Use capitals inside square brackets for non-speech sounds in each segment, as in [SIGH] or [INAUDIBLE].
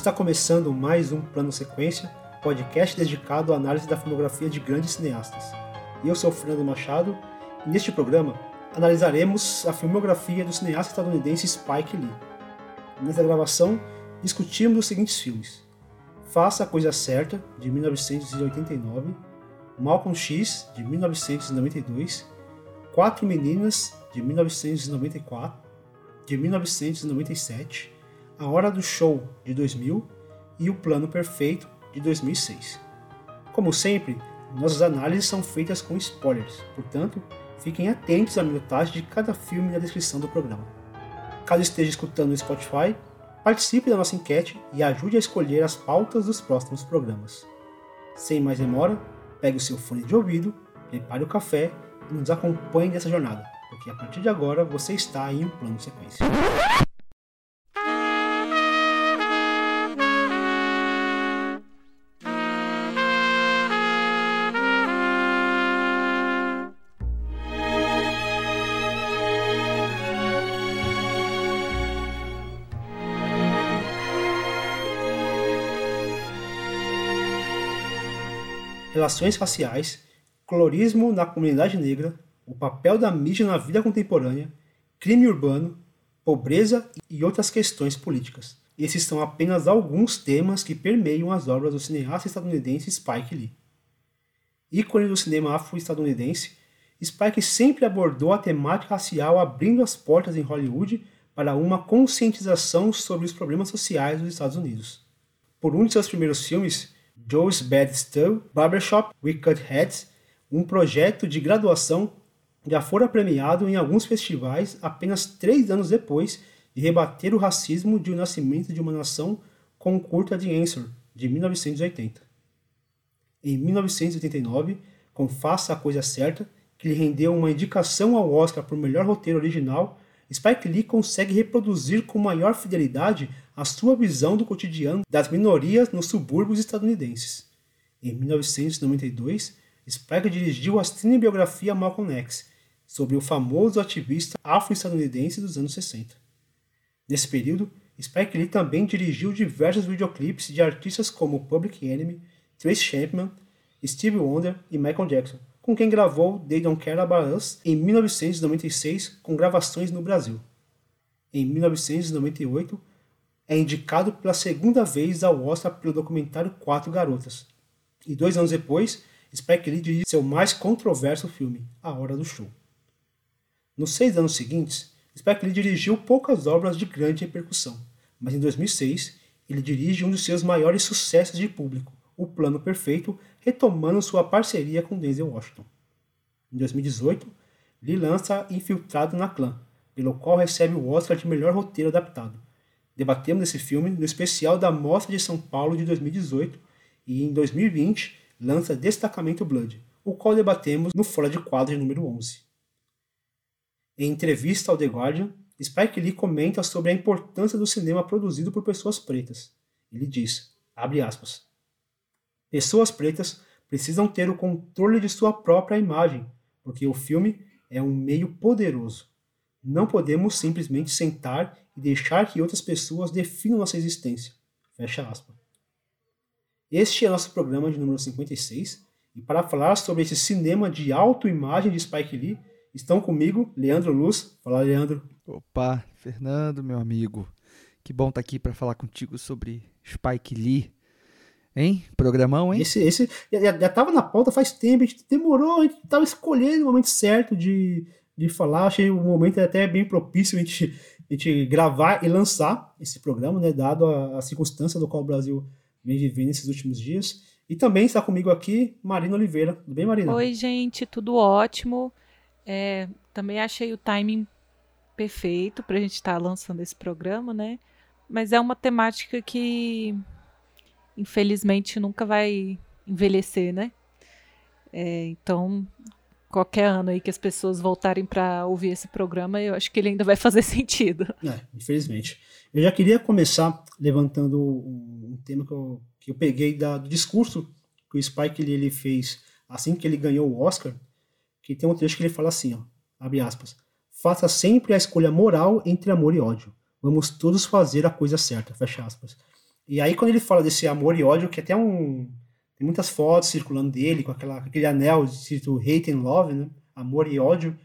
Está começando mais um Plano Sequência, podcast dedicado à análise da filmografia de grandes cineastas. Eu sou Fernando Machado e neste programa analisaremos a filmografia do cineasta estadunidense Spike Lee. Nessa gravação, discutimos os seguintes filmes: Faça a Coisa Certa, de 1989, Malcolm X, de 1992, Quatro Meninas, de 1994, de 1997, A Hora do Show, de 2000 e O Plano Perfeito, de 2006. Como sempre, nossas análises são feitas com spoilers, portanto, fiquem atentos à minutagem de cada filme na descrição do programa. Caso esteja escutando no Spotify, participe da nossa enquete e ajude a escolher as pautas dos próximos programas. Sem mais demora, pegue o seu fone de ouvido, prepare o café e nos acompanhe nessa jornada, porque a partir de agora você está em um plano sequência. Relações raciais, colorismo na comunidade negra, o papel da mídia na vida contemporânea, crime urbano, pobreza e outras questões políticas. Esses são apenas alguns temas que permeiam as obras do cineasta estadunidense Spike Lee. Ícone do cinema afro-estadunidense, Spike sempre abordou a temática racial abrindo as portas em Hollywood para uma conscientização sobre os problemas sociais dos Estados Unidos. Por um de seus primeiros filmes, Joe's Bad Stuff Barbershop We Cut Heads, um projeto de graduação já fora premiado em alguns festivais apenas três anos depois de rebater o racismo de O Nascimento de uma Nação com curta de Answer, de 1980. Em 1989, com Faça a Coisa Certa, que lhe rendeu uma indicação ao Oscar por melhor roteiro original, Spike Lee consegue reproduzir com maior fidelidade a sua visão do cotidiano das minorias nos subúrbios estadunidenses. Em 1992, Spike dirigiu a cinebiografia Malcolm X, sobre o famoso ativista afro-estadunidense dos anos 60. Nesse período, Spike Lee também dirigiu diversos videoclipes de artistas como Public Enemy, Trace Chapman, Stevie Wonder e Michael Jackson, com quem gravou They Don't Care About Us em 1996 com gravações no Brasil. Em 1998, é indicado pela segunda vez ao Oscar pelo documentário Quatro Garotas. E dois anos depois, Spike Lee dirige seu mais controverso filme, A Hora do Show. Nos seis anos seguintes, Spike Lee dirigiu poucas obras de grande repercussão, mas em 2006 ele dirige um dos seus maiores sucessos de público, O Plano Perfeito, retomando sua parceria com Denzel Washington. Em 2018, Lee lança Infiltrado na Clã, pelo qual recebe o Oscar de melhor roteiro adaptado. Debatemos esse filme no especial da Mostra de São Paulo de 2018 e em 2020 lança Destacamento Blood, o qual debatemos no Fora de Quadro número 11. Em entrevista ao The Guardian, Spike Lee comenta sobre a importância do cinema produzido por pessoas pretas. Ele diz, abre aspas, Pessoas pretas precisam ter o controle de sua própria imagem, porque o filme é um meio poderoso. Não podemos simplesmente sentar e deixar que outras pessoas definam nossa existência. Fecha aspas. Este é nosso programa de número 56, e para falar sobre esse cinema de autoimagem de Spike Lee, estão comigo Leandro Luz. Fala, Leandro. Opa, Fernando, meu amigo. Que bom estar aqui para falar contigo sobre Spike Lee Hein? Programão, hein? Esse, esse já, já tava na pauta faz tempo, a gente demorou, a gente tava escolhendo o momento certo de, de falar. Achei o momento até bem propício a gente, a gente gravar e lançar esse programa, né? Dado a, a circunstância do qual o Brasil vem vivendo nesses últimos dias. E também está comigo aqui Marina Oliveira. Tudo bem, Marina? Oi, gente, tudo ótimo. É, também achei o timing perfeito para a gente estar tá lançando esse programa, né? Mas é uma temática que infelizmente nunca vai envelhecer, né? É, então, qualquer ano aí que as pessoas voltarem para ouvir esse programa, eu acho que ele ainda vai fazer [LAUGHS] sentido. É, infelizmente. Eu já queria começar levantando um tema que eu, que eu peguei da, do discurso que o Spike ele, ele fez assim que ele ganhou o Oscar, que tem um trecho que ele fala assim, ó, abre aspas, faça sempre a escolha moral entre amor e ódio. Vamos todos fazer a coisa certa, fecha aspas. E aí quando ele fala desse amor e ódio, que até um tem muitas fotos circulando dele com aquela, aquele anel escrito hate and love, né? Amor e ódio.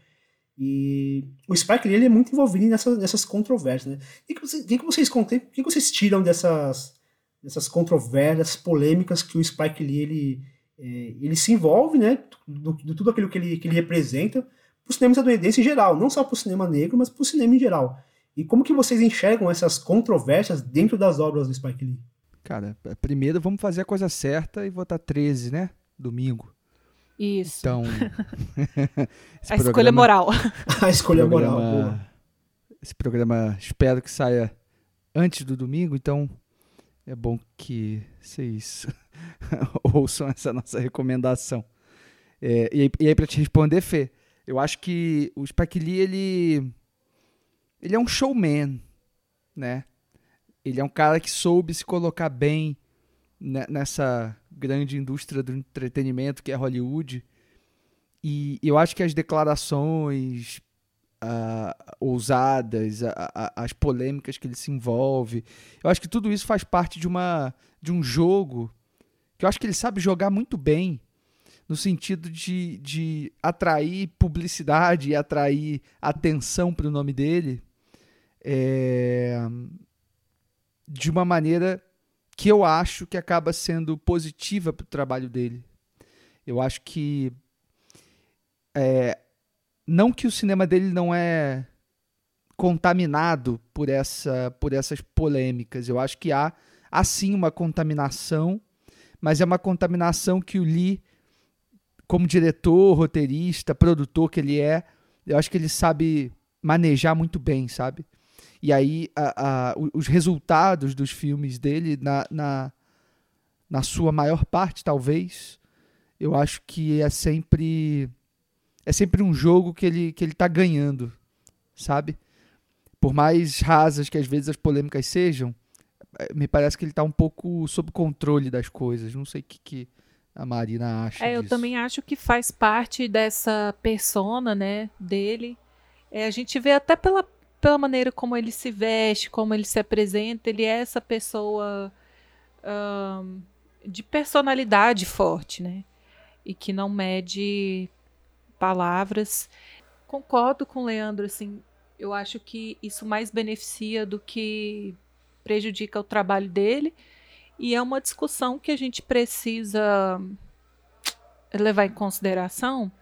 E o Spike Lee ele é muito envolvido nessas, nessas controvérsias, né? O que, vocês, que, vocês contem, que vocês tiram dessas, dessas controvérsias, polêmicas que o Spike Lee ele, é, ele se envolve, né? Do, tudo aquilo que ele, que ele representa para o cinema estadunidense em geral, não só para o cinema negro, mas para o cinema em geral. E como que vocês enxergam essas controvérsias dentro das obras do Spike Lee? Cara, primeiro vamos fazer a coisa certa e votar 13, né? Domingo. Isso. Então. a programa, escolha moral. a escolha programa, moral. [LAUGHS] Boa. Esse programa espero que saia antes do domingo, então é bom que vocês [LAUGHS] ouçam essa nossa recomendação. É, e aí, aí para te responder, Fê, eu acho que o Spike Lee, ele, ele é um showman, né? Ele é um cara que soube se colocar bem nessa grande indústria do entretenimento que é Hollywood. E eu acho que as declarações uh, ousadas, a, a, as polêmicas que ele se envolve, eu acho que tudo isso faz parte de, uma, de um jogo que eu acho que ele sabe jogar muito bem no sentido de, de atrair publicidade e atrair atenção para o nome dele é, de uma maneira que eu acho que acaba sendo positiva para o trabalho dele. Eu acho que é, não que o cinema dele não é contaminado por essa por essas polêmicas. Eu acho que há, há sim uma contaminação, mas é uma contaminação que o Lee, como diretor, roteirista, produtor que ele é, eu acho que ele sabe manejar muito bem, sabe? E aí a, a, os resultados dos filmes dele, na, na, na sua maior parte, talvez, eu acho que é sempre é sempre um jogo que ele que ele está ganhando, sabe? Por mais rasas que às vezes as polêmicas sejam, é, me parece que ele está um pouco sob controle das coisas. Não sei o que, que a Marina acha. É, disso. eu também acho que faz parte dessa persona, né, dele. É, a gente vê até pela pela maneira como ele se veste, como ele se apresenta, ele é essa pessoa um, de personalidade forte, né? E que não mede palavras. Concordo com o Leandro, assim, eu acho que isso mais beneficia do que prejudica o trabalho dele. E é uma discussão que a gente precisa levar em consideração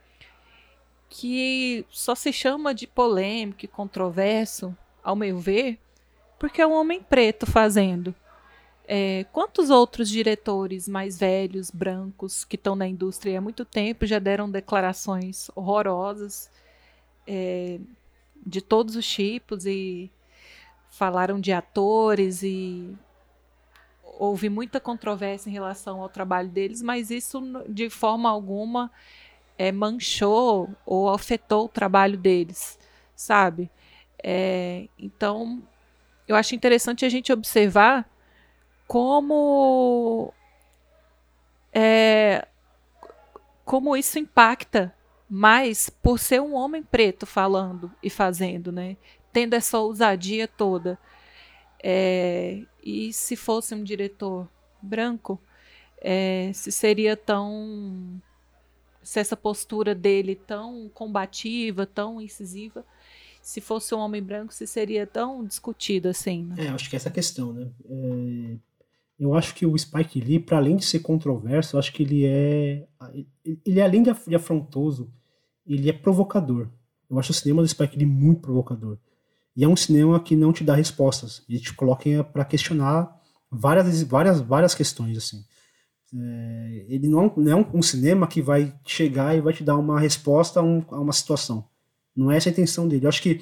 que só se chama de polêmico e controverso, ao meu ver, porque é um homem preto fazendo. É, quantos outros diretores mais velhos, brancos, que estão na indústria há muito tempo, já deram declarações horrorosas é, de todos os tipos e falaram de atores e houve muita controvérsia em relação ao trabalho deles, mas isso de forma alguma é, manchou ou afetou o trabalho deles, sabe? É, então, eu acho interessante a gente observar como é, como isso impacta mais por ser um homem preto falando e fazendo, né? Tendo essa ousadia toda. É, e se fosse um diretor branco, é, se seria tão se essa postura dele tão combativa, tão incisiva, se fosse um homem branco, se seria tão discutido assim. Né? É, acho que essa é a questão, né? É, eu acho que o Spike Lee, para além de ser controverso, acho que ele é, ele é além de afrontoso, ele é provocador. Eu acho o cinema do Spike Lee muito provocador. E é um cinema que não te dá respostas, ele te coloca para questionar várias, várias, várias questões assim. É, ele não, não é um, um, cinema que vai chegar e vai te dar uma resposta a, um, a, uma situação. Não é essa a intenção dele. Eu acho que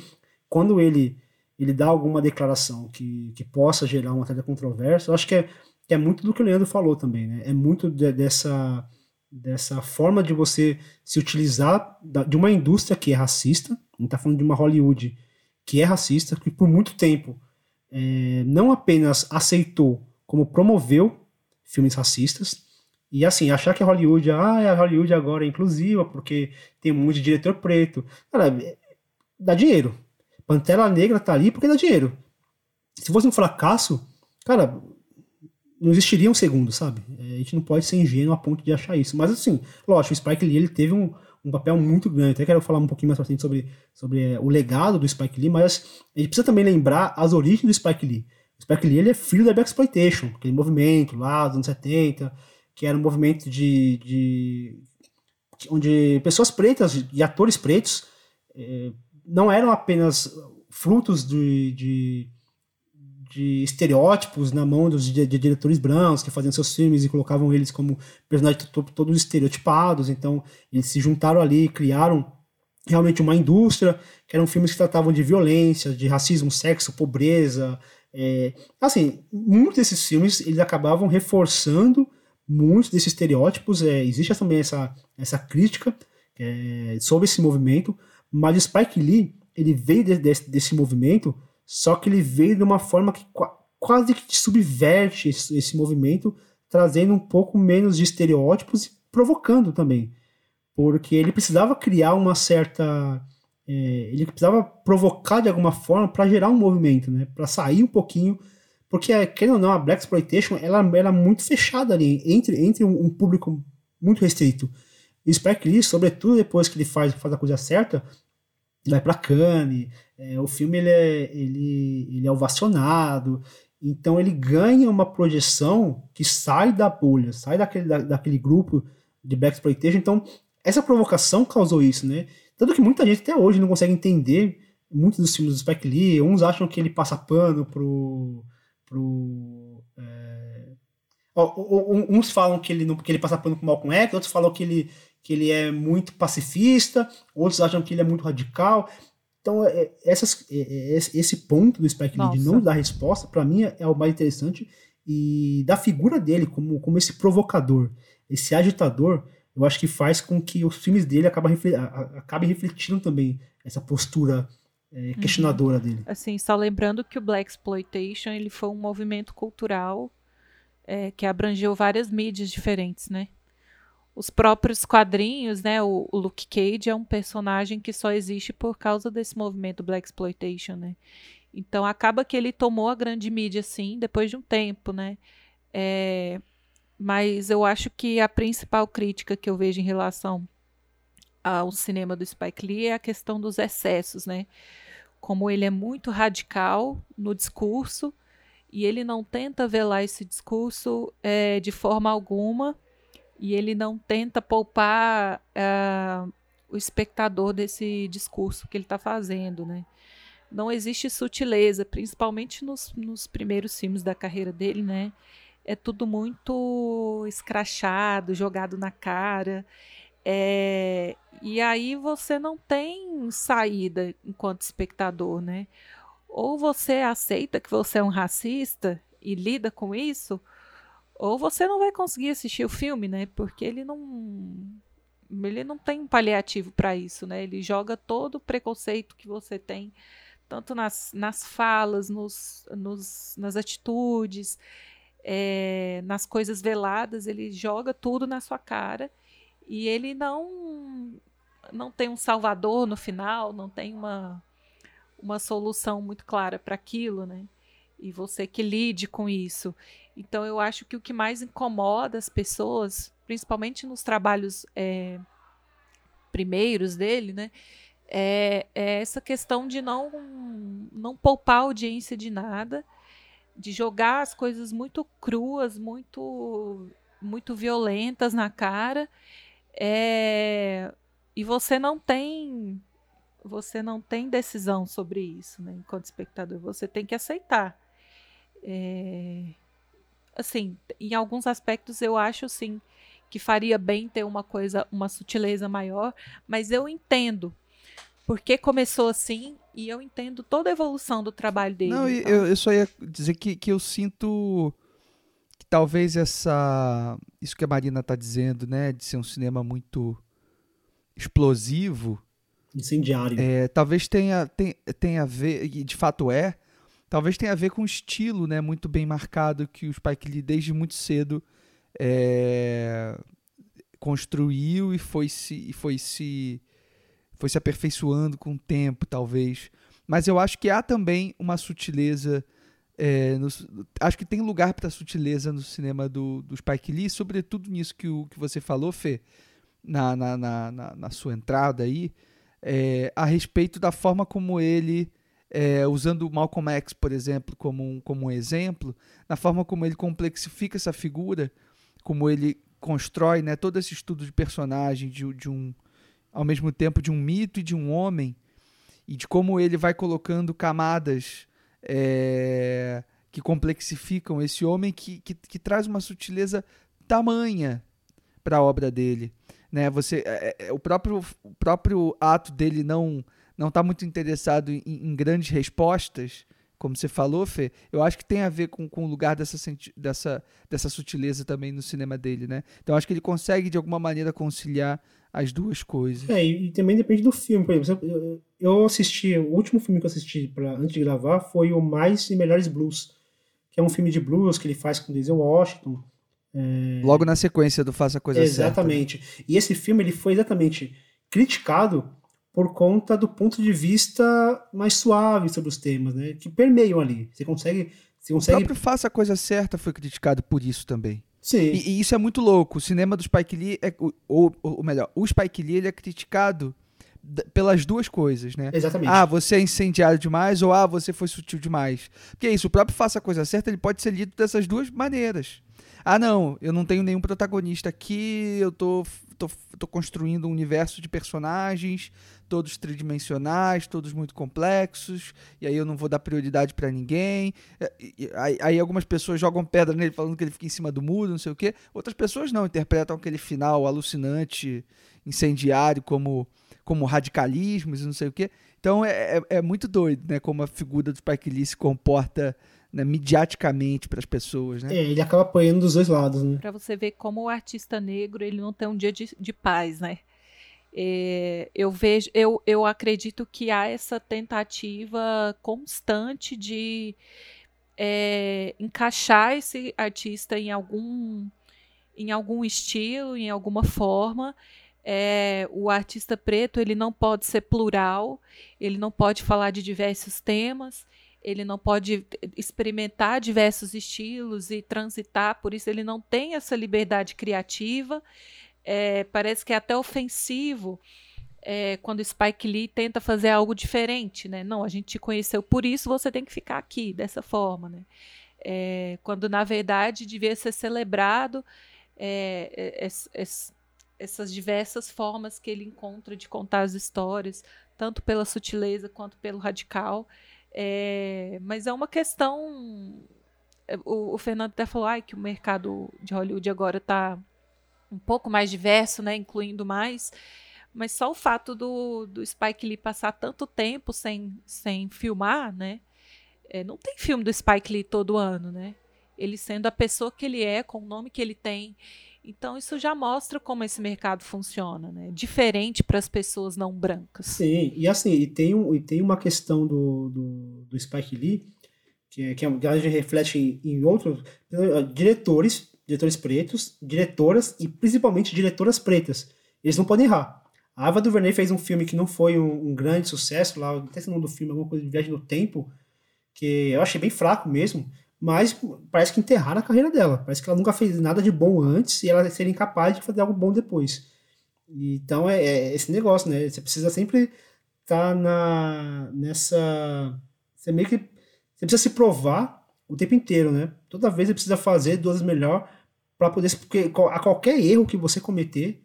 quando ele ele dá alguma declaração que, que possa gerar uma certa controvérsia, eu acho que é, que é muito do que o Leandro falou também. Né? É muito de, dessa, dessa forma de você se utilizar da, de uma indústria que é racista. Gente está falando de uma Hollywood que é racista, que por muito tempo é, não apenas aceitou, como promoveu filmes racistas E assim, achar que Hollywood, ah, a Hollywood agora é inclusiva porque tem muito diretor preto. Cara, dá dinheiro. Pantera Negra tá ali porque dá dinheiro. Se fosse um fracasso, cara, não existiria um segundo, sabe? É, a gente não pode ser ingênuo a ponto de achar isso. Mas assim, lógico, o Spike Lee ele teve um, um papel muito grande. Até quero falar um pouquinho mais pra frente sobre, sobre é, o legado do Spike Lee, mas a gente precisa também lembrar as origens do Spike Lee. O Spike Lee ele é filho da Blaxploitation, aquele movimento lá dos anos 70, que era um movimento de, de onde pessoas pretas e atores pretos é, não eram apenas frutos de, de, de, estereótipos na mão dos de, de diretores brancos que faziam seus filmes e colocavam eles como personagens todos estereotipados. Então, eles se juntaram ali, criaram realmente uma indústria, que eram filmes que tratavam de violência, de racismo, sexo, pobreza. É, assim, muitos desses filmes eles acabavam reforçando muitos desses estereótipos. É, existe também essa, essa crítica é, sobre esse movimento, mas o Spike Lee ele veio de, de, desse movimento, só que ele veio de uma forma que quase que subverte esse, esse movimento, trazendo um pouco menos de estereótipos e provocando também. Porque ele precisava criar uma certa. É, ele precisava provocar de alguma forma para gerar um movimento, né? Para sair um pouquinho porque, querendo ou não, a Black Exploitation ela era é muito fechada ali, entre, entre um, um público muito restrito. E o Spike Lee, sobretudo depois que ele faz, faz a coisa certa, vai para Cannes, é, o filme ele é, ele, ele é ovacionado, então ele ganha uma projeção que sai da bolha, sai daquele, da, daquele grupo de Black Exploitation. Então, essa provocação causou isso, né? Tanto que muita gente até hoje não consegue entender muitos dos filmes do Spike Lee. Uns acham que ele passa pano pro, pro. É... uns falam que ele não que ele passa pano com Malcolm X, outros falam que ele, que ele é muito pacifista, outros acham que ele é muito radical. Então, é, essas, é, é, esse ponto do Spike Lee de não dar resposta, para mim, é o mais interessante. E da figura dele como, como esse provocador, esse agitador, eu acho que faz com que os filmes dele acabem, acabem refletindo também essa postura é, uhum. questionadora uhum. dele. Assim, só lembrando que o Black Exploitation ele foi um movimento cultural é, que abrangeu várias mídias diferentes, né? Os próprios quadrinhos, né? O, o, Luke Cage é um personagem que só existe por causa desse movimento Black Exploitation, né? Então acaba que ele tomou a grande mídia, sim, depois de um tempo, né? É, mas eu acho que a principal crítica que eu vejo em relação ao cinema do Spike Lee é a questão dos excessos, né? Como ele é muito radical no discurso e ele não tenta velar esse discurso é, de forma alguma e ele não tenta poupar é, o espectador desse discurso que ele está fazendo, né? Não existe sutileza, principalmente nos, nos primeiros filmes da carreira dele, né? É tudo muito escrachado, jogado na cara. É, e aí você não tem saída enquanto espectador, né? Ou você aceita que você é um racista e lida com isso, ou você não vai conseguir assistir o filme, né? Porque ele não ele não tem um paliativo para isso, né? Ele joga todo o preconceito que você tem, tanto nas, nas falas, nos, nos, nas atitudes, é, nas coisas veladas, ele joga tudo na sua cara e ele não não tem um salvador no final, não tem uma uma solução muito clara para aquilo, né? E você que lide com isso. Então eu acho que o que mais incomoda as pessoas, principalmente nos trabalhos é, primeiros dele, né? É, é, essa questão de não, não poupar a audiência de nada, de jogar as coisas muito cruas, muito, muito violentas na cara é, e você não tem você não tem decisão sobre isso, né? Enquanto espectador, você tem que aceitar. É, assim, em alguns aspectos eu acho sim que faria bem ter uma coisa, uma sutileza maior, mas eu entendo porque começou assim e eu entendo toda a evolução do trabalho dele. Não, então. eu, eu só ia dizer que, que eu sinto talvez essa isso que a Marina está dizendo, né, de ser um cinema muito explosivo, incendiário, é, talvez tenha, tenha, tenha a ver, e de fato é, talvez tenha a ver com o estilo, né, muito bem marcado que o Spike Lee desde muito cedo é, construiu e foi se, e foi se foi se aperfeiçoando com o tempo, talvez. Mas eu acho que há também uma sutileza. É, no, acho que tem lugar para sutileza no cinema do, do Spike Lee, sobretudo nisso que, o, que você falou, Fê, na, na, na, na sua entrada aí, é, a respeito da forma como ele, é, usando Malcolm X, por exemplo, como um, como um exemplo, na forma como ele complexifica essa figura, como ele constrói né, todo esse estudo de personagem, de, de um, ao mesmo tempo de um mito e de um homem, e de como ele vai colocando camadas é, que complexificam esse homem que, que, que traz uma sutileza tamanha para a obra dele. Né? Você, é, é, o, próprio, o próprio ato dele não não está muito interessado em, em, grandes respostas, como você falou, Fê, eu acho que tem a ver com, com o lugar dessa, dessa, dessa sutileza também no cinema dele, né? Então acho que ele consegue, de alguma maneira, conciliar as duas coisas. É, e, também depende do filme. Por exemplo, eu, eu assisti, o último filme que eu assisti pra, antes de gravar foi o Mais e Melhores Blues, que é um filme de blues que ele faz com Denzel Washington. É... Logo na sequência do Faça a Coisa exatamente. Certa. Exatamente. E esse filme ele foi exatamente criticado por conta do ponto de vista mais suave sobre os temas, né? Que permeiam ali. Você consegue. Você consegue... O próprio Faça a Coisa Certa foi criticado por isso também. Sim. E, e, isso é muito louco. O cinema do Spike Lee, é, ou, ou melhor, o Spike Lee ele é criticado pelas duas coisas, né? Exatamente. Ah, você é incendiário demais ou ah, você foi sutil demais. Porque é isso, o próprio Faça a Coisa Certa ele pode ser lido dessas duas maneiras. Ah, não, eu não tenho nenhum protagonista aqui, eu tô, tô, tô construindo um universo de personagens, todos tridimensionais, todos muito complexos, e aí eu não vou dar prioridade para ninguém. É, aí, aí, algumas pessoas jogam pedra nele falando que ele fica em cima do muro, não sei o quê. Outras pessoas não, interpretam aquele final alucinante, incendiário, como, como radicalismos e não sei o quê. Então é, é, é, muito doido, né? Como a figura do Spike Lee se comporta né, mediaticamente para as pessoas, né? É, ele acaba apanhando dos dois lados, né? Para você ver como o artista negro ele não tem um dia de, de paz, né? É, eu vejo, eu, eu acredito que há essa tentativa constante de é, encaixar esse artista em algum, em algum estilo, em alguma forma. É, o artista preto ele não pode ser plural, ele não pode falar de diversos temas, ele não pode experimentar diversos estilos e transitar, por isso ele não tem essa liberdade criativa é, parece que é até ofensivo é, quando Spike Lee tenta fazer algo diferente, né? Não, a gente te conheceu por isso, você tem que ficar aqui dessa forma, né? É, quando na verdade devia ser celebrado é, é, essas diversas formas que ele encontra de contar as histórias, tanto pela sutileza quanto pelo radical. É, mas é uma questão. O, o Fernando até falou ai, que o mercado de Hollywood agora está um pouco mais diverso, né, incluindo mais. Mas só o fato do, do Spike Lee passar tanto tempo sem, sem filmar, né? É, não tem filme do Spike Lee todo ano, né? Ele sendo a pessoa que ele é, com o nome que ele tem. Então isso já mostra como esse mercado funciona, né? Diferente para as pessoas não brancas. Sim, e assim, e tem, um, e tem uma questão do, do, do Spike Lee, que, é, é, que a gente reflete em, em outros diretores diretores pretos, diretoras e principalmente diretoras pretas. Eles não podem errar. A Ava DuVernay fez um filme que não foi um, um grande sucesso, lá, até se o nome do filme, alguma coisa de viagem no tempo, que eu achei bem fraco mesmo, mas parece que enterraram a carreira dela. Parece que ela nunca fez nada de bom antes e ela seria incapaz de fazer algo bom depois. Então é, é esse negócio, né? Você precisa sempre estar tá na, nessa. Você meio que. Você precisa se provar o tempo inteiro, né? Toda vez você precisa fazer duas melhor para poder. Porque a qualquer erro que você cometer,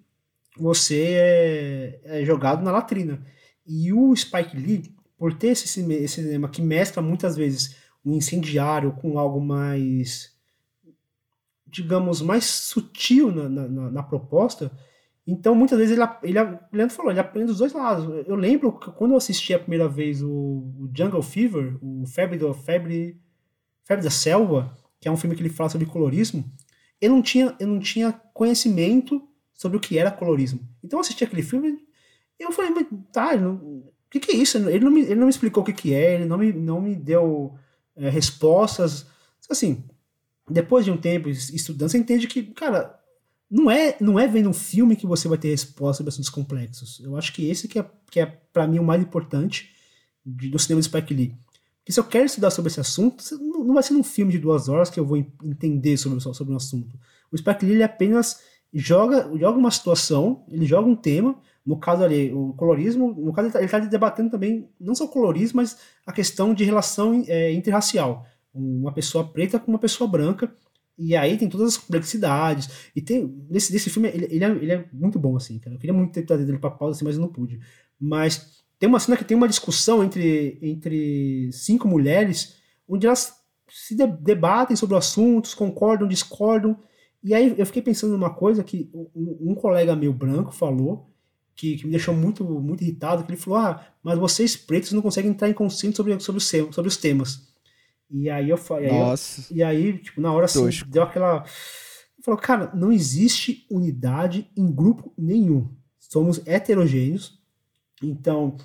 você é, é, jogado na latrina. E o Spike Lee, por ter esse, cinema que mescla muitas vezes um incendiário com algo mais, digamos, mais sutil na, na, na proposta, então muitas vezes ele, ele, o Leandro falou, ele aprende dos dois lados. Eu lembro que quando eu assisti a primeira vez o, o Jungle Fever, o Febre do Febre Febre da Selva, que é um filme que ele fala sobre colorismo, eu não tinha, eu não tinha conhecimento sobre o que era colorismo. Então eu assisti aquele filme e eu falei, mas tá, o que, que é isso? Ele não me, ele não me explicou o que, que é, ele não me, não me deu é, respostas. Assim, depois de um tempo estudando, você entende que, cara, não é, não é vendo um filme que você vai ter resposta sobre assuntos complexos. Eu acho que esse que é, que é para mim, o mais importante de, do cinema de Spike Lee. Porque se eu quero estudar sobre esse assunto, não, vai ser num filme de duas horas que eu vou entender sobre, sobre um assunto. O Spike Lee, ele apenas joga, joga uma situação, ele joga um tema, no caso ali, o colorismo, no caso ele está tá debatendo também, não só o colorismo, mas a questão de relação é, interracial. Uma pessoa preta com uma pessoa branca, e aí tem todas as complexidades. E tem. Nesse, nesse filme, ele, ele, é, ele é muito bom, assim, cara. Eu queria muito ter trazido ele pra pausa, assim, mas eu não pude. Mas tem uma cena que tem uma discussão entre, entre cinco mulheres, onde elas se de, debatem sobre assuntos, concordam, discordam. E aí eu fiquei pensando numa coisa que um, um colega meu branco falou, que, que, me deixou muito, muito irritado, que ele falou, ah, mas vocês pretos não conseguem entrar em consenso sobre, sobre, os, sobre os temas. E aí eu falei. E aí, tipo, na hora assim, Tosco. deu aquela. Falou, cara, não existe unidade em grupo nenhum. Somos heterogêneos. Então,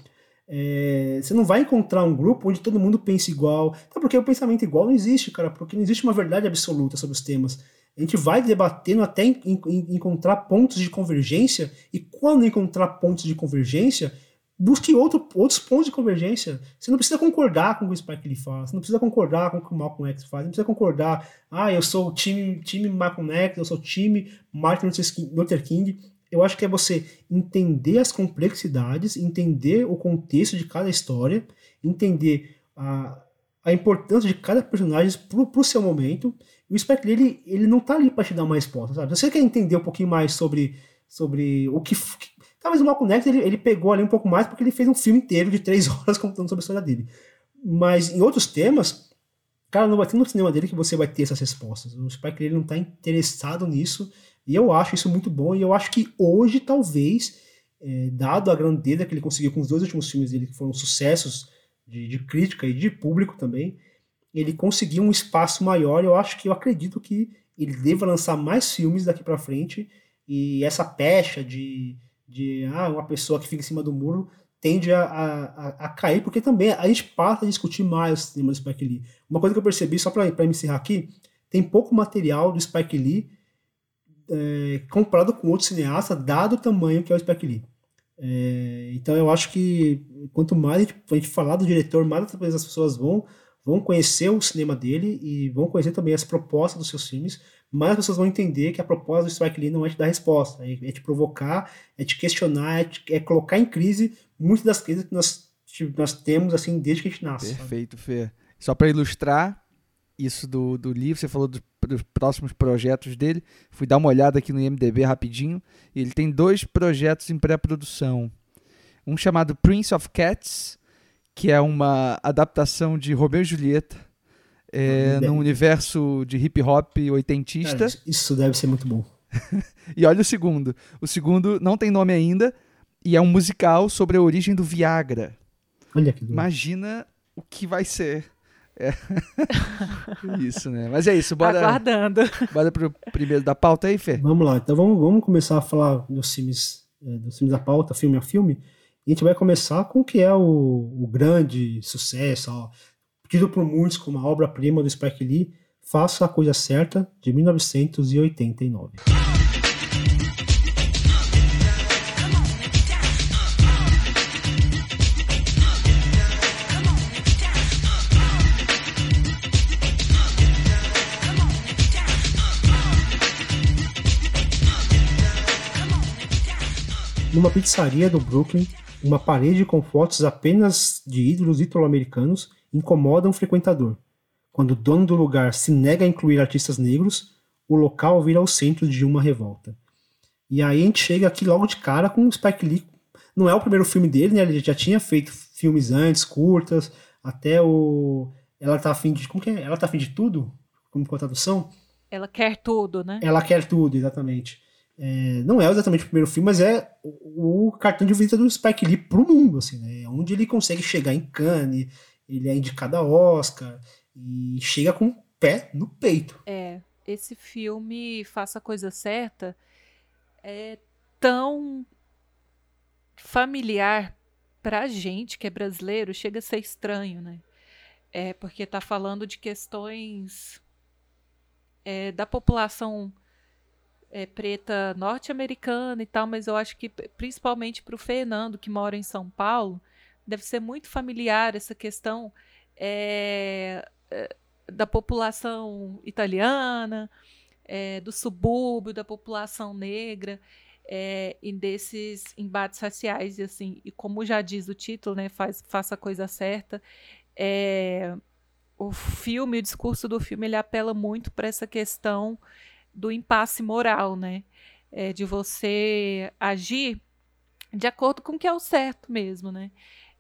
é, você não vai encontrar um grupo onde todo mundo pensa igual. Até porque o pensamento igual não existe, cara, porque não existe uma verdade absoluta sobre os temas. A gente vai debatendo até em, em, encontrar pontos de convergência, e quando encontrar pontos de convergência, busque outro, outros pontos de convergência. Você não precisa concordar com o que o Spike Lee faz, você não precisa concordar com o que o Malcolm X faz, não precisa concordar, ah, eu sou o time, time Malcolm X, eu sou o time Martin Luther King. Eu acho que é você entender as complexidades, entender o contexto de cada história, entender a, a importância de cada personagem pro, pro seu momento. O Spike Lee, ele, ele não tá ali para te dar uma resposta, sabe? Se você quer entender um pouquinho mais sobre, sobre o que, Talvez o Malcolm X ele, ele pegou ali um pouco mais porque ele fez um filme inteiro de três [LAUGHS] horas contando sobre a história dele. Mas em outros temas, cara, não vai ter no cinema dele que você vai ter essas respostas. O Spike Lee não está interessado nisso e eu acho isso muito bom. E eu acho que hoje, talvez, é, dado a grandeza que ele conseguiu com os dois últimos filmes dele, que foram sucessos de, de crítica e de público também, ele conseguiu um espaço maior. Eu acho que eu acredito que ele deva lançar mais filmes daqui para frente e essa pecha de de ah, uma pessoa que fica em cima do muro tende a, a, a cair, porque também a gente passa a discutir mais o cinema do Spike Lee. Uma coisa que eu percebi, só para encerrar aqui, tem pouco material do Spike Lee é, comparado com outro cineasta, dado o tamanho que é o Spike Lee. É, então eu acho que quanto mais a gente, a gente falar do diretor, mais as pessoas vão, vão conhecer o cinema dele e vão conhecer também as propostas dos seus filmes, mas as pessoas vão entender que a proposta do Strike Lee não é te dar resposta, é, é te provocar, é te questionar, é, te, é, colocar em crise muitas das crises que nós, nós temos assim desde que a gente nasce. Perfeito, Fê. Só para ilustrar isso do, do livro, você falou dos, dos, próximos projetos dele, fui dar uma olhada aqui no IMDB rapidinho, e ele tem dois projetos em pré-produção. Um chamado Prince of Cats, que é uma adaptação de Romeu e Julieta, é, num universo de hip hop oitentista. Cara, isso deve ser muito bom. [LAUGHS] e olha o segundo. O segundo não tem nome ainda e é um musical sobre a origem do Viagra. Olha que Imagina o que vai ser. É. [LAUGHS] isso, né? Mas é isso, bora. Aguardando. Bora pro primeiro da pauta aí, Fê? Vamos lá, então vamos, vamos começar a falar dos filmes, é, dos filmes da pauta, filme a filme. E a gente vai começar com o que é o, o grande sucesso, ó, tido por muitos como a obra-prima do Spike Lee, Faça a Coisa Certa, de 1989. Numa pizzaria do Brooklyn, uma parede com fotos apenas de ídolos italo-americanos incomoda um frequentador. Quando o dono do lugar se nega a incluir artistas negros, o local vira o centro de uma revolta. E aí a gente chega aqui logo de cara com o Spike Lee. Não é o primeiro filme dele, né? Ele já tinha feito filmes antes, curtas, até o. Ela tá afim de. Como que é? Ela tá afim de tudo? Como com a tradução? Ela quer tudo, né? Ela quer tudo, exatamente. É, não é exatamente o primeiro filme, mas é o, cartão de visita do Spike Lee pro mundo, assim, né? Onde ele consegue chegar em Cannes, ele é indicado a Oscar e chega com o pé no peito. É, esse filme Faça a Coisa Certa é tão familiar pra gente que é brasileiro, chega a ser estranho, né? É porque tá falando de questões é, da população é, preta norte-americana e tal, mas eu acho que principalmente para o Fernando, que mora em São Paulo, deve ser muito familiar essa questão é, é da população italiana, é, do subúrbio, da população negra. É, e desses embates raciais e assim e como já diz o título né faz faça a coisa certa é, o filme o discurso do filme ele apela muito para essa questão do impasse moral né é, de você agir de acordo com o que é o certo mesmo né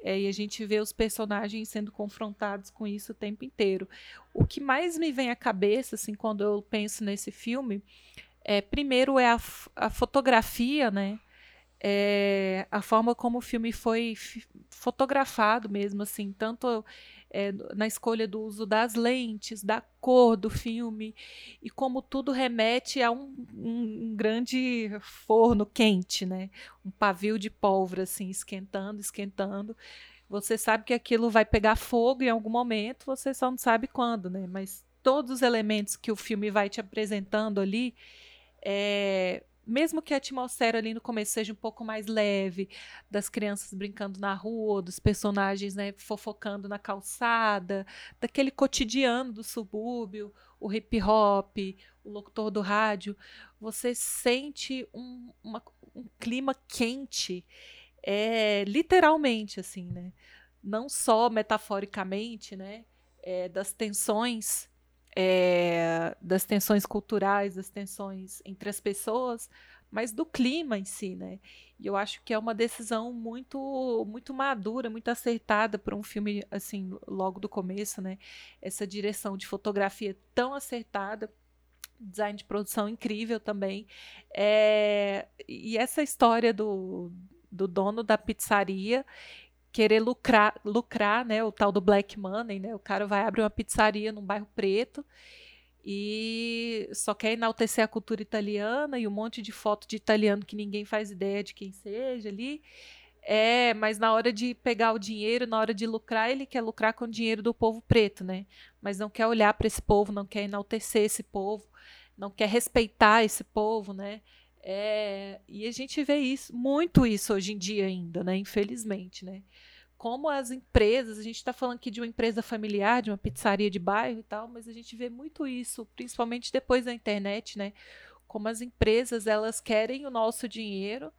é, e a gente vê os personagens sendo confrontados com isso o tempo inteiro. O que mais me vem à cabeça, assim, quando eu penso nesse filme, é, primeiro é a, a fotografia, né? É, a forma como o filme foi fotografado mesmo, assim, tanto é, na escolha do uso das lentes, da cor do filme, e como tudo remete a um, um, um grande forno quente, né? Um pavio de pólvora, assim, esquentando, esquentando. Você sabe que aquilo vai pegar fogo em algum momento, você só não sabe quando, né? Mas todos os elementos que o filme vai te apresentando ali, é, mesmo que a atmosfera ali no começo seja um pouco mais leve, das crianças brincando na rua, dos personagens né, fofocando na calçada, daquele cotidiano do subúrbio, o hip hop, o locutor do rádio, você sente um, uma, um clima quente, é, literalmente, assim, né? Não só metaforicamente, né? É, das tensões é, das tensões culturais, das tensões entre as pessoas, mas do clima em si, né? E eu acho que é uma decisão muito muito madura, muito acertada para um filme assim, logo do começo, né? Essa direção de fotografia tão acertada, design de produção incrível também. É, e essa história do, do dono da pizzaria querer lucrar, lucrar, né, o tal do black money, né? O cara vai abrir uma pizzaria num bairro preto e só quer enaltecer a cultura italiana e um monte de foto de italiano que ninguém faz ideia de quem seja ali. É, mas na hora de pegar o dinheiro, na hora de lucrar, ele quer lucrar com o dinheiro do povo preto, né? Mas não quer olhar para esse povo, não quer enaltecer esse povo, não quer respeitar esse povo, né? É, e a gente vê isso, muito isso hoje em dia ainda, né? Infelizmente, né? Como as empresas, a gente está falando aqui de uma empresa familiar, de uma pizzaria de bairro e tal, mas a gente vê muito isso, principalmente depois da internet, né? Como as empresas elas querem o nosso dinheiro,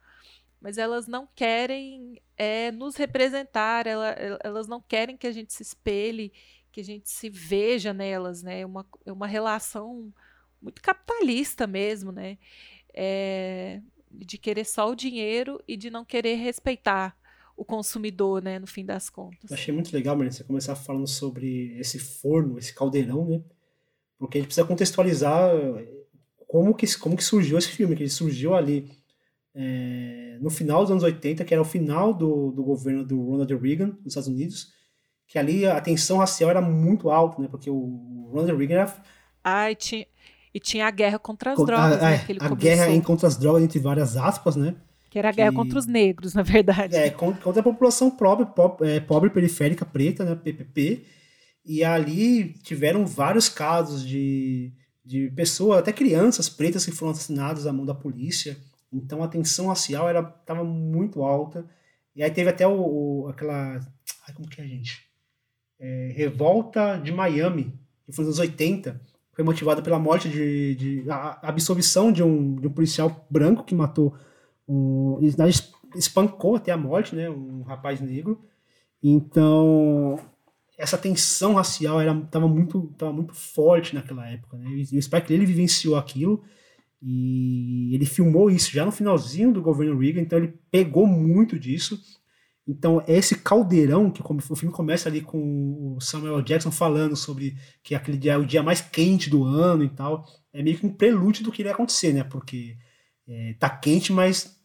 mas elas não querem é, nos representar, ela, elas não querem que a gente se espelhe, que a gente se veja nelas, né? É uma, é uma relação muito capitalista mesmo, né? É, de querer só o dinheiro e de não querer respeitar o consumidor, né, no fim das contas. Eu achei muito legal, Marina, você começar falando sobre esse forno, esse caldeirão, né? Porque a gente precisa contextualizar como que, como que surgiu esse filme, que ele surgiu ali é, no final dos anos 80, que era o final do, do governo do Ronald Reagan nos Estados Unidos, que ali a tensão racial era muito alta, né? Porque o Ronald Reagan era... Ai, tinha, e tinha a guerra contra as drogas, a, né, ele a guerra em contra as drogas, entre várias aspas, né? Que era a guerra contra os negros, na verdade. É, contra a população pobre, pobre, é, pobre periférica preta, né? PPP. E ali tiveram vários casos de, de pessoas, até crianças pretas que foram assassinadas à mão da polícia. Então a tensão racial estava muito alta. E aí teve até o, o aquela. Ai, como que é, gente? É, Revolta de Miami, que foi nos anos 80 foi motivada pela morte de, de a absolvição de um, de um policial branco que matou um, espancou até a morte, né, um rapaz negro. Então essa tensão racial era tava muito tava muito forte naquela época, né? E o Spike ele vivenciou aquilo e ele filmou isso já no finalzinho do governo Reagan, então ele pegou muito disso então, é esse caldeirão, que o filme começa ali com o Samuel Jackson falando sobre que aquele dia é o dia mais quente do ano e tal, é meio que um prelúdio do que iria acontecer, né? Porque é, tá quente, mas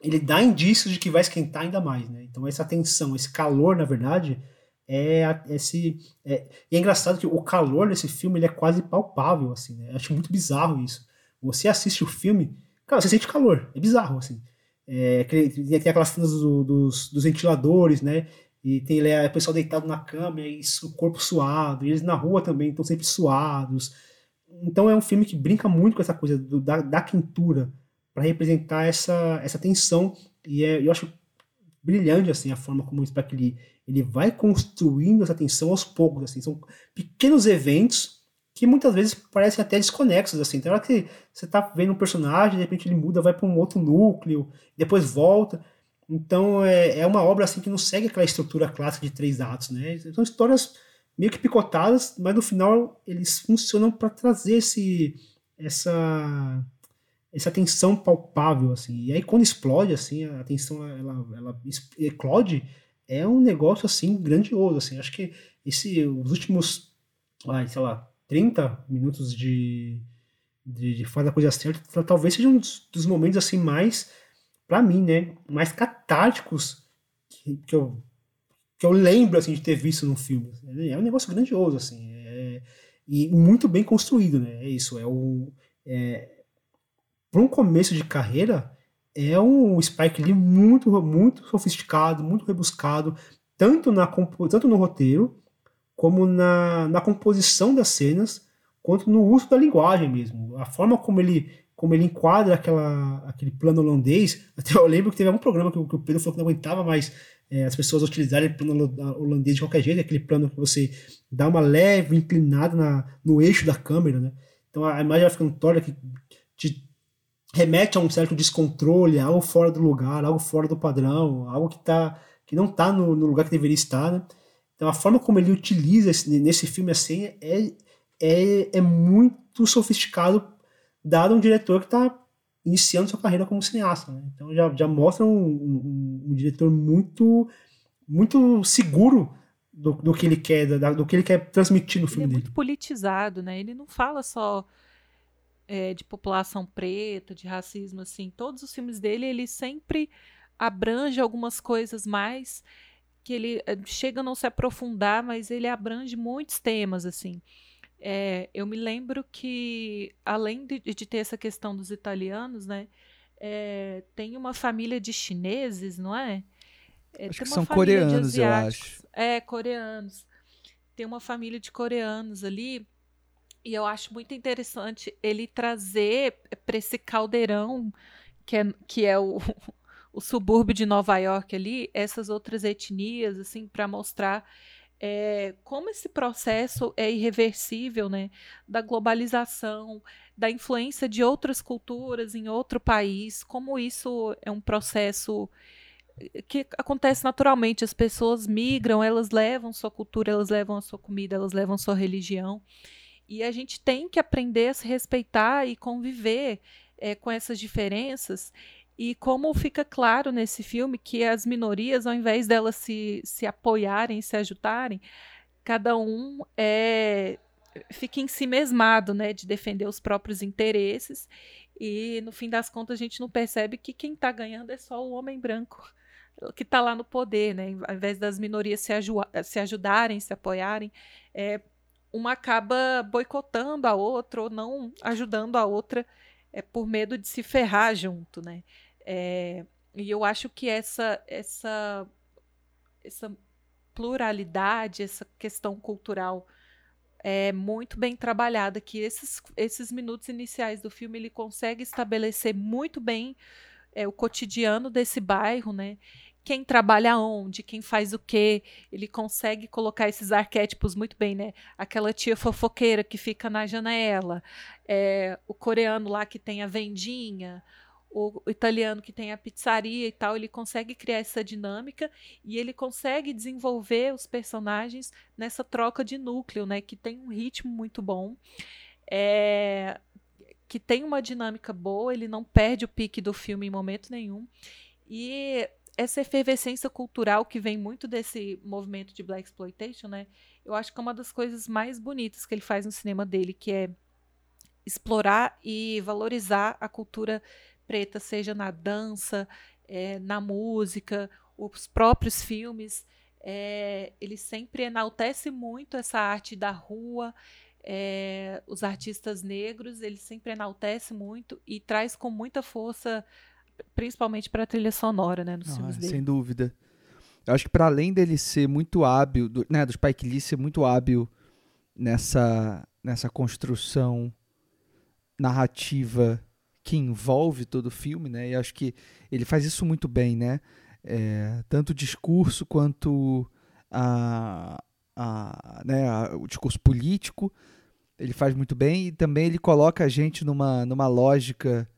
ele dá indícios de que vai esquentar ainda mais, né? Então, essa tensão, esse calor, na verdade, é esse. É, e é engraçado que o calor nesse filme ele é quase palpável, assim, né? Eu acho muito bizarro isso. Você assiste o filme, cara, você sente calor, é bizarro, assim. É, tem aquelas cenas do, dos, dos, ventiladores, né? E tem o pessoal deitado na cama e o corpo suado. E eles na rua também estão sempre suados. então é um filme que brinca muito com essa coisa do, da, da quintura para representar essa, essa tensão e é, eu acho brilhante assim a forma como o Spike Lee ele vai construindo essa tensão aos poucos assim são pequenos eventos que muitas vezes parecem até desconexos assim tem hora que você tá vendo um personagem de repente ele muda vai para um outro núcleo depois volta então é, é uma obra assim que não segue aquela estrutura clássica de três atos né são histórias meio que picotadas, mas no final eles funcionam para trazer esse essa essa tensão palpável assim. E aí quando explode assim, a tensão ela ela eclode, é um negócio assim grandioso assim. Acho que esse os últimos ai, sei lá, 30 minutos de de, de fazer a coisa certa, talvez seja um dos, momentos assim mais para mim, né, mais catárticos que, que eu que eu lembro assim de ter visto num filme. É um negócio grandioso assim, é, e muito bem construído, né? É isso, é o é, para um começo de carreira é um Spike Lee muito muito sofisticado, muito rebuscado, tanto na tanto no roteiro como na, na composição das cenas, quanto no uso da linguagem mesmo. A forma como ele como ele enquadra aquela, aquele plano holandês. [LAUGHS] Até eu lembro que teve algum programa que, que o Pedro falou que não aguentava mais é, as pessoas utilizarem o plano holandês de qualquer jeito, aquele plano que você dá uma leve inclinada na, no eixo da câmera, né? Então a imagem vai ficando torta que te remete a um certo descontrole, algo fora do lugar, algo fora do padrão, algo que, tá, que não está no, no, lugar que deveria estar, né? Então a forma como ele utiliza esse, nesse filme assim é, é, é muito sofisticado, dado um diretor que está iniciando sua carreira como cineasta. Né? Então já, já mostra um, um, um, diretor muito muito seguro do, do que ele quer, da, do que ele quer transmitir no filme ele é dele. muito politizado, né? Ele não fala só é, de população preta, de racismo, assim. Todos os filmes dele, ele sempre abrange algumas coisas mais que ele é, chega a não se aprofundar, mas ele abrange muitos temas, assim. É, eu me lembro que, além de, de, ter essa questão dos italianos, né, é, tem uma família de chineses, não é? é acho que são coreanos, eu acho. É, coreanos. Tem uma família de coreanos ali. E eu acho muito interessante ele trazer para esse caldeirão que é, que é o, o subúrbio de Nova York ali, essas outras etnias, assim, para mostrar é, como esse processo é irreversível, né, da globalização, da influência de outras culturas em outro país, como isso é um processo eh, que acontece naturalmente, as pessoas migram, elas levam sua cultura, elas levam a sua comida, elas levam sua religião, e a gente tem que aprender a se respeitar e conviver é, com essas diferenças e como fica claro nesse filme que as minorias, ao invés delas se, se apoiarem, se ajudarem, cada um é, fica em si mesmado, né, de defender os próprios interesses. E no fim das contas a gente não percebe que quem está ganhando é só o homem branco que está lá no poder, né? Ao invés das minorias se, se ajudarem, se apoiarem, é, uma acaba boicotando a outra ou não ajudando a outra é, por medo de se ferrar junto, né? É, e eu acho que essa, essa, essa pluralidade, essa questão cultural é muito bem trabalhada, que esses, esses minutos iniciais do filme ele consegue estabelecer muito bem é, o cotidiano desse bairro, né? Quem trabalha onde, quem faz o quê, ele consegue colocar esses arquétipos muito bem, né? Aquela tia fofoqueira que fica na janela, é, o coreano lá que tem a vendinha, o, italiano que tem a pizzaria e tal, ele consegue criar essa dinâmica e ele consegue desenvolver os personagens nessa troca de núcleo, né? Que tem um ritmo muito bom. É, que tem uma dinâmica boa, ele não perde o pique do filme em momento nenhum. E essa efervescência cultural que vem muito desse movimento de black exploitation, né? Eu acho que é uma das coisas mais bonitas que ele faz no cinema dele, que é explorar e valorizar a cultura preta, seja na dança, é, na música, os próprios filmes. É, ele sempre enaltece muito essa arte da rua, é, os artistas negros, ele sempre enaltece muito e traz com muita força, principalmente para a trilha sonora, né, nos ah, filmes dele. Sem dúvida. Eu acho que para além dele ser muito hábil, do, né, do Spike Lee ser muito hábil nessa, nessa construção narrativa que envolve todo o filme, né? E acho que ele faz isso muito bem, né? É, tanto o discurso quanto a, a, né, a, o discurso político ele faz muito bem e também ele coloca a gente numa, numa lógica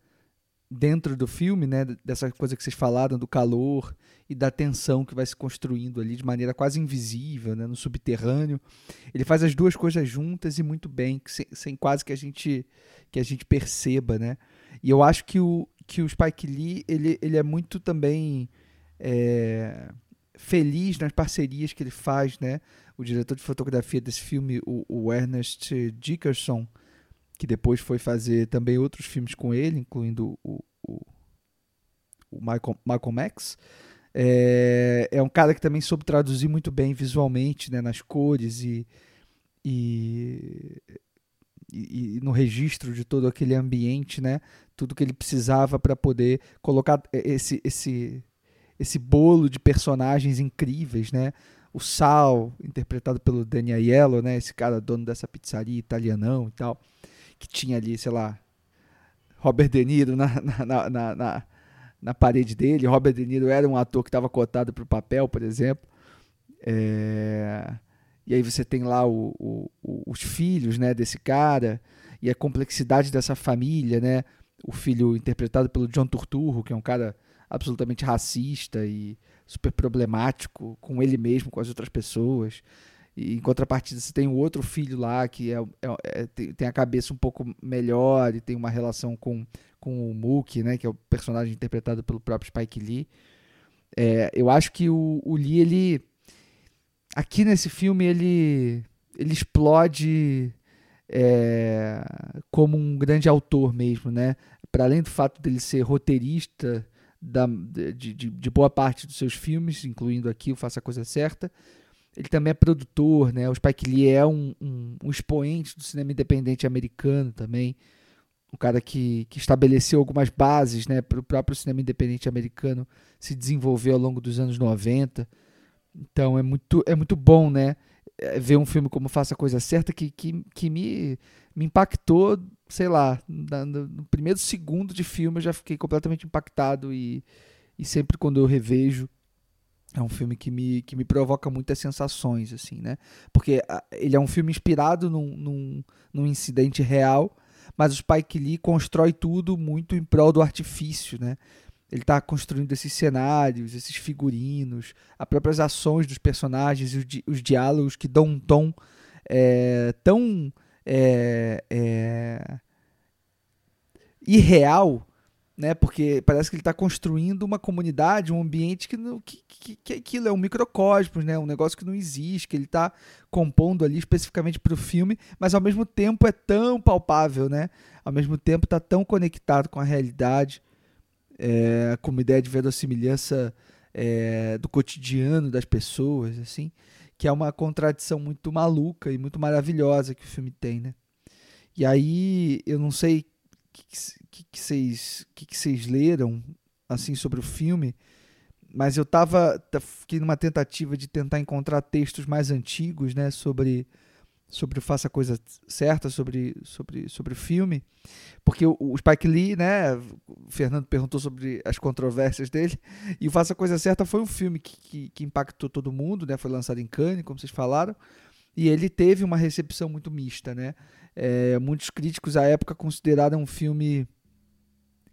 dentro do filme, né, dessa coisa que vocês falaram do calor e da tensão que vai se construindo ali de maneira quase invisível, né, no subterrâneo. Ele faz as duas coisas juntas e muito bem, sem, sem quase que a gente que a gente perceba, né? E eu acho que o que o Spike Lee ele, ele é muito também é, feliz nas parcerias que ele faz, né? O diretor de fotografia desse filme, o, o Ernest Dickerson, que depois foi fazer também outros filmes com ele, incluindo o, o, o Michael, Michael Max. É, é um cara que também soube traduzir muito bem visualmente, né, nas cores e, e, e, no registro de todo aquele ambiente, né, tudo que ele precisava para poder colocar esse, esse, esse bolo de personagens incríveis, né? O Sal, interpretado pelo Danny Aiello, né? Esse cara dono dessa pizzaria italianão e tal que tinha ali, sei lá, Robert De Niro na, na, na, na, na parede dele. Robert De Niro era um ator que estava cotado para o papel, por exemplo. É... E aí você tem lá o, o, o, os filhos né, desse cara e a complexidade dessa família, né? O filho interpretado pelo John Turturro, que é um cara absolutamente racista e super problemático com ele mesmo, com as outras pessoas. E em contrapartida, você tem o outro filho lá que é, é, é tem, a cabeça um pouco melhor e tem uma relação com, com o Mookie, né, que é o personagem interpretado pelo próprio Spike Lee. É, eu acho que o, o Lee, ele. Aqui nesse filme, ele, ele explode é, como um grande autor mesmo, né? Para além do fato dele ser roteirista da, de, de, de boa parte dos seus filmes, incluindo aqui o Faça a Coisa Certa ele também é produtor, né? O Spike Lee é um, um, um expoente do cinema independente americano também. Um cara que, que estabeleceu algumas bases né, para o próprio cinema independente americano se desenvolver ao longo dos anos 90. Então é muito, é muito bom né, é, ver um filme como Faça a Coisa Certa que, que, que me, me impactou, sei lá, no, primeiro segundo de filme eu já fiquei completamente impactado e, e sempre quando eu revejo é um filme que me, que me provoca muitas sensações, assim, né? Porque ele é um filme inspirado num, num, num, incidente real, mas o Spike Lee constrói tudo muito em prol do artifício, né? Ele está construindo esses cenários, esses figurinos, as próprias ações dos personagens e os, di os diálogos que dão um tom é, tão é, é, irreal né? Porque parece que ele está construindo uma comunidade, um ambiente que, que, que, que aquilo é um microcosmos, né? Um negócio que não existe, que ele está compondo ali especificamente para o filme, mas ao mesmo tempo é tão palpável, né? Ao mesmo tempo está tão conectado com a realidade, é, com uma ideia de verossimilhança é, do cotidiano das pessoas, assim, que é uma contradição muito maluca e muito maravilhosa que o filme tem, né? E aí eu não sei que, que, vocês que, que vocês leram assim sobre o filme, mas eu tava fiquei numa tentativa de tentar encontrar textos mais antigos, né, sobre sobre o faça a coisa certa sobre sobre sobre o filme, porque o, o Spike Lee, né, o Fernando perguntou sobre as controvérsias dele e o faça a coisa certa foi um filme que, que, que impactou todo mundo, né, foi lançado em Cannes, como vocês falaram, e ele teve uma recepção muito mista, né? É, muitos críticos à época consideraram um filme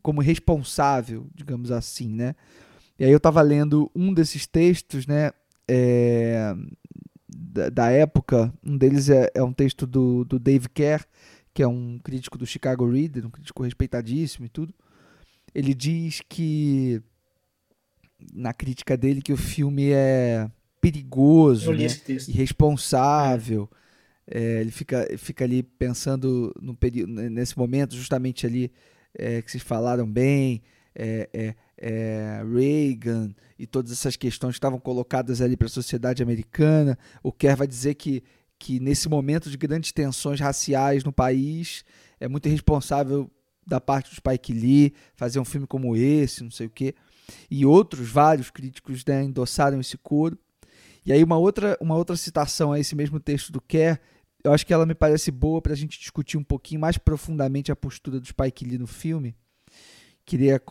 como responsável, digamos assim, né? E aí eu estava lendo um desses textos, né? É, da, da, época, um deles é, é, um texto do, do Dave Kerr, que é um crítico do Chicago Reader, um crítico respeitadíssimo e tudo. Ele diz que na crítica dele que o filme é perigoso, né? irresponsável. É é, ele fica, fica ali pensando no período, nesse momento, justamente ali é, que vocês falaram bem, é, é, é Reagan e todas essas questões que estavam colocadas ali para a sociedade americana. O Kerr vai dizer que, que nesse momento de grandes tensões raciais no país é muito irresponsável da parte do Spike Lee fazer um filme como esse, não sei o quê. E outros vários críticos né, endossaram esse coro. E aí uma outra, uma outra citação a esse mesmo texto do Kerr eu acho que ela me parece boa para a gente discutir um pouquinho mais profundamente a postura do Spike Lee no filme. Queria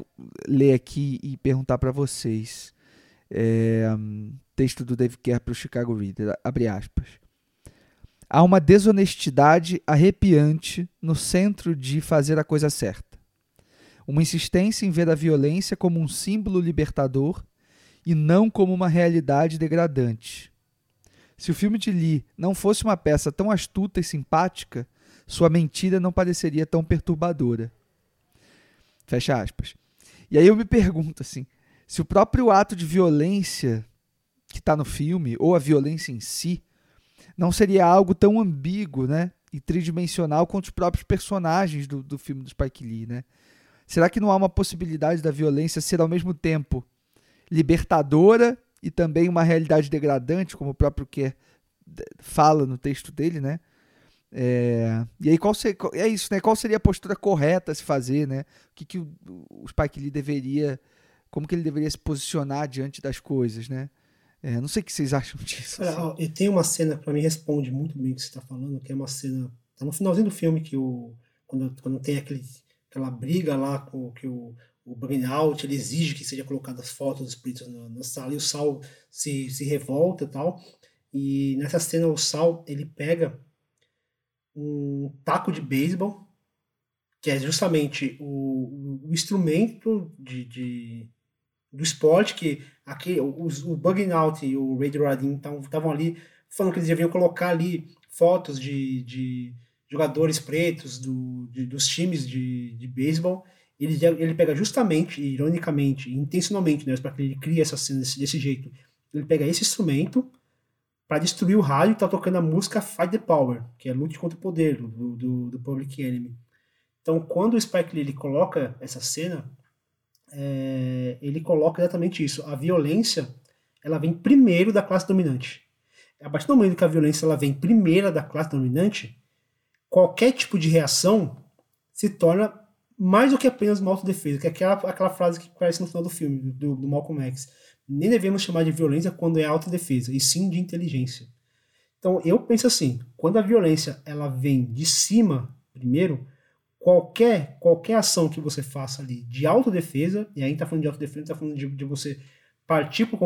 ler aqui e perguntar para vocês. É, texto do Dave Kerr para o Chicago Reader, abre aspas. Há uma desonestidade arrepiante no centro de fazer a coisa certa. Uma insistência em ver a violência como um símbolo libertador e não como uma realidade degradante. Se o filme de Lee não fosse uma peça tão astuta e simpática, sua mentira não pareceria tão perturbadora. Fecha aspas. E aí eu me pergunto assim, se o próprio ato de violência que está no filme, ou a violência em si, não seria algo tão ambíguo né, e tridimensional quanto os próprios personagens do, do filme do Spike Lee. Né? Será que não há uma possibilidade da violência ser ao mesmo tempo libertadora e também uma realidade degradante, como o próprio Kerr fala no texto dele, né? É, e aí qual ser, é isso, né? Qual seria a postura correta a se fazer, né? O que, que o, o Spike Lee deveria, como que ele deveria se posicionar diante das coisas, né? É, não sei o que vocês acham [LAUGHS] disso. Ó, e tem uma cena que para mim responde muito bem o que você está falando, que é uma cena tá no finalzinho do filme que o quando, quando tem aquele, aquela briga lá com que o o burnout, ele exige que seja colocadas fotos dos pretos na, na, sala e o Sal se, se revolta e tal. E nessa cena o Sal ele pega um taco de beisebol, que é justamente o, o instrumento de, de, do esporte que aqui, os, o Bugnout e o Ray Radin estavam ali falando que eles deviam colocar ali fotos de, de jogadores pretos do, de, dos times de, de beisebol ele, ele pega justamente, ironicamente, intencionalmente, né, para que ele crie essa cena desse, desse jeito. Ele pega esse instrumento para destruir o rádio e tá tocando a música Fight the Power, que é Lute contra o Poder, do, do, do Public Enemy. Então, quando o Spike Lee ele coloca essa cena, é, ele coloca exatamente isso. A violência, ela vem primeiro da classe dominante. A partir do momento que a violência ela vem primeira da classe dominante, qualquer tipo de reação se torna mais do que apenas uma autodefesa, que é aquela, aquela frase que aparece no final do filme, do, do Malcolm X. Nem devemos chamar de violência quando é autodefesa, e sim de inteligência. Então, eu penso assim, quando a violência ela vem de cima, primeiro, qualquer, qualquer ação que você faça ali de autodefesa, e aí está falando de autodefesa, está falando de, de você partir, pro,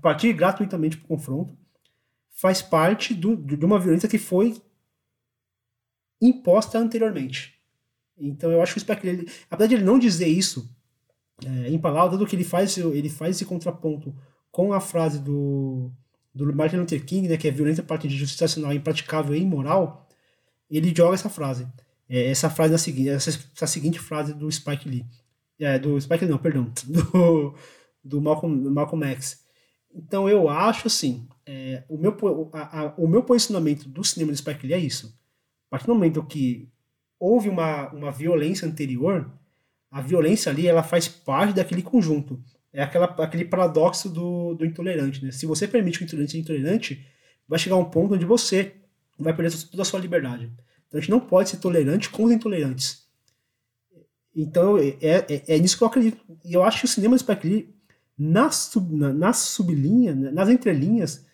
partir gratuitamente para o confronto, faz parte do, de uma violência que foi imposta anteriormente. Então eu acho que o Spike Lee, apesar de ele não dizer isso é, em palavras, do que ele faz, ele faz esse contraponto com a frase do, do Martin Luther King, né, que é violência a partir de justiça nacional impraticável e imoral, ele joga essa frase. É, essa frase na seguinte, essa, essa seguinte frase do Spike Lee. É, do Spike Lee, não, perdão. [LAUGHS] Do, do Malcolm, do Malcolm X. Então eu acho assim, é, o, meu, a, a, o meu posicionamento do cinema do Spike Lee é isso. A partir do momento que houve uma, uma violência anterior, a violência ali ela faz parte daquele conjunto. É aquela, aquele paradoxo do, do intolerante. Né? Se você permite que o intolerante seja intolerante, vai chegar um ponto onde você vai perder toda a sua liberdade. Então a gente não pode ser tolerante com os intolerantes. Então é, é, é nisso que eu acredito. E eu acho que o cinema do Spike Lee, na, sub, na, na sublinha, nas entrelinhas,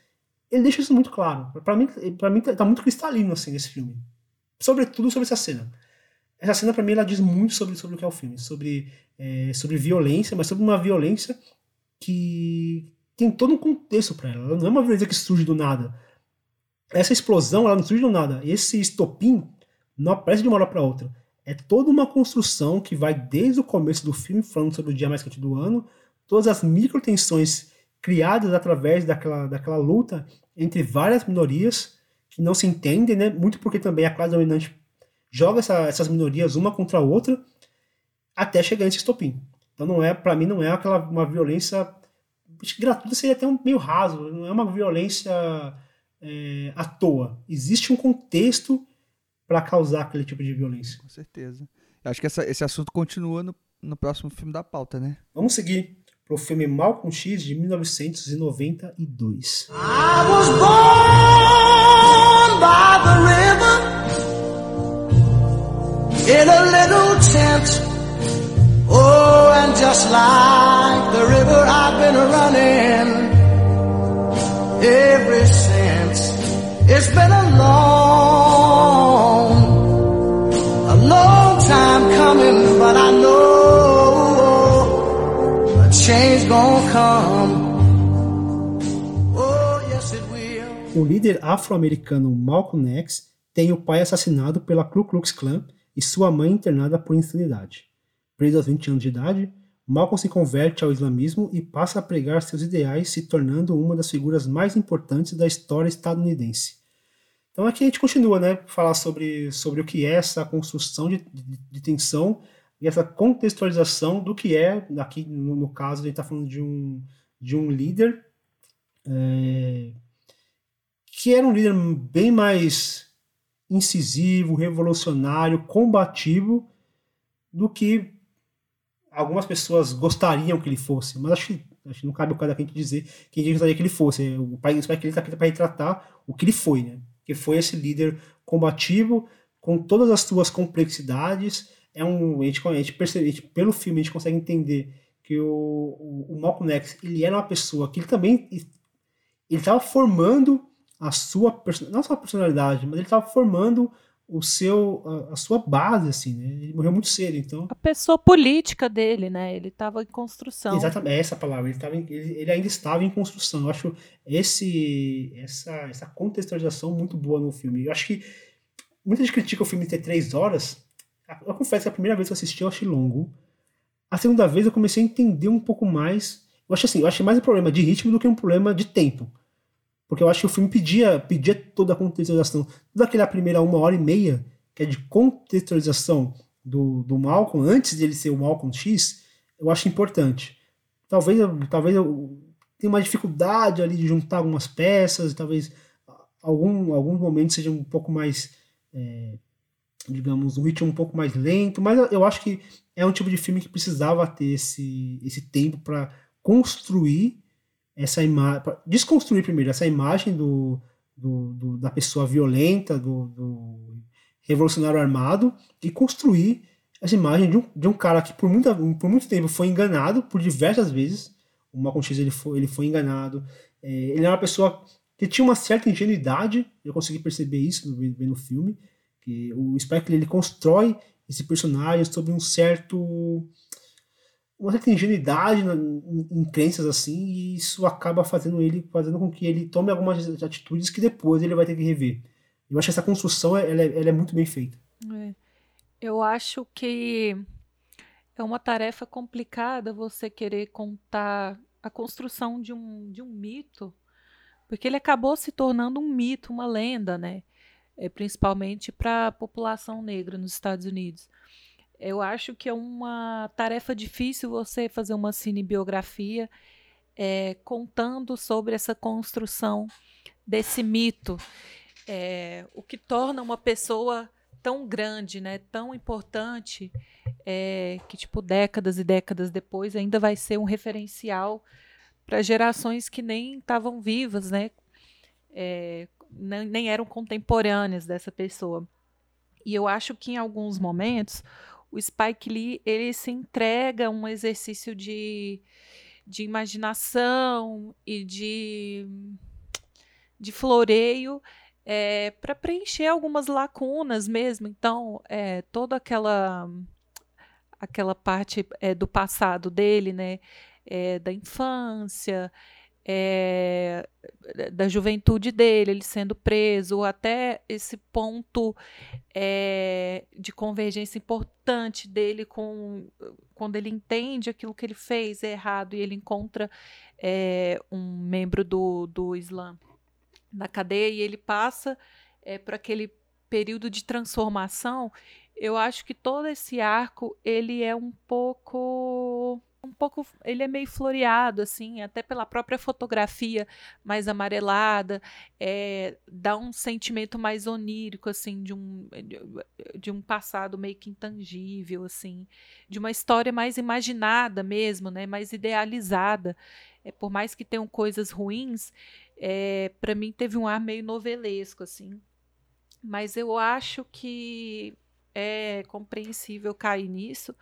ele deixa isso muito claro. Para mim, para mim tá, muito cristalino assim nesse filme sobretudo sobre essa cena. Essa cena, para mim, ela diz muito sobre, sobre o que é o filme, sobre, é, sobre violência, mas sobre uma violência que tem todo um contexto para ela. Ela não é uma violência que surge do nada. Essa explosão, ela não surge do nada. Esse estopim não aparece de uma hora para outra. É toda uma construção que vai desde o começo do filme, falando sobre o dia mais quente do ano, todas as microtensões criadas através daquela, daquela luta entre várias minorias que não se entendem, né? Muito porque também a classe dominante joga essa, essas minorias uma contra a outra até chegar nesse estopim. Então não é, para mim não é aquela uma violência acho que gratuita seria até um meio raso, não é uma violência é, à toa. Existe um contexto para causar aquele tipo de violência. Com certeza. Eu acho que essa, esse assunto continua no, no próximo filme da pauta, né? Vamos seguir pro filme Malcolm X de 1992. I was born by the river in a little tent. Oh, and just like the river I've been running ever since. It's been a long, a long time coming, but I know a change gonna come. Oh, o líder afro-americano Malcolm X tem o pai assassinado pela Ku Klux Klan e sua mãe internada por insanidade. Preso aos 20 anos de idade, Malcolm se converte ao islamismo e passa a pregar seus ideais, se tornando uma das figuras mais importantes da história estadunidense. Então aqui a gente continua, né, falar sobre, sobre o que é essa construção de, de, de tensão e essa contextualização do que é, aqui no, no caso a gente está falando de um, de um líder é, que era um líder bem mais incisivo, revolucionário, combativo do que algumas pessoas gostariam que ele fosse, mas acho que, acho que não cabe o cada quem dizer quem gostaria que ele fosse. O pai, o que ele está aqui para retratar o que ele foi, né? Que foi esse líder combativo com todas as suas complexidades. É um, a gente, a gente percebe, a gente, pelo filme a gente consegue entender que o, o, o Malcolm X ele era uma pessoa que ele também ele estava formando a sua não só a personalidade, mas ele estava formando o seu a, a, sua base assim, né? Ele morreu muito cedo, então. A pessoa política dele, né? Ele estava em construção. Exatamente, é essa palavra. Ele, tava em, ele, ele, ainda estava em construção. Eu acho esse essa essa contextualização muito boa no filme. Eu acho que muita gente critica o filme ter três horas. Eu confesso que a primeira vez que eu assisti eu achei longo. A segunda vez eu comecei a entender um pouco mais. Eu acho assim, eu achei mais um problema de ritmo do que um problema de tempo. Porque eu acho que o filme pedia, pedia toda a contextualização. Toda aquela primeira uma hora e meia, que é de contextualização do, do Malcolm, antes dele ser o Malcolm X, eu acho importante. Talvez, talvez eu tenha uma dificuldade ali de juntar algumas peças, talvez algum, alguns momentos sejam um pouco mais, é, digamos, um ritmo um pouco mais lento, mas eu acho que é um tipo de filme que precisava ter esse, esse tempo para construir essa imagem, desconstruir primeiro essa imagem do, do, do, da pessoa violenta, do, do, revolucionário armado, e construir essa imagem de um, de um cara que por, muita, por muito tempo foi enganado por diversas vezes. O Malcolm X ele foi, ele foi enganado. É, ele era uma pessoa que tinha uma certa ingenuidade, eu consegui perceber isso vendo no filme, que o Spike ele constrói esse personagem sobre um certo uma certa ingenuidade em, em crenças assim, e isso acaba fazendo ele, fazendo com que ele tome algumas atitudes que depois ele vai ter que rever. Eu acho que essa construção ela, é, ela é muito bem feita. É. Eu acho que é uma tarefa complicada você querer contar a construção de um, de um mito, porque ele acabou se tornando um mito, uma lenda, né? É, principalmente para a população negra nos Estados Unidos. Eu acho que é uma tarefa difícil você fazer uma cinebiografia é, contando sobre essa construção desse mito, é, o que torna uma pessoa tão grande, né, tão importante, é, que tipo décadas e décadas depois ainda vai ser um referencial para gerações que nem estavam vivas, né, é, nem, nem eram contemporâneas dessa pessoa. E eu acho que em alguns momentos o Spike Lee ele se entrega a um exercício de, de imaginação e de, de floreio é, para preencher algumas lacunas mesmo. Então, é, toda aquela aquela parte é, do passado dele, né, da infância, é, da juventude dele, ele sendo preso, até esse ponto é, de convergência importante dele com quando ele entende aquilo que ele fez é errado e ele encontra é, um membro do, do Islã na cadeia e ele passa para aquele período de transformação. Eu acho que todo esse arco ele é um pouco um pouco, ele é meio floreado, assim, até pela própria fotografia mais amarelada, é, dá um sentimento mais onírico, assim, de um, de um passado meio que intangível, assim, de uma história mais imaginada mesmo, né, mais idealizada. É, por mais que tenham coisas ruins, é, para mim teve um ar meio novelesco, assim. Mas eu acho que é compreensível cair nisso.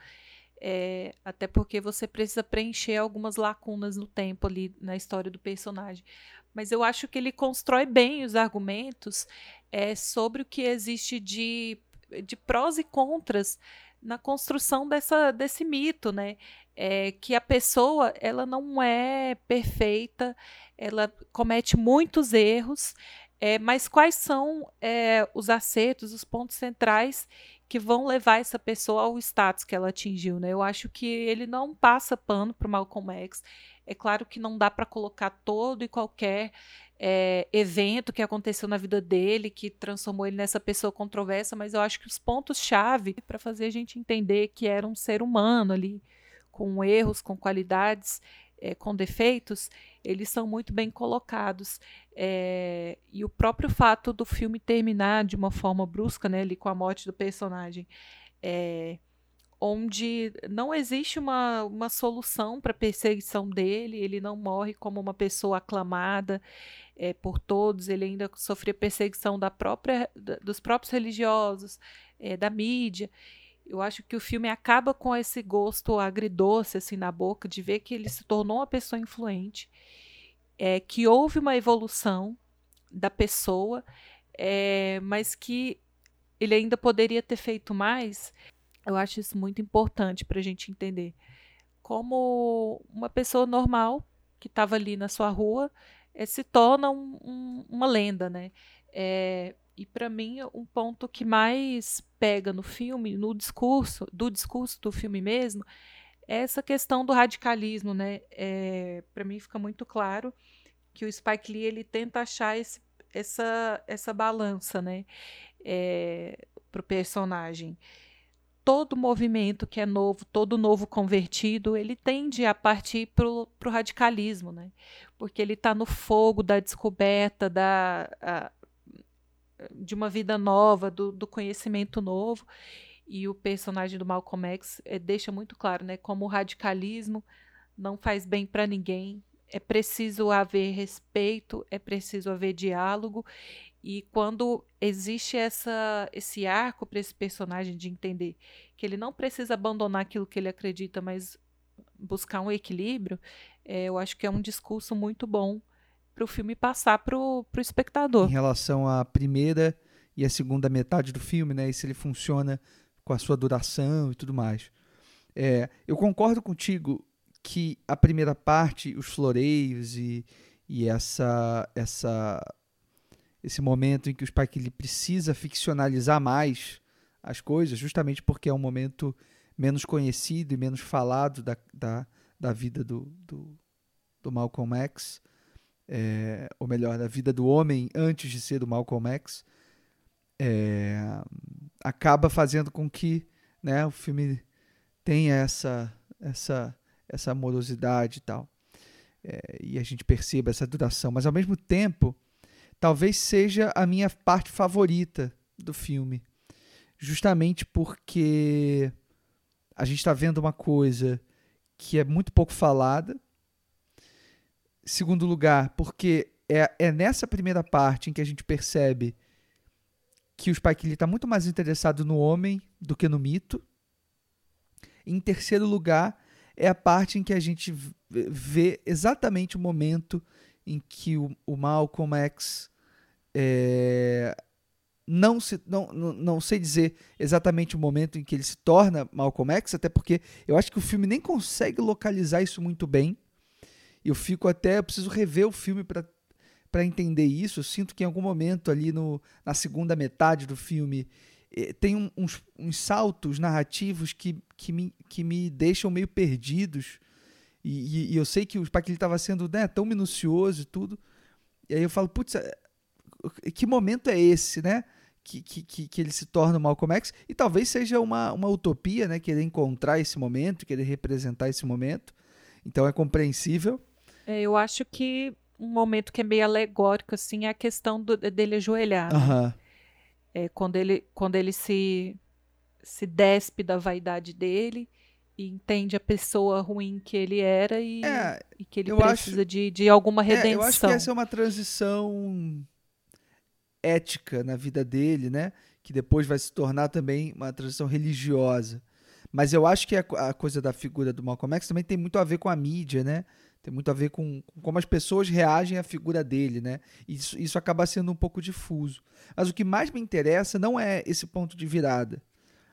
É, até porque você precisa preencher algumas lacunas no tempo ali na história do personagem. Mas eu acho que ele constrói bem os argumentos é, sobre o que existe de, de prós e contras na construção dessa, desse mito, né? é que a pessoa ela não é perfeita, ela comete muitos erros, é, mas quais são é, os acertos, os pontos centrais que vão levar essa pessoa ao status que ela atingiu? Né? Eu acho que ele não passa pano para o Malcolm X. É claro que não dá para colocar todo e qualquer é, evento que aconteceu na vida dele, que transformou ele nessa pessoa controversa, mas eu acho que os pontos-chave para fazer a gente entender que era um ser humano ali, com erros, com qualidades, é, com defeitos, eles são muito bem colocados. É, e o próprio fato do filme terminar de uma forma brusca, né, ali com a morte do personagem, é, onde não existe uma, uma solução para a perseguição dele, ele não morre como uma pessoa aclamada é, por todos, ele ainda sofria perseguição da própria, da, dos próprios religiosos, é, da mídia. Eu acho que o filme acaba com esse gosto agridoce assim na boca de ver que ele se tornou uma pessoa influente, é, que houve uma evolução da pessoa, é, mas que ele ainda poderia ter feito mais. Eu acho isso muito importante para a gente entender. Como uma pessoa normal que estava ali na sua rua é, se torna um, um, uma lenda, né? É, e para mim, um ponto que mais pega no filme, no discurso, do discurso do filme mesmo, é essa questão do radicalismo, né? É, para mim fica muito claro que o Spike Lee ele tenta achar esse, essa, essa balança, né? É, para o personagem. Todo movimento que é novo, todo novo convertido, ele tende a partir para o radicalismo, né? Porque ele está no fogo da descoberta, da, a, de uma vida nova, do, do conhecimento novo. E o personagem do Malcolm X é, deixa muito claro, né, como o radicalismo não faz bem para ninguém. É preciso haver respeito, é preciso haver diálogo. E quando existe essa, esse arco para esse personagem de entender que ele não precisa abandonar aquilo que ele acredita, mas buscar um equilíbrio, é, eu acho que é um discurso muito bom para o filme passar para o espectador. Em relação à primeira e a segunda metade do filme, né? E se ele funciona com a sua duração e tudo mais. É, eu concordo contigo que a primeira parte, os floreios e, e essa, essa, esse momento em que o Spike Lee precisa ficcionalizar mais as coisas, justamente porque é um momento menos conhecido e menos falado da, da, da vida do, do, do Malcolm X, é, ou melhor, da vida do homem antes de ser do Malcolm X, é, acaba fazendo com que né, o filme tenha essa, essa, essa amorosidade e tal. É, e a gente perceba essa duração. Mas ao mesmo tempo, talvez seja a minha parte favorita do filme. Justamente porque a gente está vendo uma coisa que é muito pouco falada, Segundo lugar, porque é, é nessa primeira parte em que a gente percebe que o Spike Lee está muito mais interessado no homem do que no mito. Em terceiro lugar, é a parte em que a gente vê exatamente o momento em que o, o Malcolm X é, não, se, não, não, não sei dizer exatamente o momento em que ele se torna Malcolm X, até porque eu acho que o filme nem consegue localizar isso muito bem eu fico até. Eu preciso rever o filme para entender isso. Eu sinto que em algum momento ali no, na segunda metade do filme eh, tem um, uns, uns, saltos narrativos que, que, me, que me deixam meio perdidos. E, e, e eu sei que o Spike estava sendo né, tão minucioso e tudo. E aí eu falo, putz, eh, que momento é esse, né? Que, que, que ele se torna o Malcolm X. E talvez seja uma, uma utopia, né? Querer encontrar esse momento, querer representar esse momento. Então é compreensível. É, eu acho que um momento que é meio alegórico, assim, é a questão do, dele ajoelhar. Né? É, quando ele, quando ele se, se despe da vaidade dele e entende a pessoa ruim que ele era e, é, e que ele precisa acho, de, de alguma redenção. É, eu acho que essa é uma transição ética na vida dele, né? Que depois vai se tornar também uma transição religiosa. Mas eu acho que a, a coisa da figura do Malcolm X também tem muito a ver com a mídia, né? Tem muito a ver com, com, como as pessoas reagem à figura dele, né? Isso, isso acaba sendo um pouco difuso. Mas o que mais me interessa não é esse ponto de virada.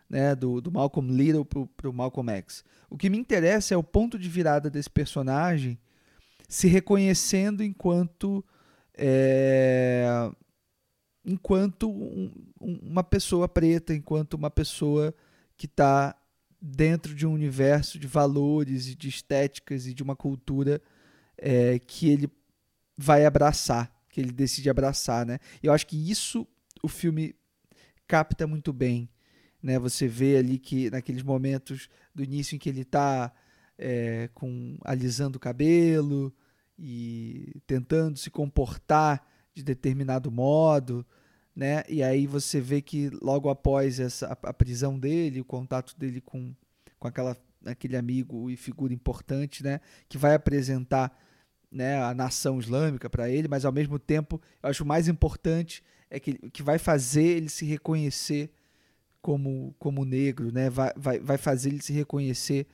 né, do, do Malcolm Little para o Malcolm X. O que me interessa é o ponto de virada desse personagem se reconhecendo enquanto é, enquanto um, uma pessoa preta, enquanto uma pessoa que está dentro de um universo de valores e de estéticas e de uma cultura é, que ele vai abraçar, que ele decide abraçar, né? Eu acho que isso o filme capta muito bem, né? Você vê ali que naqueles momentos do início em que ele está é, com alisando o cabelo e tentando se comportar de determinado modo, né? E aí você vê que logo após essa a, a prisão dele, o contato dele com, com aquela aquele amigo e figura importante, né, que vai apresentar né, a nação islâmica para ele, mas ao mesmo tempo, eu acho mais importante é que, que vai fazer ele se reconhecer como, como negro, né? vai, vai, vai fazer ele se reconhecer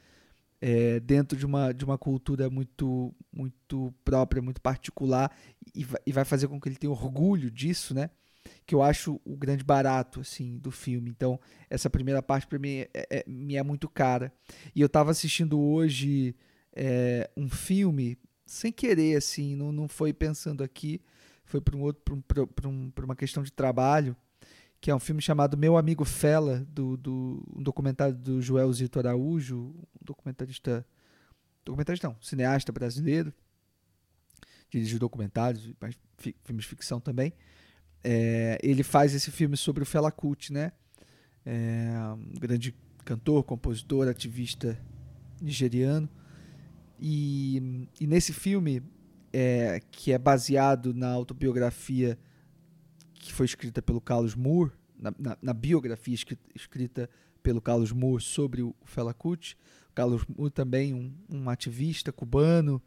é, dentro de uma, de uma cultura muito, muito própria, muito particular, e vai, e vai fazer com que ele tenha orgulho disso, né? Que eu acho o grande barato assim do filme. Então, essa primeira parte para mim é, é, me é muito cara. E eu estava assistindo hoje é, um filme sem querer, assim, não, não foi pensando aqui, foi para um outro, para um, uma questão de trabalho, que é um filme chamado Meu Amigo Fela, do, do um documentário do Joel Zito Araújo, um documentarista, documentarista não, cineasta brasileiro, dirige documentários, mas filmes de ficção também. É, ele faz esse filme sobre o Fela Kuti, né? É, um grande cantor, compositor, ativista nigeriano. E, e nesse filme, é, que é baseado na autobiografia que foi escrita pelo Carlos Moore, na, na, na biografia escrita, pelo Carlos Moore sobre o Fela Kuti. Carlos Moore também um, um ativista cubano,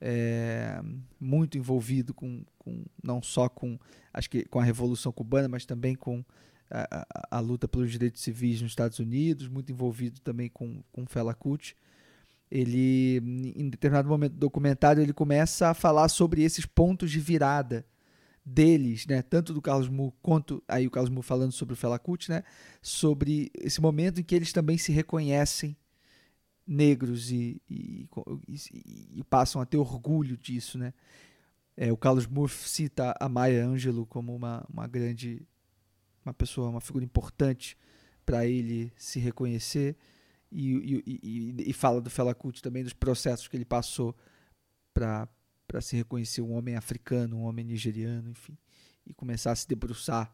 é, muito envolvido com, com, não só com acho que com a revolução cubana, mas também com a, a, a, luta pelos direitos civis nos Estados Unidos, muito envolvido também com com Fela Kuti. Ele em determinado momento do documentário ele começa a falar sobre esses pontos de virada deles, né, tanto do Carlos Mu quanto aí o Carlos Mu falando sobre o Fela Kuti, né, sobre esse momento em que eles também se reconhecem negros e, e, e, e passam a ter orgulho disso, né. É, o Carlos Moore cita a Maya Angelou como uma, uma grande uma pessoa, uma figura importante para ele se reconhecer e, fala do Fela Kuti também, dos processos que ele passou para se reconhecer um homem africano, um homem nigeriano, enfim, e começar a se debruçar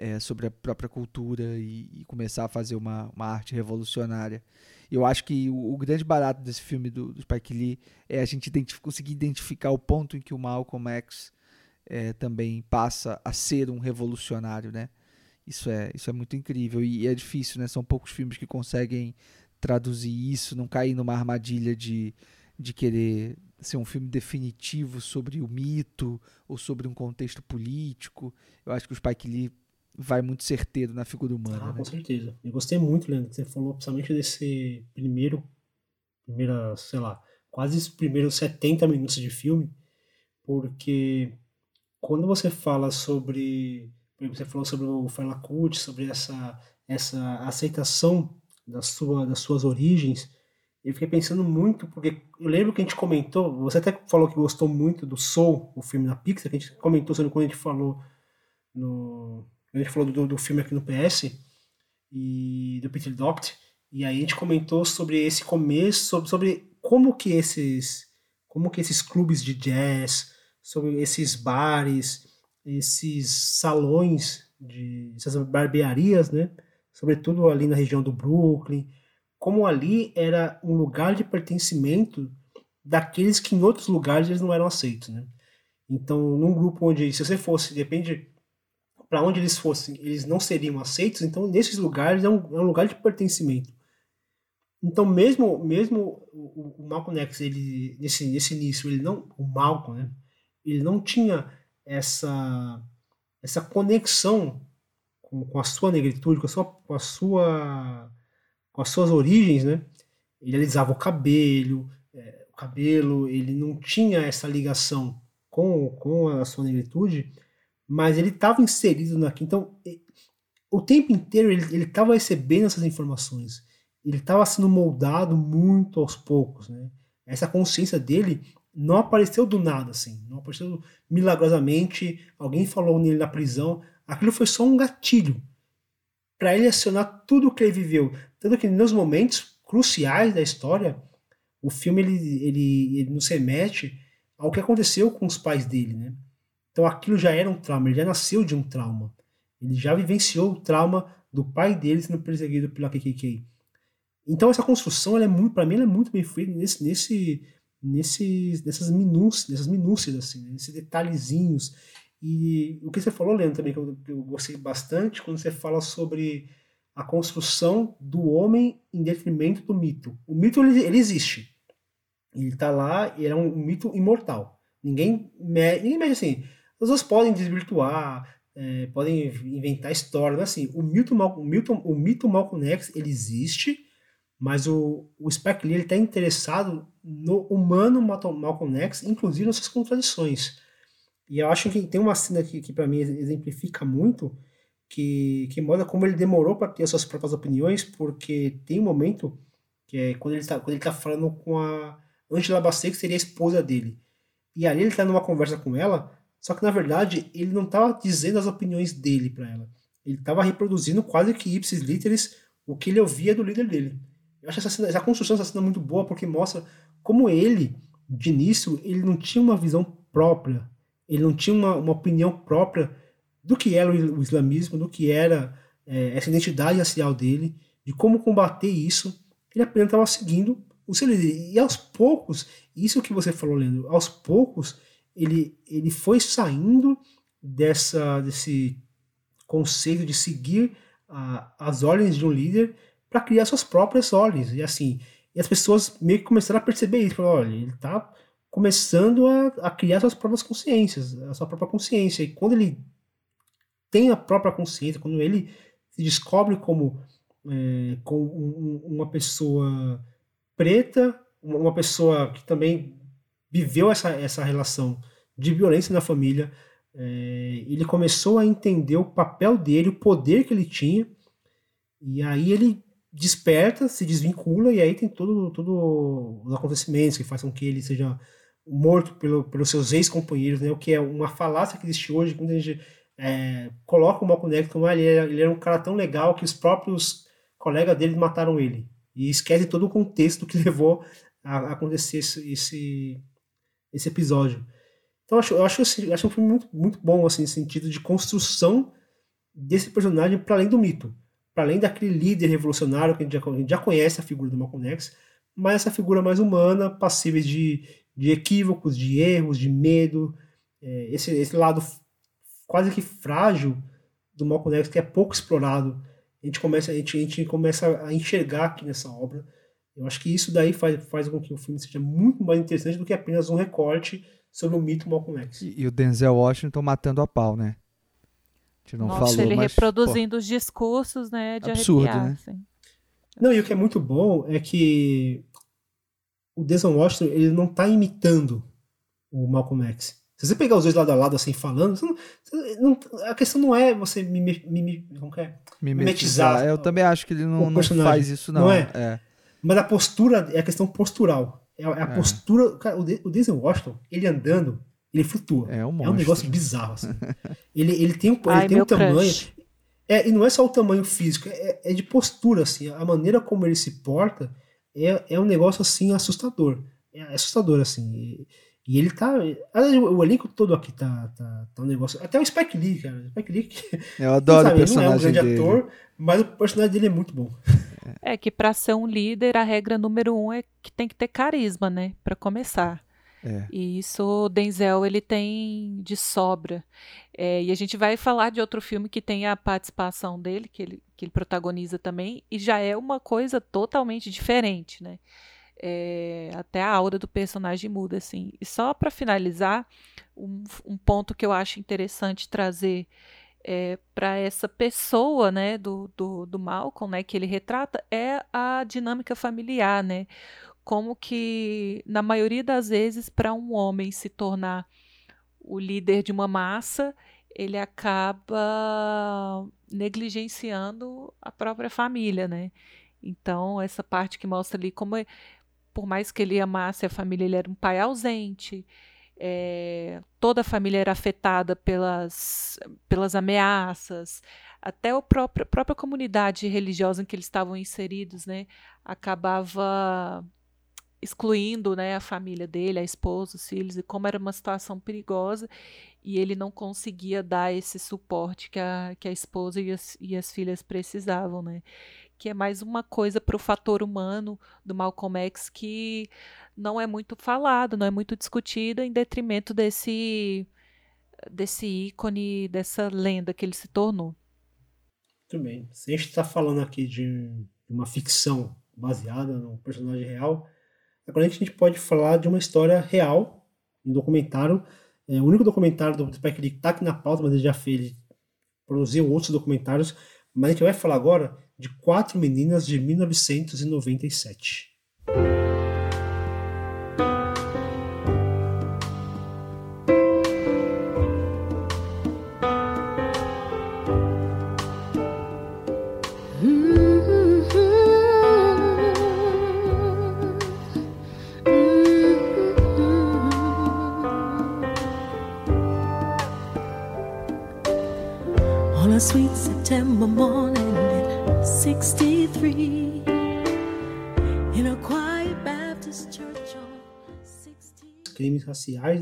é, sobre a própria cultura e, e, começar a fazer uma, uma arte revolucionária. Eu acho que o, o grande barato desse filme do, do Spike Lee é a gente identif conseguir identificar o ponto em que o Malcolm X é, também passa a ser um revolucionário, né? Isso é, isso é muito incrível e é difícil, né? São poucos filmes que conseguem traduzir isso, não cair numa armadilha de, de querer ser um filme definitivo sobre o mito ou sobre um contexto político. Eu acho que o Spike Lee vai muito certeiro na figura humana. Ah, né? com certeza. Eu gostei muito, Leandro, que você falou principalmente desse primeiro, primeira, sei lá, quase os primeiros 70 minutos de filme, porque quando você fala sobre, você falou sobre o Fela Kuti, sobre essa, essa aceitação da sua, das suas origens, eu fiquei pensando muito, porque eu lembro que a gente comentou, você até falou que gostou muito do Soul, o filme da Pixar, que a gente comentou sobre quando a gente falou no. A gente falou do, do filme aqui no PS e do Peter Doct, e aí a gente comentou sobre esse começo, sobre, sobre como que esses como que esses clubes de jazz, sobre esses bares, esses salões de essas barbearias, né? sobretudo ali na região do Brooklyn, como ali era um lugar de pertencimento daqueles que em outros lugares eles não eram aceitos, né? Então, num grupo onde, se você fosse, depende para onde eles fossem, eles não seriam aceitos, então nesses lugares é um, é um lugar de pertencimento. Então, mesmo mesmo o, o Malcolm X, ele, nesse, nesse início, ele não, o Malcolm, né? Ele não tinha essa, essa conexão com, com a sua negritude, com a sua, com a sua com as suas origens, né? Ele alisava o cabelo, é, o cabelo, ele não tinha essa ligação com, com a sua negritude, mas ele estava inserido naquilo. Então, o tempo inteiro ele estava recebendo essas informações. Ele estava sendo moldado muito aos poucos, né? Essa consciência dele não apareceu do nada, assim. Não apareceu milagrosamente. Alguém falou nele na prisão. Aquilo foi só um gatilho para ele acionar tudo o que ele viveu. Tanto que nos momentos cruciais da história, o filme ele, ele, ele nos remete ao que aconteceu com os pais dele, né? Então aquilo já era um trauma, ele já nasceu de um trauma. Ele já vivenciou o trauma do pai dele sendo perseguido pela KKK. Então essa construção, ela é muito, para mim, ela é muito bem feita nesse, nesse, nesses, nessas minúcias, nessas minúcias assim, né? nesses detalhezinhos. E o que você falou, Leandro, também que eu, eu gostei bastante, quando você fala sobre a construção do homem em detrimento do mito. O mito ele, ele existe. Ele está lá, ele é um, um mito imortal. Ninguém mede, ninguém assim. As pessoas podem desvirtuar, é, podem inventar histórias, mas assim, o mito, o mito, o mito Malcolm X, ele existe, mas o, o Spike Lee está interessado no humano Malcolm X, inclusive nas suas contradições. E eu acho que tem uma cena que, que para mim exemplifica muito, que, que mostra como ele demorou para ter as suas próprias opiniões, porque tem um momento que é quando ele está quando ele tá falando com a Angela Bassett, que seria a esposa dele. E ali ele está numa conversa com ela, só que na verdade ele não estava dizendo as opiniões dele para ela. Ele estava reproduzindo quase que ipsis literis o que ele ouvia do líder dele. Eu acho essa, cena, essa construção dessa cena muito boa porque mostra como ele, de início, ele não tinha uma visão própria, ele não tinha uma, uma opinião própria do que era o islamismo, do que era é, essa identidade racial dele, de como combater isso. Ele apenas estava seguindo o seu líder. E aos poucos, isso que você falou, Leandro, aos poucos, ele, ele foi saindo dessa, desse conceito de seguir as ordens de um líder para criar suas próprias ordens. E assim, e as pessoas meio que começaram a perceber isso. Falaram, olha, ele está começando a, a, criar suas próprias consciências, a sua própria consciência. E quando ele tem a própria consciência, quando ele se descobre como, é, como um, uma pessoa preta, uma pessoa que também viveu essa, essa relação de violência na família, é, ele começou a entender o papel dele, o poder que ele tinha, e aí ele desperta, se desvincula, e aí tem todo, todo os acontecimentos que fazem com que ele seja morto pelo, pelos seus ex-companheiros, né, o que é uma falácia que existe hoje, quando a gente é, coloca o Malcolm X como ah, ele era, ele era um cara tão legal que os próprios colegas dele mataram ele, e esquece todo o contexto que [LAUGHS] levou a, a acontecer esse, esse, esse episódio. Então eu acho, eu acho, assim, eu acho um filme muito, muito bom, assim, no sentido de construção desse personagem para além do mito. Para além daquele líder revolucionário que a gente, já, a gente já conhece a figura do Malcolm X, mas essa figura mais humana, passível de, de equívocos, de erros, de medo, é, esse, esse lado quase que frágil do Malcolm X que é pouco explorado. A gente começa, a gente, a gente começa a enxergar aqui nessa obra. Eu acho que isso daí faz, faz com que o filme seja muito mais interessante do que apenas um recorte sobre o mito Malcolm X. E, e o Denzel Washington matando a pau, né? A gente não Nossa, falou, ele mas, reproduzindo pô, os discursos, né? De absurdo, arrepiar, né? Assim. Não, e o que é muito bom é que o Denzel Washington ele não está imitando o Malcolm X. Se você pegar os dois lado a lado assim falando, você não, você não, a questão não é você mime, mime, como é? mimetizar. Eu também acho que ele não, não faz isso, não. não é? é? Mas a postura é a questão postural. É a, é a é. postura. Cara, o Denzel Washington, ele andando, ele flutua. É um, é um negócio bizarro. Assim. [LAUGHS] ele, ele tem um, Ai, ele tem um tamanho. É, e não é só o tamanho físico, é, é, de postura, assim. A maneira como ele se porta é, é um negócio assim assustador. É assustador, assim. E, e ele tá. O elenco todo aqui tá, tá, tá um negócio. Até o Spike Lee, cara. O Spike Lee. Eu [LAUGHS] adoro sabe, o personagem. Ele não é um grande dele. ator, mas o personagem dele é muito bom. [LAUGHS] É que para ser um líder, a regra número um é que tem que ter carisma, né? Para começar. É. E isso o Denzel ele tem de sobra. É, e a gente vai falar de outro filme que tem a participação dele, que ele, que ele protagoniza também, e já é uma coisa totalmente diferente, né? É, até a aura do personagem muda, assim. E só para finalizar, um, um ponto que eu acho interessante trazer é, para essa pessoa né, do, do, do Malcolm, né, que ele retrata, é a dinâmica familiar, né? Como que, na maioria das vezes, para um homem se tornar o líder de uma massa, ele acaba negligenciando a própria família, né? Então, essa parte que mostra ali como, é, por mais que ele amasse a família, ele era um pai ausente, é, toda a família era afetada pelas, pelas ameaças, até a própria, a própria comunidade religiosa em que eles estavam inseridos, né, acabava excluindo né, a família dele, a esposa, os filhos, e como era uma situação perigosa, e ele não conseguia dar esse suporte que a, que a esposa e as, e as filhas precisavam, né? Que é mais uma coisa para o fator humano do Malcolm X que não é muito falado, não é muito discutido, em detrimento desse, desse ícone, dessa lenda que ele se tornou. Muito bem. Se a gente está falando aqui de uma ficção baseada num personagem real, agora a gente pode falar de uma história real, um documentário é, o único documentário do Spike Lee que está aqui na pauta, mas ele já fez, ele produziu outros documentários, mas a gente vai falar agora de Quatro Meninas de 1997.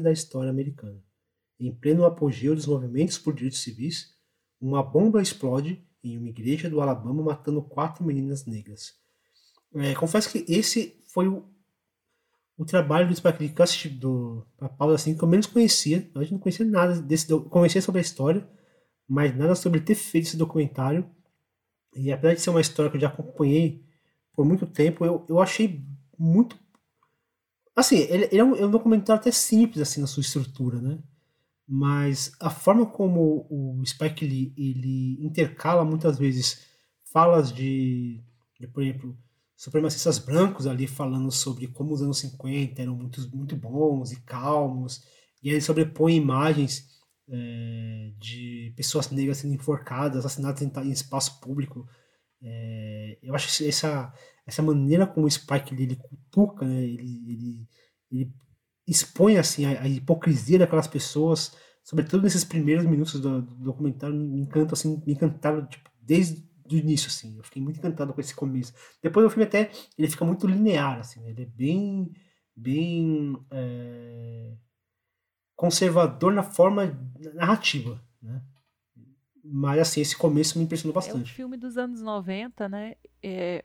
Da história americana. Em pleno apogeu dos movimentos por direitos civis, uma bomba explode em uma igreja do Alabama matando quatro meninas negras. É, confesso que esse foi o, o trabalho do Spike Lee que do Paulo assim que eu menos conhecia. Gente não conhecia nada desse, conhecia sobre a história, mas nada sobre ter feito esse documentário. E apesar de ser uma história que eu já acompanhei por muito tempo, eu, eu achei muito Assim, ele, ele é, um, é, um, documentário até simples assim na sua estrutura, né? Mas a forma como o Spike Lee ele intercala muitas vezes falas de, de por exemplo, supremacistas brancos ali falando sobre como os anos 50 eram muito, muito bons e calmos, e ele sobrepõe imagens é, de pessoas negras sendo enforcadas, assassinadas em, em espaço público. É, eu acho essa, essa maneira como o Spike ele, ele cutuca, né, ele, ele, ele expõe assim a, a, hipocrisia daquelas pessoas, sobretudo nesses primeiros minutos do, do documentário, me encanta assim, me encantaram tipo, desde o início assim. Eu fiquei muito encantado com esse começo. Depois o filme até ele fica muito linear assim, ele é bem bem é, conservador na forma narrativa, né? Mas assim, esse começo me impressionou bastante. É um filme dos anos 90, né? É,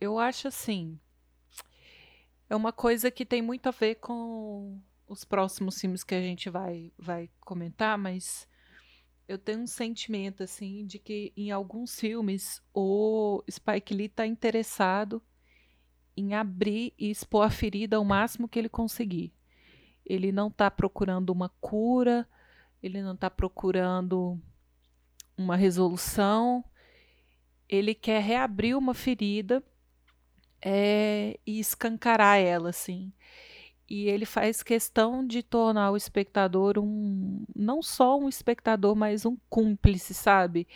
eu acho assim. É uma coisa que tem muito a ver com os próximos filmes que a gente vai, vai comentar, mas eu tenho um sentimento assim de que em alguns filmes o Spike Lee está interessado em abrir e expor a ferida ao máximo que ele conseguir. Ele não está procurando uma cura, ele não está procurando uma resolução, ele quer reabrir uma ferida é, e escancarar ela, assim. E ele faz questão de tornar o espectador um, não só um espectador, mas um cúmplice, sabe?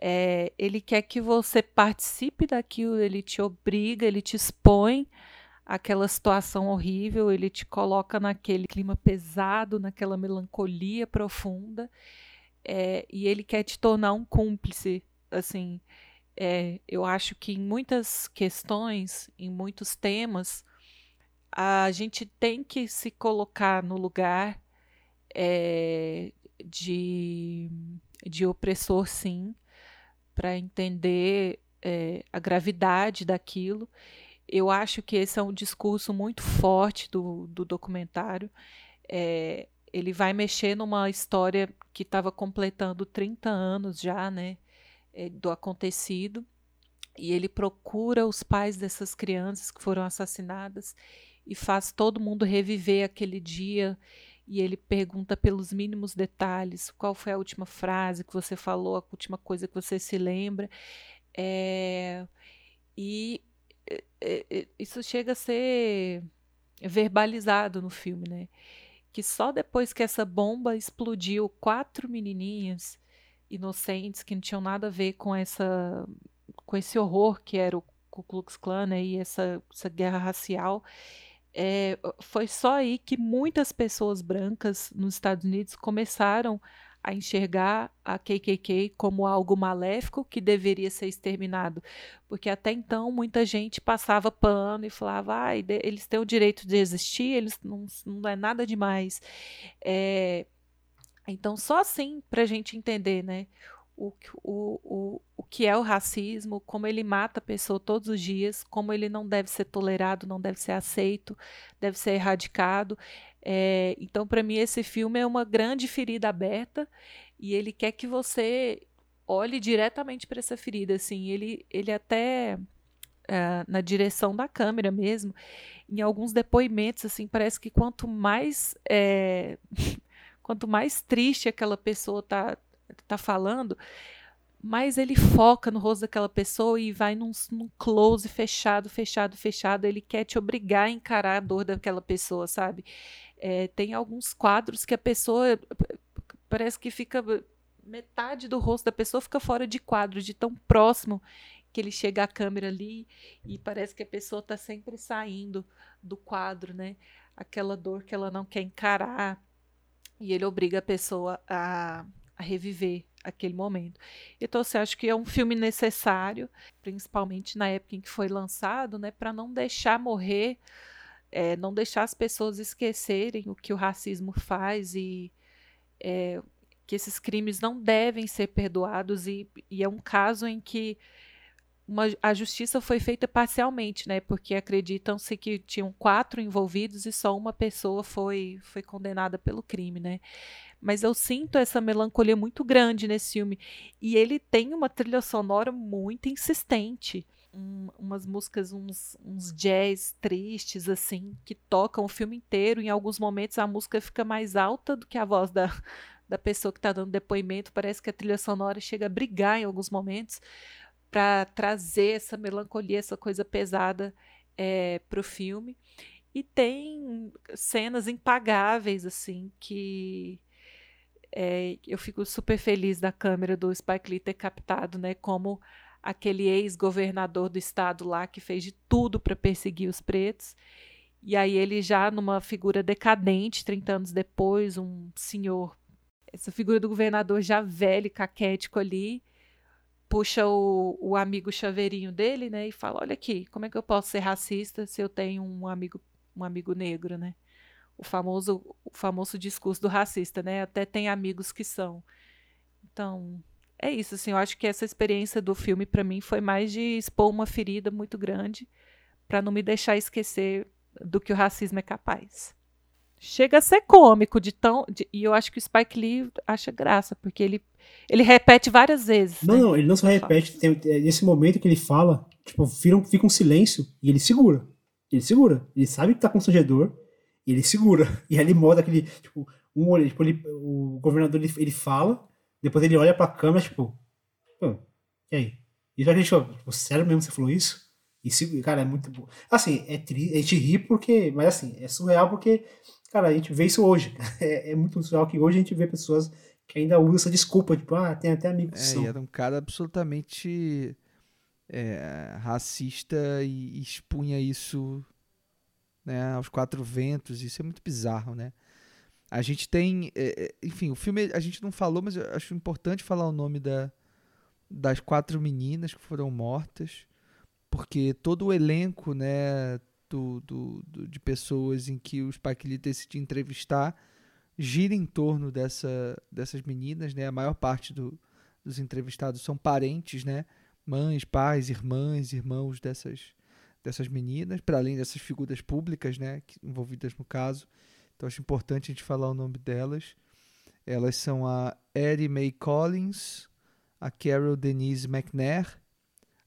É, ele quer que você participe daquilo, ele te obriga, ele te expõe aquela situação horrível, ele te coloca naquele clima pesado, naquela melancolia profunda, é, e ele quer te tornar um cúmplice, assim. É, eu acho que em muitas questões, em muitos temas, a gente tem que se colocar no lugar é, de, de opressor, sim, para entender é, a gravidade daquilo. Eu acho que esse é um discurso muito forte do, do documentário. É, ele vai mexer numa história que estava completando 30 anos já, né? É, do acontecido e ele procura os pais dessas crianças que foram assassinadas e faz todo mundo reviver aquele dia e ele pergunta pelos mínimos detalhes qual foi a última frase que você falou, a última coisa que você se lembra. É, e é, é, isso chega a ser verbalizado no filme, né? que só depois que essa bomba explodiu, quatro menininhas inocentes que não tinham nada a ver com essa com esse horror que era o Ku Klux Klan né, e essa, essa guerra racial, é, foi só aí que muitas pessoas brancas nos Estados Unidos começaram a enxergar a KKK como algo maléfico que deveria ser exterminado, porque até então muita gente passava pano e falava, ah, eles têm o direito de existir, eles não, não é nada demais. É, então, só assim para a gente entender, né? o, o, o, o que é o racismo, como ele mata a pessoa todos os dias, como ele não deve ser tolerado, não deve ser aceito, deve ser erradicado. É, então, para mim, esse filme é uma grande ferida aberta e ele quer que você olhe diretamente para essa ferida. Assim, ele, ele até é, na direção da câmera mesmo, em alguns depoimentos, assim, parece que quanto mais é, [LAUGHS] quanto mais triste aquela pessoa tá tá falando, mas ele foca no rosto daquela pessoa e vai num, num, close fechado, fechado, fechado. Ele quer te obrigar a encarar a dor daquela pessoa, sabe? É, tem alguns quadros que a pessoa parece que fica metade do rosto da pessoa fica fora de quadro, de tão próximo que ele chega à câmera ali e parece que a pessoa está sempre saindo do quadro, né? Aquela dor que ela não quer encarar. E ele obriga a pessoa a a reviver aquele momento. Então, você acha que é um filme necessário, principalmente na época em que foi lançado, né, para não deixar morrer, é, não deixar as pessoas esquecerem o que o racismo faz e é, que esses crimes não devem ser perdoados e, e é um caso em que uma, a justiça foi feita parcialmente, né? Porque acreditam-se que tinham quatro envolvidos e só uma pessoa foi, foi condenada pelo crime, né? Mas eu sinto essa melancolia muito grande nesse filme. E ele tem uma trilha sonora muito insistente. Um, umas músicas, uns, uns jazz tristes, assim, que tocam o filme inteiro. Em alguns momentos a música fica mais alta do que a voz da, [LAUGHS] da pessoa que está dando depoimento. Parece que a trilha sonora chega a brigar em alguns momentos para trazer essa melancolia, essa coisa pesada é, para o filme. E tem cenas impagáveis, assim, que é, eu fico super feliz da câmera do Spike Lee ter captado, né? Como aquele ex-governador do estado lá que fez de tudo para perseguir os pretos. E aí ele já numa figura decadente, 30 anos depois, um senhor, essa figura do governador já velho, caquético ali, puxa o, o amigo chaveirinho dele, né, e fala: "Olha aqui, como é que eu posso ser racista se eu tenho um amigo um amigo negro, né?" O famoso o famoso discurso do racista, né? Até tem amigos que são. Então, é isso, assim, eu acho que essa experiência do filme para mim foi mais de expor uma ferida muito grande para não me deixar esquecer do que o racismo é capaz chega a ser cômico de tão. De, e eu acho que o Spike Lee acha graça, porque ele, ele repete várias vezes. Não, né? não, ele não só repete, tem, é, nesse momento que ele fala, tipo, fica, fica um silêncio e ele segura. Ele segura. Ele sabe que tá constrangedor e ele segura. [LAUGHS] E aí ele moda aquele, tipo, um olho, tipo, ele, o governador ele, ele fala, depois ele olha pra câmera, tipo, Pô, e aí? E já a gente, tipo, sério mesmo você falou isso? E, cara, é muito bom. Assim, é triste, a gente ri porque, mas assim, é surreal porque Cara, a gente vê isso hoje. [LAUGHS] É, é muito surreal que hoje a gente vê pessoas que ainda usam essa desculpa, tipo, ah, tem até amigos é, que era um cara absolutamente é, racista e, expunha isso né, aos quatro ventos. Isso é muito bizarro, né? A gente tem, é, é, enfim, o filme a gente não falou, mas eu acho importante falar o nome da, das quatro meninas que foram mortas, porque todo o elenco, né, do, do, do, de pessoas em que o Spike Lee decide entrevistar gira em torno dessa, dessas meninas, né? A maior parte do, dos entrevistados são parentes, né? Mães, pais, irmãs, irmãos dessas, dessas meninas, para além dessas figuras públicas, né? Envolvidas no caso. Então acho importante a gente falar o nome delas. Elas são a Eddie Mae Collins, a Carol Denise McNair,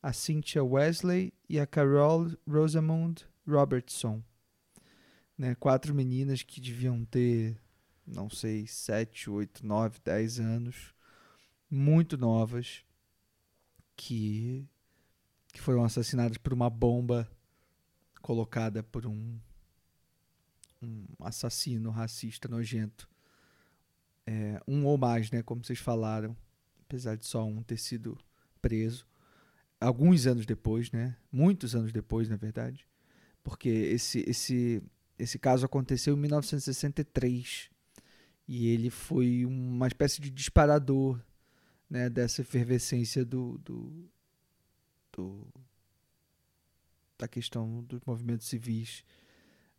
a Cynthia Wesley e a Carol Rosamund Robertson. Né? Quatro meninas que deviam ter, não sei, sete, oito, nove, dez anos, muito novas, que, que foram assassinadas por uma bomba colocada por um um assassino racista nojento. É, um ou mais, né? Como vocês falaram, apesar de só um ter sido preso. Alguns anos depois, né? Muitos anos depois, na verdade. Porque esse, esse, esse caso aconteceu em 1963. E ele foi uma espécie de disparador né, dessa efervescência do, do, do da questão dos movimentos civis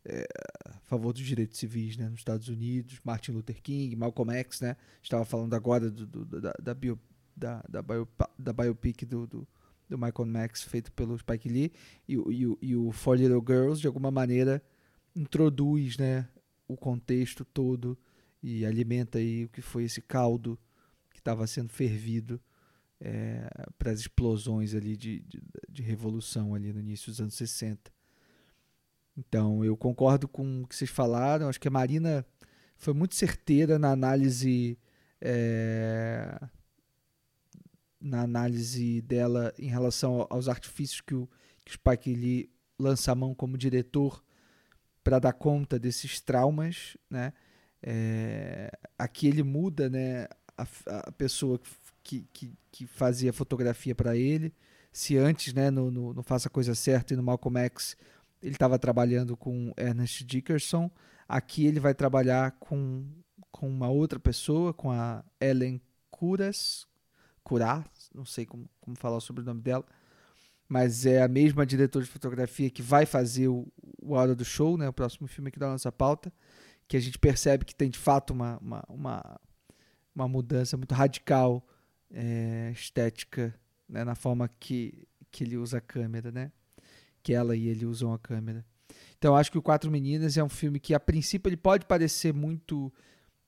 é, a favor dos direitos civis né, nos Estados Unidos, Martin Luther King, Malcolm X, né? Estava falando agora do, do, da, da, bio, da, da, bio, da biopic do, do, do Malcolm X feito pelo Spike Lee e, e, e o Four Little Girls de alguma maneira introduz né, o contexto todo e alimenta aí o que foi esse caldo que estava sendo fervido é, para as explosões ali de, de, de, revolução ali no início dos anos 60. Então eu concordo com o que vocês falaram, acho que a Marina foi muito certeira na análise é, na análise dela em relação aos artifícios que o, que o Spike Lee lança a mão como diretor para dar conta desses traumas, né? É, aqui ele muda, né? A, a pessoa que, que, que fazia fotografia para ele. Se antes, né, no, no, no, Faça a Coisa Certa e no Malcolm X, ele estava trabalhando com Ernest Dickerson, aqui ele vai trabalhar com, com uma outra pessoa, com a Ellen Curas, Curar, não sei como, como falar o sobrenome dela, mas é a mesma diretora de fotografia que vai fazer o, o Hora do Show, né, o próximo filme aqui da nossa pauta, que a gente percebe que tem de fato uma, uma, uma, uma mudança muito radical é, estética né, na forma que, que ele usa a câmera, né? Que ela e ele usam a câmera. Então acho que o Quatro Meninas é um filme que a princípio ele pode parecer muito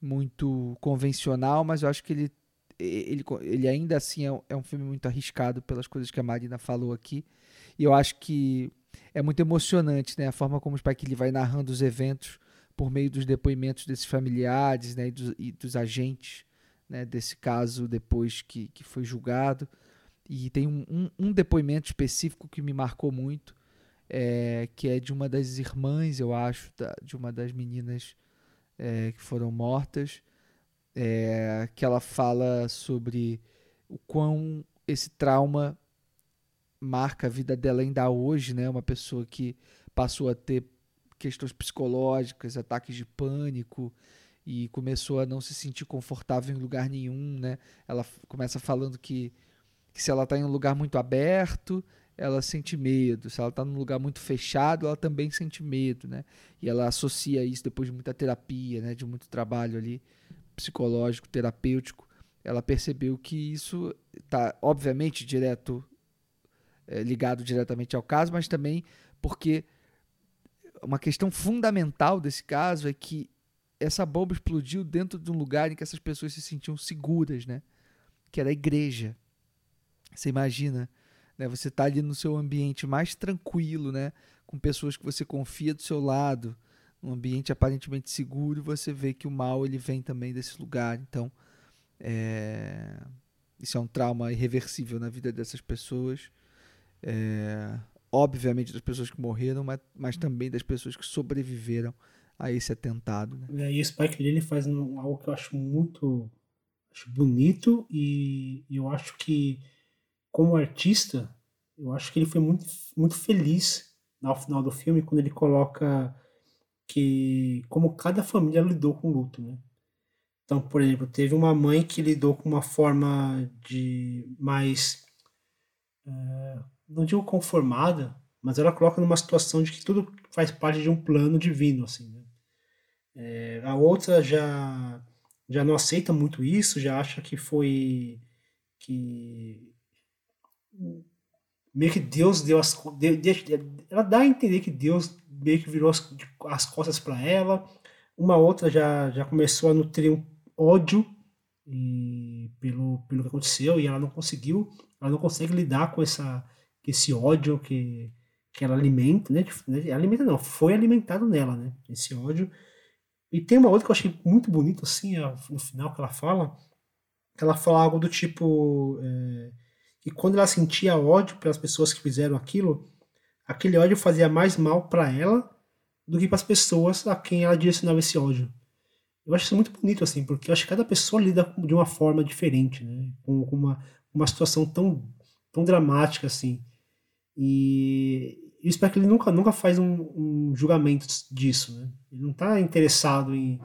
muito convencional, mas eu acho que ele ele, ele ainda assim é, é um filme muito arriscado pelas coisas que a Marina falou aqui. E eu acho que é muito emocionante, né, a forma como o Spike Lee vai narrando os eventos por meio dos depoimentos desses familiares, né, e dos, e dos agentes né, desse caso depois que, que foi julgado. E tem um, um, um depoimento específico que me marcou muito, é, que é de uma das irmãs, eu acho, da, de uma das meninas é, que foram mortas, é, que ela fala sobre o quão esse trauma marca a vida dela ainda hoje, né? Uma pessoa que passou a ter questões psicológicas, ataques de pânico, e começou a não se sentir confortável em lugar nenhum, né? Ela começa falando que, que se ela está em um lugar muito aberto, ela sente medo. Se ela está num lugar muito fechado, ela também sente medo, né? E ela associa isso depois de muita terapia, né? De muito trabalho ali psicológico, terapêutico. Ela percebeu que isso está, obviamente, direto é, ligado diretamente ao caso, mas também porque uma questão fundamental desse caso é que essa bomba explodiu dentro de um lugar em que essas pessoas se sentiam seguras, né? Que era a igreja. Você imagina, né? Você está ali no seu ambiente mais tranquilo, né? Com pessoas que você confia do seu lado, um ambiente aparentemente seguro, você vê que o mal ele vem também desse lugar. Então, é... isso é um trauma irreversível na vida dessas pessoas. É... Obviamente das pessoas que morreram, mas, mas também das pessoas que sobreviveram a esse atentado. Né? É, e o Spike Lee ele faz algo que eu acho muito acho bonito e eu acho que como artista eu acho que ele foi muito, muito feliz no final do filme quando ele coloca que como cada família lidou com o luto, né? Então, por exemplo, teve uma mãe que lidou com uma forma de mais é, não digo conformada, mas ela coloca numa situação de que tudo faz parte de um plano divino, assim, né? É, a outra já já não aceita muito isso, já acha que foi que meio que Deus deu as ela dá a entender que Deus meio que virou as, as costas para ela. Uma outra já já começou a nutrir um ódio e, pelo pelo que aconteceu e ela não conseguiu, ela não consegue lidar com essa esse ódio que que ela alimenta, né? né alimenta não, foi alimentado nela, né? Esse ódio e tem uma outra que eu achei muito bonito, assim, no final que ela fala, que ela fala algo do tipo é, que quando ela sentia ódio pelas pessoas que fizeram aquilo, aquele ódio fazia mais mal para ela do que para as pessoas a quem ela direcionava esse ódio. Eu acho isso muito bonito, assim, porque eu acho que cada pessoa lida de uma forma diferente, né? Com uma, uma situação tão, tão dramática, assim. E eu espero que ele nunca, nunca faz um, um julgamento disso, né? Ele não está interessado em,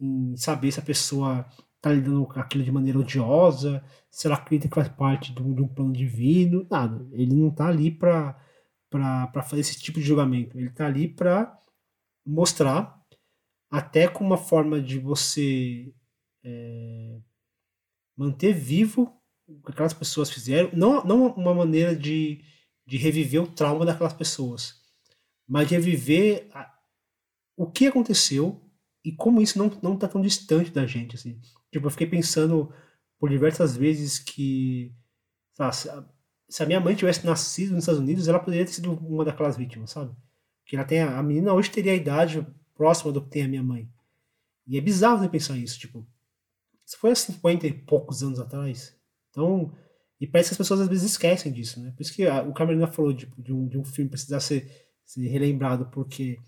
em saber se a pessoa está lidando com aquilo de maneira odiosa, se ela acredita que faz parte de um, de um plano divino, nada. Ele não está ali para fazer esse tipo de julgamento. Ele está ali para mostrar até como uma forma de você é, manter vivo o que aquelas pessoas fizeram, não, não uma maneira de, de reviver o trauma daquelas pessoas, mas de reviver a, o que aconteceu e como isso não, não tá tão distante da gente, assim. Tipo, eu fiquei pensando por diversas vezes que, se, a, se a minha mãe tivesse nascido nos Estados Unidos, ela poderia ter sido uma daquelas vítimas, sabe? Que ela tem a, a menina hoje teria a idade próxima do que tem a minha mãe. E é bizarro de pensar isso, tipo, isso foi há 50 e poucos anos atrás. Então, e parece que as pessoas às vezes esquecem disso, né? Por isso que a, o Camerina falou de, de, um, de um filme precisar ser, ser relembrado, porque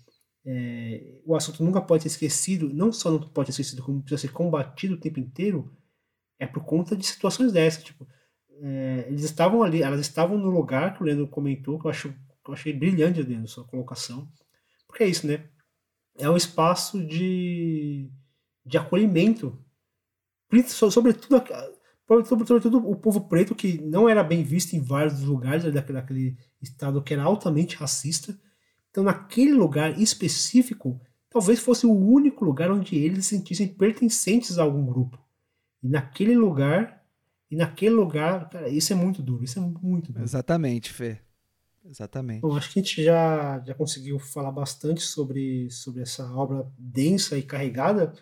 é, o assunto nunca pode ser esquecido, não só não pode ser esquecido, como precisa ser combatido o tempo inteiro, é por conta de situações dessas, tipo, é, eles estavam ali, elas estavam no lugar que o Leandro comentou, que eu, acho, que eu achei brilhante, Leandro, sua colocação, porque é isso, né? é um espaço de, de acolhimento, sobretudo, sobretudo o povo preto, que não era bem visto em vários lugares daquele, daquele estado que era altamente racista. Então, naquele lugar específico, talvez fosse o único lugar onde eles se sentissem pertencentes a algum grupo. E naquele lugar, e naquele lugar, cara, isso é muito duro, isso é muito duro. Exatamente, Fê. Exatamente. Bom, acho que a gente já, já conseguiu falar bastante sobre, sobre essa obra densa e carregada.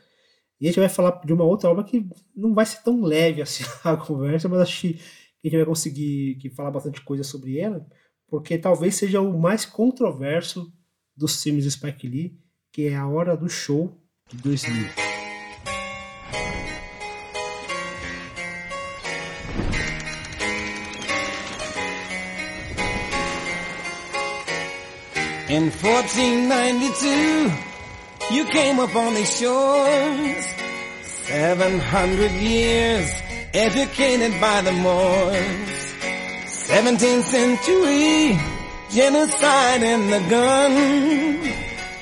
E a gente vai falar de uma outra obra que não vai ser tão leve assim [LAUGHS] a conversa, mas acho que a gente vai conseguir falar bastante coisa sobre ela, porque talvez seja o mais controverso dos filmes do Spike Lee, que é A Hora do Show de 2000. In 1492, you came upon these shores. 700 years educated by the Moors. 17th century, genocide in the gun.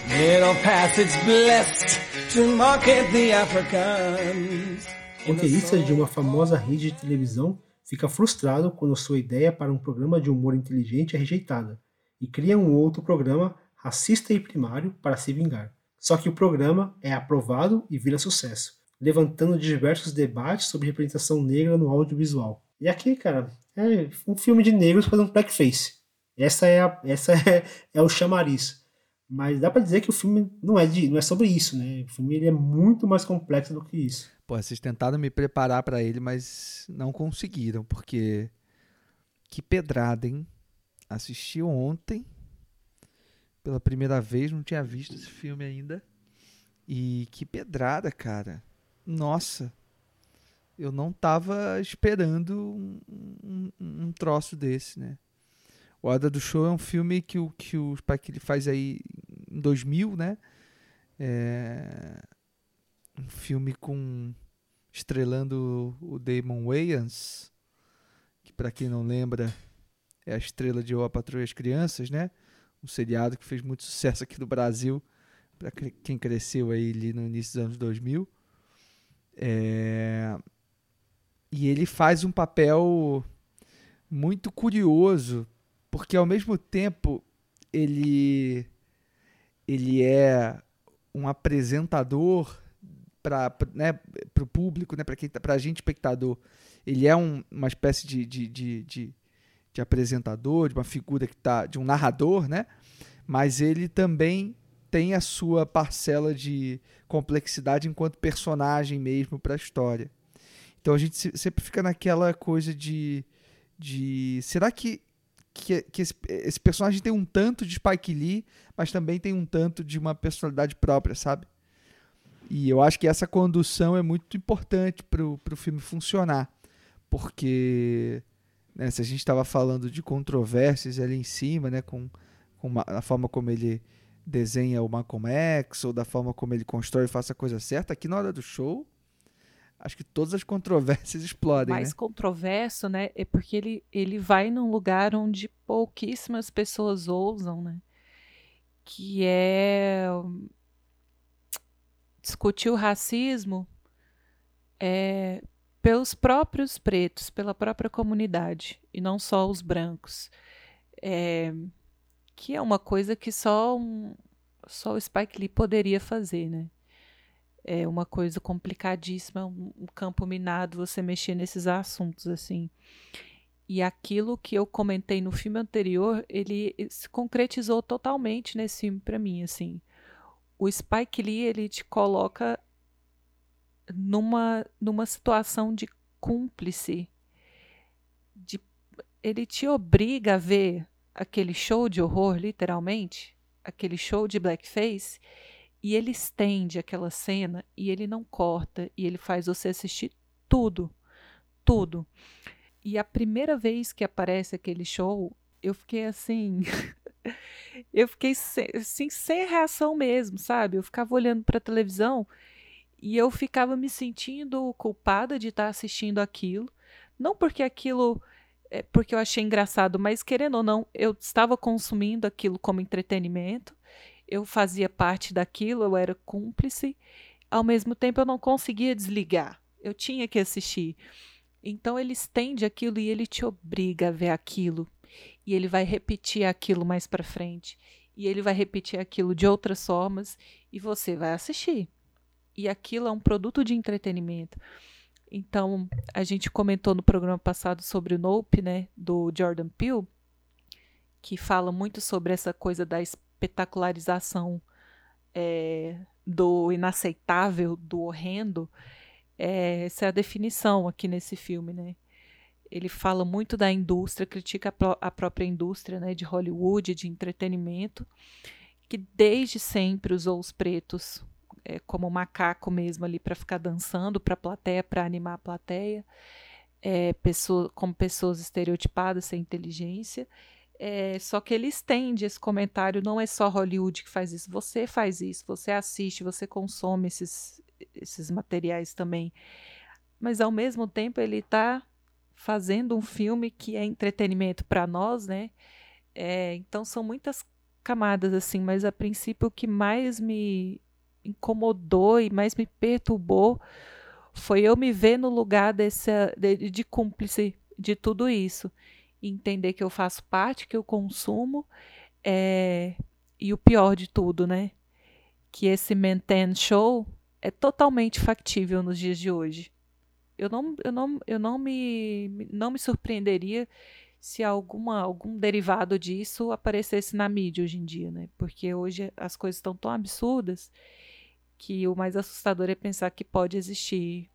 Middle passage blessed to market the Africans. Roteirista de uma famosa rede de televisão fica frustrado quando sua ideia para um programa de humor inteligente é rejeitada e cria um outro programa racista e primário para se vingar. Só que o programa é aprovado e vira sucesso, levantando diversos debates sobre representação negra no audiovisual. E aqui, cara, é um filme de negros fazendo blackface. Essa é, a, essa [LAUGHS] é, é o chamariz. Mas dá para dizer que o filme não é, de, não é sobre isso, né? O filme ele é muito mais complexo do que isso. Pô, vocês tentaram me preparar para ele, mas não conseguiram, porque que pedrada, hein? assisti ontem pela primeira vez, não tinha visto esse filme ainda. E que pedrada, cara. Nossa. Eu não tava esperando um, um, um troço desse, né? O Hora do Show é um filme que o, que o Spike ele faz aí em 2000, né? É um filme com estrelando o Damon Wayans, que para quem não lembra é a estrela de O a Patrulha as Crianças, né? Um seriado que fez muito [LAUGHS] sucesso aqui no Brasil, para quem cresceu aí ali no início dos anos 2000. É... E ele faz um papel muito curioso, porque ao mesmo tempo ele ele é um apresentador para né, o público, né, para tá, a gente espectador, ele é um, uma espécie de, de, de, de de apresentador, de uma figura que tá, de um narrador, né? Mas ele também tem a sua parcela de complexidade enquanto personagem mesmo para a história. Então a gente sempre fica naquela coisa de, de será que que, que esse, esse, personagem tem um tanto de Spike Lee, mas também tem um tanto de uma personalidade própria, sabe? E eu acho que essa condução é muito importante para o filme funcionar, porque né, se a gente estava falando de controvérsias ali em cima, né, com, com uma, a forma como ele desenha o Malcolm X ou da forma como ele constrói e faz a coisa certa, aqui na hora do show, acho que todas as controvérsias [LAUGHS] explodem, mais né? controverso, né? É porque ele, ele vai num lugar onde pouquíssimas pessoas ousam, né? Que é discutir o racismo é, pelos próprios pretos, pela própria comunidade, e não só os brancos. É, que é uma coisa que só, um, só o Spike Lee poderia fazer, né? É uma coisa complicadíssima, um, um campo minado você mexer nesses assuntos assim. E aquilo que eu comentei no filme anterior, ele se concretizou totalmente nesse filme para mim, assim. O Spike Lee, ele te coloca numa, numa situação de cúmplice. De, ele te obriga a ver aquele show de horror, literalmente, aquele show de blackface, e ele estende aquela cena e ele não corta e ele faz você assistir tudo, tudo. E a primeira vez que aparece aquele show, eu fiquei assim, [LAUGHS] eu fiquei sem, assim, sem reação mesmo, sabe? Eu ficava olhando para a televisão e eu ficava me sentindo culpada de estar assistindo aquilo, não porque aquilo é porque eu achei engraçado, mas querendo ou não, eu estava consumindo aquilo como entretenimento, eu fazia parte daquilo, eu era cúmplice, ao mesmo tempo eu não conseguia desligar, eu tinha que assistir. Então ele estende aquilo e ele te obriga a ver aquilo, e ele vai repetir aquilo mais para frente, e ele vai repetir aquilo de outras formas, e você vai assistir e aquilo é um produto de entretenimento. Então, a gente comentou no programa passado sobre o Nope, né, do Jordan Peele, que fala muito sobre essa coisa da espetacularização é, do inaceitável, do horrendo. É, essa é a definição aqui nesse filme, né? Ele fala muito da indústria, critica a, pró a própria indústria né, de Hollywood, de entretenimento, que desde sempre usou os pretos é, como macaco mesmo ali para ficar dançando para a plateia, para animar a plateia, é, pessoa, como pessoas estereotipadas, sem inteligência. É, só que ele estende esse comentário, não é só Hollywood que faz isso, você faz isso, você assiste, você consome esses, esses materiais também. Mas ao mesmo tempo ele está fazendo um filme que é entretenimento para nós, né? É, então são muitas camadas assim, mas a princípio o que mais me incomodou e mais me perturbou foi eu me ver no lugar desse, de, de cúmplice de tudo isso. Entender que eu faço parte, que eu consumo, é, e o pior de tudo, né? Que esse maintain show é totalmente factível nos dias de hoje. Eu não, eu não, eu não, me, não me surpreenderia se alguma, algum derivado disso aparecesse na mídia hoje em dia, né? Porque hoje as coisas estão tão absurdas que o mais assustador é pensar que pode existir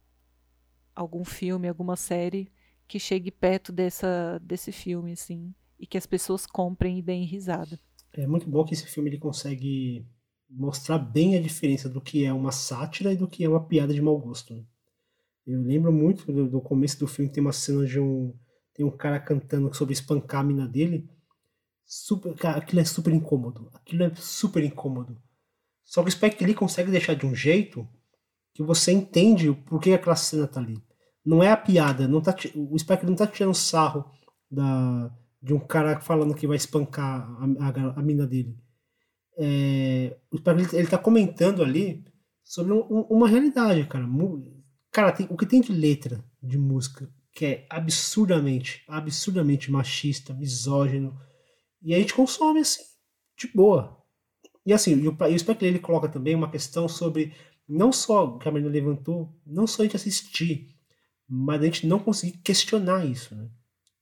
algum filme, alguma série que chegue perto dessa, desse filme, assim, e que as pessoas comprem e deem risada. É muito bom que esse filme ele consegue mostrar bem a diferença do que é uma sátira e do que é uma piada de mau gosto. Né? Eu lembro muito do, do, começo do filme, tem uma cena de um. Tem um cara cantando sobre espancar a mina dele. Super, aquilo é super incômodo. Aquilo é super incômodo. Só que o Spike Lee consegue deixar de um jeito que você entende por que aquela cena tá ali. Não é a piada, não tá, o Spike Lee não tá tirando sarro da, de um cara falando que vai espancar a, a, a mina dele. É, o Spike Lee, ele tá comentando ali sobre um, um, uma realidade, cara. Cara, tem, o que tem de letra de música que é absurdamente, absurdamente machista, misógino, e a gente consome assim, de boa. E assim, o, e o ele coloca também uma questão sobre não só que a Marina levantou, não só a gente assistir, mas a gente não conseguir questionar isso, né?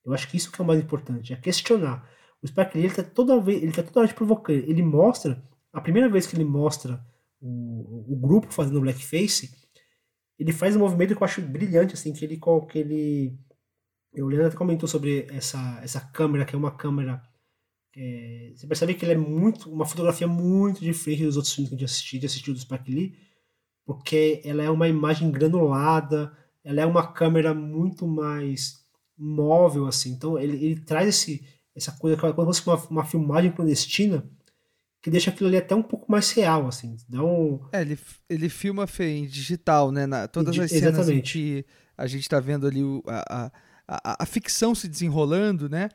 Eu acho que isso que é o mais importante, é questionar. O Spike Lee, ele tá toda vez, ele tá toda hora te provocando. Ele mostra, a primeira vez que ele mostra o, o grupo fazendo blackface, ele faz um movimento que eu acho brilhante, assim, que ele, que ele o Leandro comentou sobre essa, essa câmera, que é uma câmera é, você percebe que ele é muito uma fotografia muito diferente dos outros filmes que a gente assistiu, de assistiu do Spike Lee, porque ela é uma imagem granulada, ela é uma câmera muito mais móvel assim. Então ele, ele traz esse essa coisa como se fosse uma, uma filmagem clandestina que deixa aquilo ali até um pouco mais real, assim. Dá um... É, ele, ele filma em digital, né? Na, todas as cenas Exatamente. em que a gente está vendo ali o, a, a, a, ficção se desenrolando, né?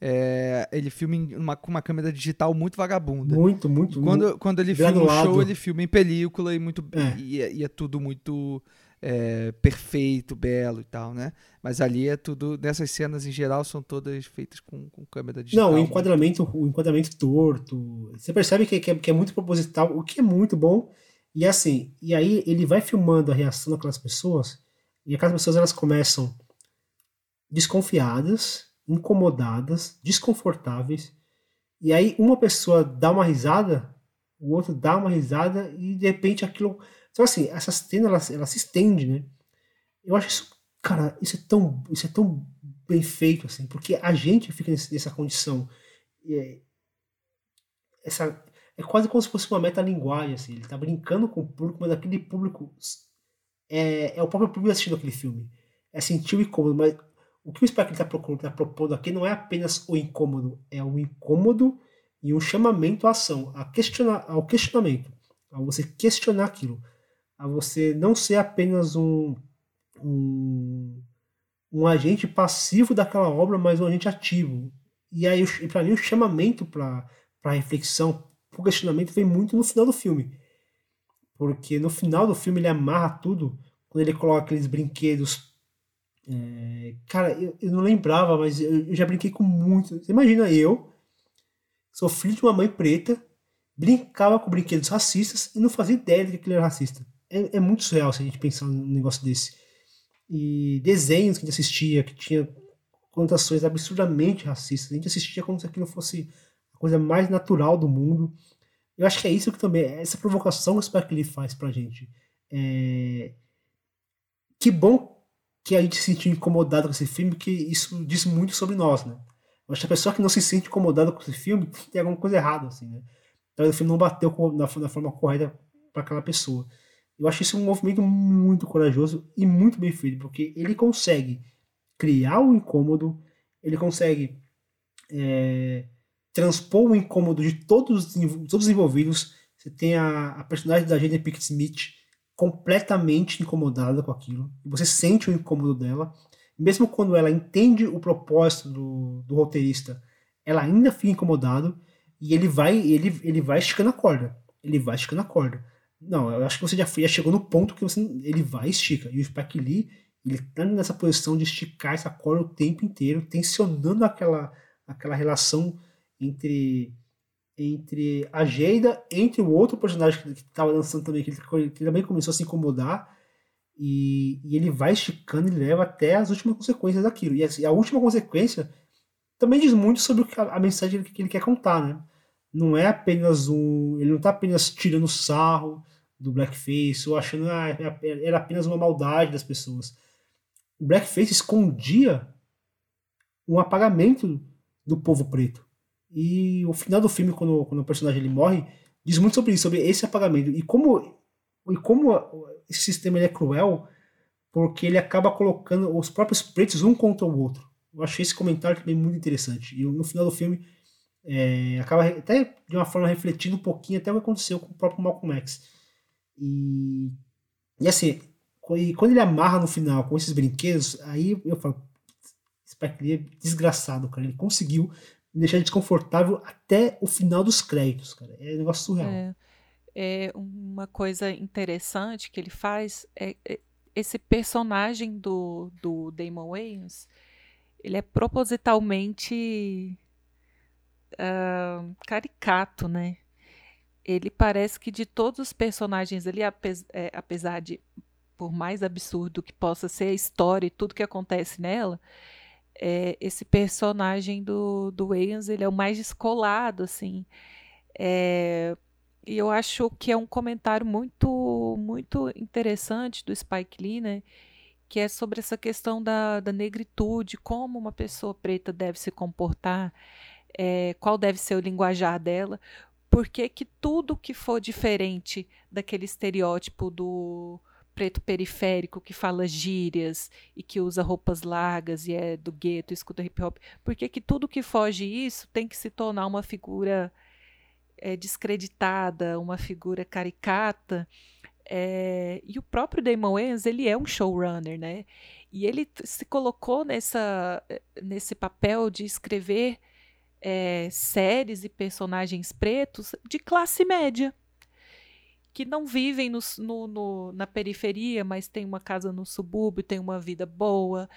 É, ele filma uma, com uma câmera digital muito vagabunda. Muito, muito. Quando, muito quando ele filma um show, ele filma em película e muito é. E, e, é tudo muito é, perfeito, belo e tal, né? Mas ali é tudo. Nessas cenas em geral são todas feitas com, com câmera digital. Não, o enquadramento, o enquadramento torto. Você percebe que, que, é, que é muito proposital, o que é muito bom. E assim, e aí ele vai filmando a reação daquelas pessoas, e aquelas pessoas elas começam desconfiadas incomodadas, desconfortáveis. E aí uma pessoa dá uma risada, o outro dá uma risada e de repente aquilo. Então assim, essa cena ela, ela se estende, né? Eu acho isso, cara, isso é tão, isso é tão bem feito assim, porque a gente fica nessa condição. É, essa é quase como se fosse uma metalinguagem assim. Ele tá brincando com o público, mas aquele público é, é o próprio público assistindo aquele filme. É sentir o incômodo, mas o que o Spike está tá propondo aqui não é apenas o incômodo, é um incômodo e um chamamento à ação, a questionar, ao questionamento, a você questionar aquilo, a você não ser apenas um, um, um agente passivo daquela obra, mas um agente ativo. E aí, para mim, o chamamento para reflexão, para o questionamento, vem muito no final do filme. Porque no final do filme ele amarra tudo, quando ele coloca aqueles brinquedos é, cara, eu, eu, não lembrava, mas eu, eu, já brinquei com muito. Você imagina eu, sou filho de uma mãe preta, brincava com brinquedos racistas e não fazia ideia de que aquilo era racista. É, é muito surreal se a gente pensar num negócio desse. E desenhos que a gente assistia, que tinha conotações absurdamente racistas, a gente assistia como se aquilo fosse a coisa mais natural do mundo. Eu acho que é isso que também, essa provocação que o Spike Lee faz pra gente. É... Que bom que a gente se sentiu incomodado com esse filme, que isso diz muito sobre nós, né? Eu acho que a pessoa que não se sente incomodada com esse filme tem alguma coisa errada, assim, né? Então o filme não bateu na, na forma correta para aquela pessoa. Eu acho isso um movimento muito corajoso e muito bem feito, porque ele consegue criar o incômodo, ele consegue é, transpor o incômodo de todos, todos os envolvidos. Você tem a, a personagem da Jane Pickett Smith, completamente incomodada com aquilo. Você sente o incômodo dela. Mesmo quando ela entende o propósito do, do roteirista, ela ainda fica incomodada e ele vai ele, ele vai esticando a corda. Ele vai esticando a corda. Não, eu acho que você já, já chegou no ponto que você, ele vai e estica. E o Spike Lee, ele tá nessa posição de esticar essa corda o tempo inteiro, tensionando aquela, aquela relação entre entre a Geida, entre o outro personagem que estava dançando também, que ele, que também começou a se incomodar, e, e, ele vai esticando e leva até as últimas consequências daquilo. E a, a última consequência também diz muito sobre o que a, a mensagem que ele quer contar, né? Não é apenas um. Ele não está apenas tirando sarro do blackface ou achando ah, era apenas uma maldade das pessoas. O blackface escondia um apagamento do povo preto. E o final do filme, quando, quando o personagem ele morre, diz muito sobre isso, sobre esse apagamento. E como, e como esse sistema ele é cruel, porque ele acaba colocando os próprios pretos um contra o outro. Eu achei esse comentário também muito interessante. E no final do filme, é, acaba até de uma forma refletindo um pouquinho até o que aconteceu com o próprio Malcolm X. E, e assim, e quando ele amarra no final com esses brinquedos, aí eu falo, Spike Lee é desgraçado, cara. Ele conseguiu me deixar desconfortável até o final dos créditos, cara. É um negócio surreal. É, é uma coisa interessante que ele faz é, é esse personagem do, do Damon Wayans, ele é propositalmente uh, caricato, né? Ele parece que de todos os personagens ali, é, apesar de, por mais absurdo que possa ser a história e tudo que acontece nela, é, esse personagem do, do Wayans, ele é o mais descolado, assim. É, e eu acho que é um comentário muito, muito interessante do Spike Lee, né? Que é sobre essa questão da, da negritude, como uma pessoa preta deve se comportar, é, qual deve ser o linguajar dela, porque que tudo que for diferente daquele estereótipo do, preto periférico que fala gírias e que usa roupas largas e é do gueto, escuta hip hop, por que tudo que foge isso tem que se tornar uma figura é, descreditada, uma figura caricata. É, e o próprio Damon Wayans, ele é um showrunner, né? E ele se colocou nessa, nesse papel de escrever é, séries e personagens pretos de classe média, que não vivem no, no, no, na periferia, mas tem uma casa no subúrbio, tem uma vida boa,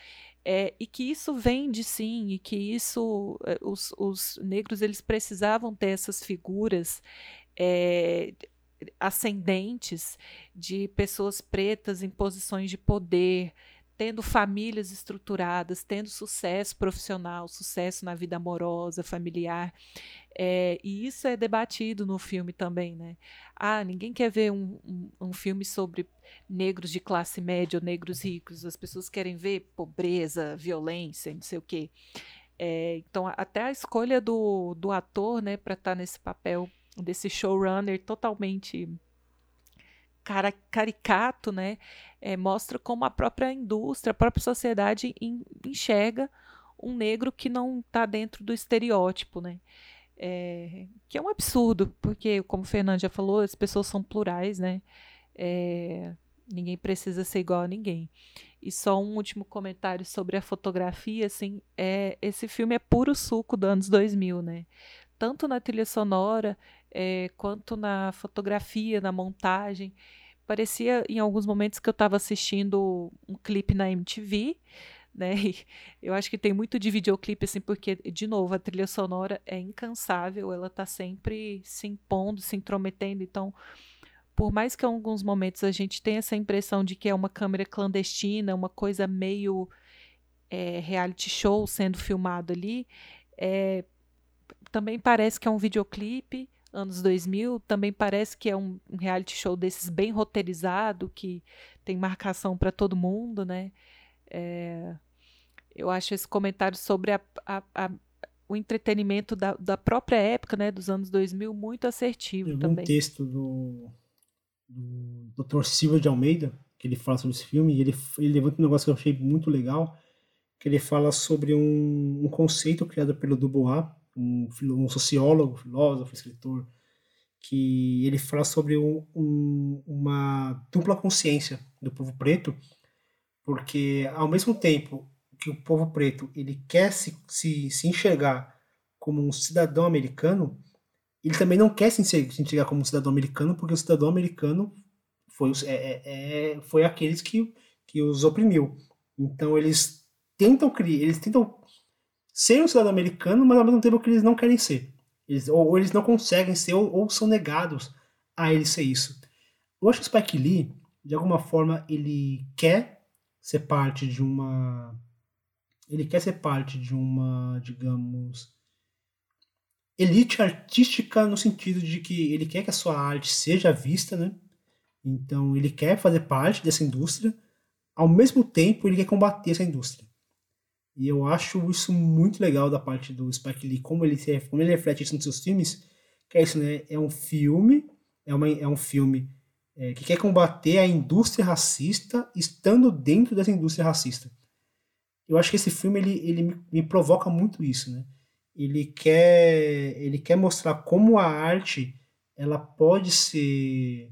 é, e que isso vende sim, e que isso é, os, os negros eles precisavam ter essas figuras é, ascendentes de pessoas pretas em posições de poder, tendo famílias estruturadas, tendo sucesso profissional, sucesso na vida amorosa, familiar. É, e isso é debatido no filme também, né? Ah, ninguém quer ver um, um, um, filme sobre negros de classe média ou negros ricos. As pessoas querem ver pobreza, violência, não sei o quê. É, então, até a escolha do, do ator, né, para estar tá nesse papel desse showrunner totalmente caricato, né? É, mostra como a própria indústria, a própria sociedade enxerga um negro que não está dentro do estereótipo, né? É, que é um absurdo, porque, como o Fernando já falou, as pessoas são plurais, né? É, ninguém precisa ser igual a ninguém. E só um último comentário sobre a fotografia, assim, é, esse filme é puro suco dos anos 2000, né? Tanto na trilha sonora, é, quanto na fotografia, na montagem. Parecia em alguns momentos que eu estava assistindo um clipe na MTV, né? [LAUGHS] E eu acho que tem muito de videoclipe, assim, porque, de novo, a trilha sonora é incansável, ela está sempre se impondo, se intrometendo, então por mais que em alguns momentos a gente tenha essa impressão de que é uma câmera clandestina, uma coisa meio é, reality show sendo filmado ali, é, também parece que é um videoclipe, anos 2000, também parece que é um, um reality show desses bem roteirizado, que tem marcação para todo mundo, né? É, eu acho esse comentário sobre a, a, a, o entretenimento da, da, própria época, né, dos anos 2000, muito assertivo Tem também. um texto do, do Dr. Silva de Almeida, que ele fala sobre esse filme, e ele, ele levanta um negócio que eu achei muito legal, que ele fala sobre um, um conceito criado pelo Dubois, um, um sociólogo, filósofo, escritor, que ele fala sobre um, um, uma dupla consciência do povo preto, porque ao mesmo tempo que o povo preto ele quer se, se, se enxergar como um cidadão americano, ele também não quer se enxergar como um cidadão americano, porque o cidadão americano foi, é, é, é, foi aqueles que, que os oprimiu. Então eles tentam criar, eles tentam ser um cidadão americano, mas ao mesmo tempo que eles não querem ser. Eles, ou, ou, eles não conseguem ser, ou, ou, são negados a ele ser isso. Eu acho que o Spike Lee, de alguma forma, ele quer ser parte de uma. Ele quer ser parte de uma, digamos, elite artística no sentido de que ele quer que a sua arte seja vista, né? Então ele quer fazer parte dessa indústria, ao mesmo tempo ele quer combater essa indústria. E eu acho isso muito legal da parte do Spike Lee, como ele, como ele reflete isso nos seus filmes, que é isso, né? É um filme, é, uma, é um filme é, que quer combater a indústria racista estando dentro dessa indústria racista. Eu acho que esse filme, ele, ele me, me provoca muito isso, né? Ele quer, ele quer mostrar como a arte ela pode ser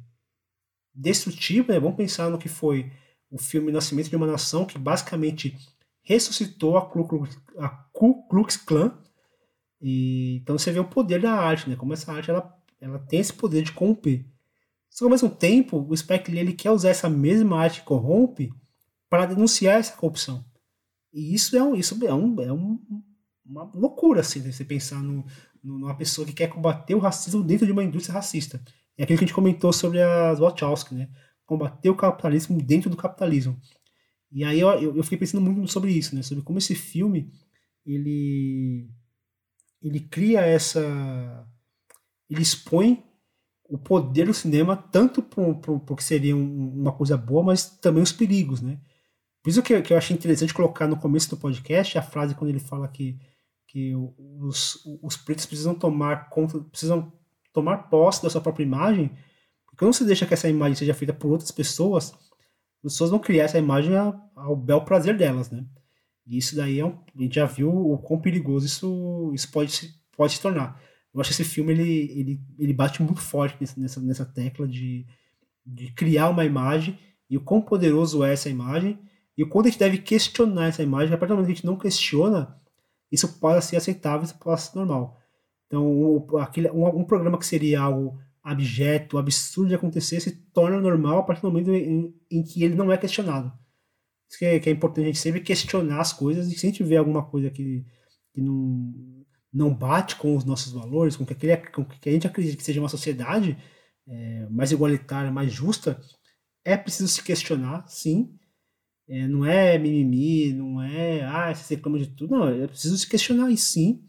destrutiva, né? Vamos pensar no que foi o filme Nascimento de uma Nação, que basicamente ressuscitou a Ku Klux, a Ku Klux Klan. E, então você vê o poder da arte, né? Como essa arte ela, ela tem esse poder de corromper. Só que ao mesmo tempo, o Spike Lee ele quer usar essa mesma arte que corrompe para denunciar essa corrupção. E isso é, um, isso é, um, é um, uma loucura, assim, né? você pensar no, numa pessoa que quer combater o racismo dentro de uma indústria racista. É aquilo que a gente comentou sobre as Wachowski, né? Combater o capitalismo dentro do capitalismo. E aí eu, eu fiquei pensando muito sobre isso, né? Sobre como esse filme ele ele cria essa ele expõe o poder do cinema tanto para que seria um, uma coisa boa, mas também os perigos, né? Por isso que, que eu achei interessante colocar no começo do podcast a frase quando ele fala que, que os, os pretos precisam tomar conta, precisam tomar posse da sua própria imagem, porque não se deixa que essa imagem seja feita por outras pessoas, as pessoas vão criar essa imagem ao bel prazer delas, né? E isso daí é um, a gente já viu o quão perigoso isso, isso pode, se, pode se tornar. Eu acho que esse filme ele, ele, ele bate muito forte nessa, nessa tecla de, de criar uma imagem e o quão poderoso é essa imagem e o quanto a gente deve questionar essa imagem. A partir do momento que a gente não questiona, isso pode ser aceitável, isso pode ser normal. Então, aquele, um, um programa que seria algo abjeto, absurdo de acontecer, se torna normal a partir do momento em, em que ele não é questionado. Isso que é, que é, importante a gente sempre questionar as coisas e se a gente vê alguma coisa que, que não, não bate com os nossos valores, com o que, com que a gente acredita que seja uma sociedade é, mais igualitária, mais justa, é preciso se questionar, sim. É, não é mimimi, não é, ah, você reclama de tudo. Não, é preciso se questionar, e sim,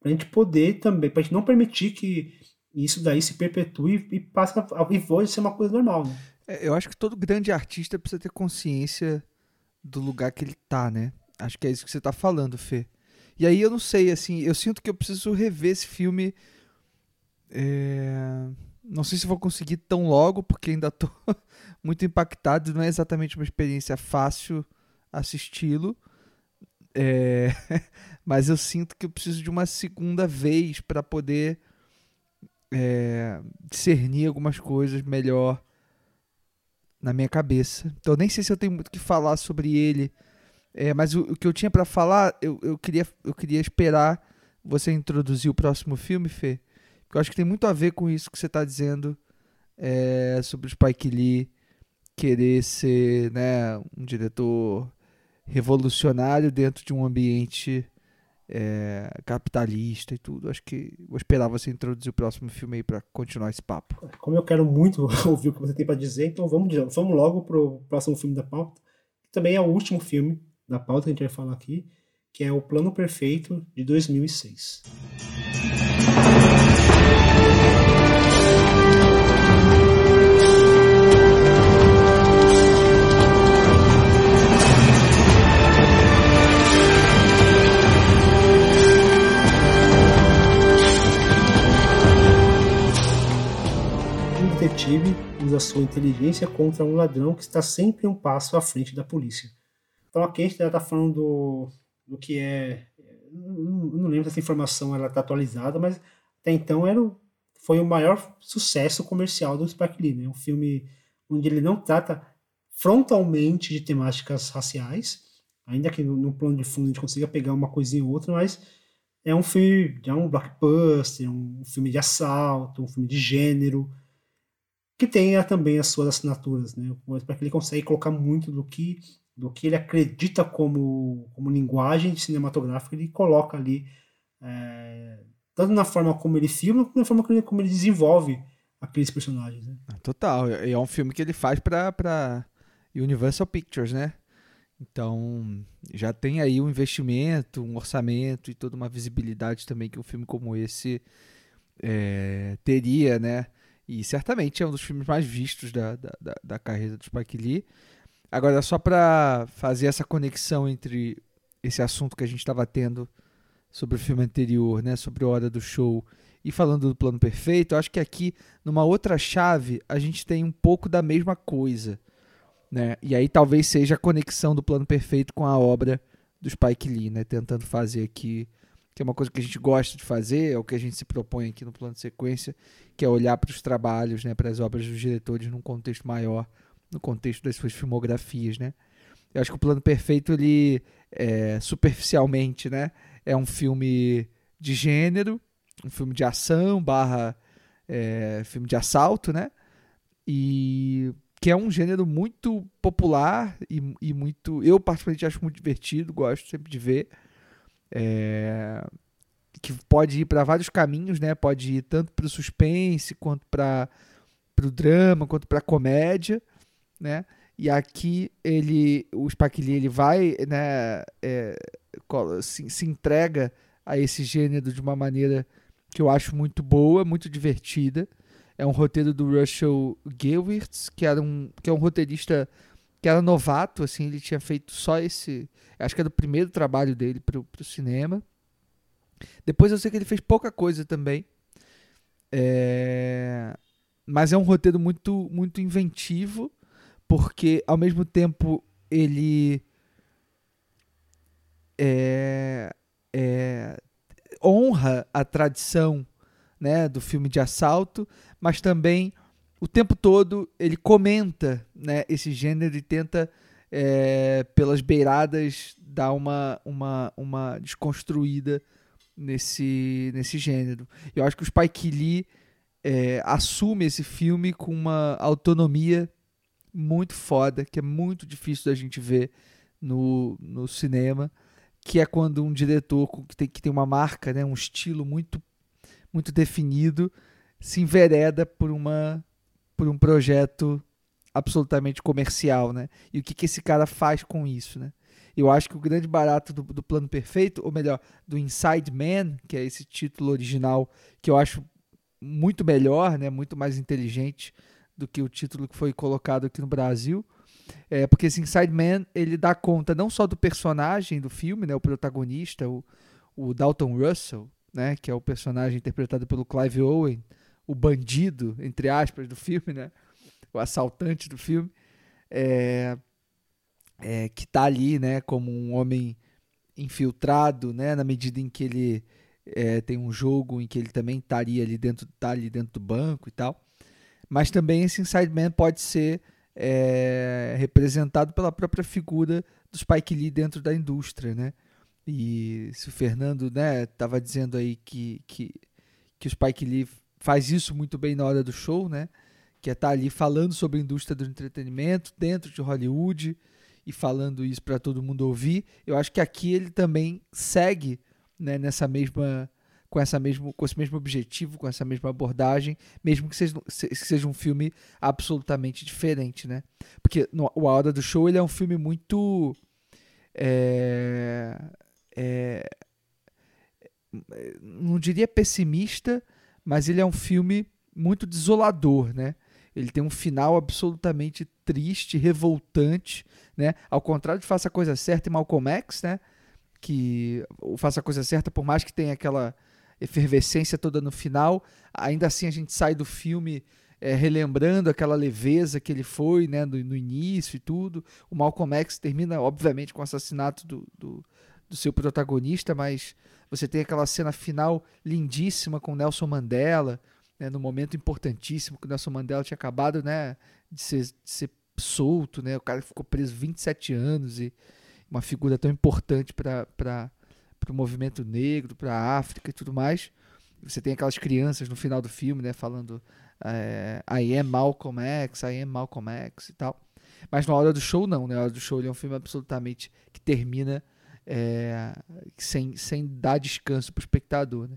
para a gente poder também, para a gente não permitir que isso daí se perpetue e passe a, e a ser uma coisa normal. Né? É, eu acho que todo grande artista precisa ter consciência do lugar que ele tá, né? Acho que é isso que você tá falando, Fê. E aí eu não sei, assim, eu sinto que eu preciso rever esse filme. É... Não sei se vou conseguir tão logo, porque ainda tô [LAUGHS] muito impactado. Não é exatamente uma experiência fácil assisti-lo. É... [LAUGHS] Mas eu sinto que eu preciso de uma segunda vez para poder é, discernir algumas coisas melhor na minha cabeça. Então nem sei se eu tenho muito o que falar sobre ele, é, mas o, o, que eu tinha para falar, eu, eu, queria, eu queria esperar você introduzir o próximo filme, Fê, porque eu acho que tem muito a ver com isso que você está dizendo é, sobre o Spike Lee querer ser né, um diretor revolucionário dentro de um ambiente é, capitalista e tudo. Acho que vou esperar você introduzir o próximo filme aí para continuar esse papo. Como eu quero muito [LAUGHS] ouvir o que você tem para dizer, então vamos, vamos logo pro próximo filme da pauta, que também é o último filme da pauta que a gente vai falar aqui, que é O Plano Perfeito de 2006. Detetive usa sua inteligência contra um ladrão que está sempre um passo à frente da polícia. Então aqui a gente está falando do, do que é. Não, não lembro se essa informação ela está atualizada, mas até então era o, foi o maior sucesso comercial do Spike Lee. Né? Um filme onde ele não trata frontalmente de temáticas raciais, ainda que no, no plano de fundo a gente consiga pegar uma coisinha ou outra, mas é um filme, é um blockbuster, um filme de assalto, um filme de gênero, que tenha também as suas assinaturas, né? Para que ele consegue colocar muito do que do que ele acredita como, como linguagem cinematográfica, ele coloca ali é, tanto na forma como ele filma, como na forma como ele, como ele desenvolve aqueles personagens. Né? Ah, total, é um filme que ele faz para Universal Pictures, né? Então já tem aí um investimento, um orçamento e toda uma visibilidade também que um filme como esse é, teria, né? E certamente é um dos filmes mais vistos da, da, da carreira do Spike Lee. Agora, só para fazer essa conexão entre esse assunto que a gente estava tendo sobre o filme anterior, né, sobre a hora do show, e falando do plano perfeito, eu acho que aqui, numa outra chave, a gente tem um pouco da mesma coisa. Né? E aí talvez seja a conexão do plano perfeito com a obra do Spike Lee, né? tentando fazer aqui que é uma coisa que a gente gosta de fazer, é o que a gente se propõe aqui no plano de sequência, que é olhar para os trabalhos, né, para as obras dos diretores num contexto maior, no contexto das suas filmografias, né? Eu acho que o Plano Perfeito, ele, é, superficialmente, né, é um filme de gênero, um filme de ação barra é, filme de assalto, né? E que é um gênero muito popular e, e muito... Eu, particularmente, acho muito divertido, gosto sempre de ver. É, que pode ir para vários caminhos, né? Pode ir tanto para o suspense quanto para o drama, quanto para a comédia, né? E aqui ele, o Spike Lee, ele vai, né? É, se, se entrega a esse gênero de uma maneira que eu acho muito boa, muito divertida. É um roteiro do Russell Gewirtz, que era um que é um roteirista que era novato, assim, ele tinha feito só esse, acho que era o primeiro trabalho dele para o cinema. Depois eu sei que ele fez pouca coisa também. É... Mas é um roteiro muito, muito inventivo, porque ao mesmo tempo ele é, é, honra a tradição né, do filme de assalto, mas também o tempo todo ele comenta né, esse gênero e tenta, é, pelas beiradas, dar uma, uma, uma desconstruída nesse, nesse gênero. Eu acho que o Spike Lee é, assume esse filme com uma autonomia muito foda, que é muito difícil da gente ver no, no cinema, que é quando um diretor que tem, que tem uma marca, né, um estilo muito, muito definido, se envereda por uma por um projeto absolutamente comercial, né? E o que, que esse cara faz com isso, né? Eu acho que o grande barato do, do Plano Perfeito, ou melhor, do Inside Man, que é esse título original que eu acho muito melhor, né? Muito mais inteligente do que o título que foi colocado aqui no Brasil. É, porque esse Inside Man, ele dá conta não só do personagem do filme, né? O protagonista, o, o Dalton Russell, né? Que é o personagem interpretado pelo Clive Owen, o bandido, entre aspas, do filme, né? O assaltante do filme, é, é, que está ali, né? Como um homem infiltrado, né? Na medida em que ele é, tem um jogo em que ele também estaria ali dentro, tá ali dentro do banco e tal. Mas também esse Inside Man pode ser é, representado pela própria figura do Spike Lee dentro da indústria, né? E se o Fernando, né, tava dizendo aí que, que, que o Spike Lee faz isso muito bem na hora do show, né? Que é estar tá ali falando sobre a indústria do entretenimento dentro de Hollywood e falando isso para todo mundo ouvir. Eu acho que aqui ele também segue né, nessa mesma com essa mesmo com esse mesmo objetivo, com essa mesma abordagem, mesmo que seja, seja um filme absolutamente diferente, né? Porque no, o A Hora do Show ele é um filme muito é, é, não diria pessimista, mas ele é um filme muito desolador, né? Ele tem um final absolutamente triste, revoltante, né? Ao contrário de Faça a Coisa Certa e Malcolm X, né? Que o Faça a Coisa Certa, por mais que tenha aquela efervescência toda no final, ainda assim a gente sai do filme é, relembrando aquela leveza que ele foi, né? No, no, início e tudo. O Malcolm X termina, obviamente, com o assassinato do, do, do seu protagonista, mas você tem aquela cena final lindíssima com Nelson Mandela, né, no momento importantíssimo que o Nelson Mandela tinha acabado né, de, ser, de ser solto, né, o cara ficou preso 27 anos e uma figura tão importante para o movimento negro, para a África e tudo mais. Você tem aquelas crianças no final do filme, né, falando é, I am Malcolm X, I am Malcolm X e tal. Mas na hora do show, não, né? Na hora do show ele é um filme absolutamente que termina é, sem, sem dar descanso para o espectador. Né?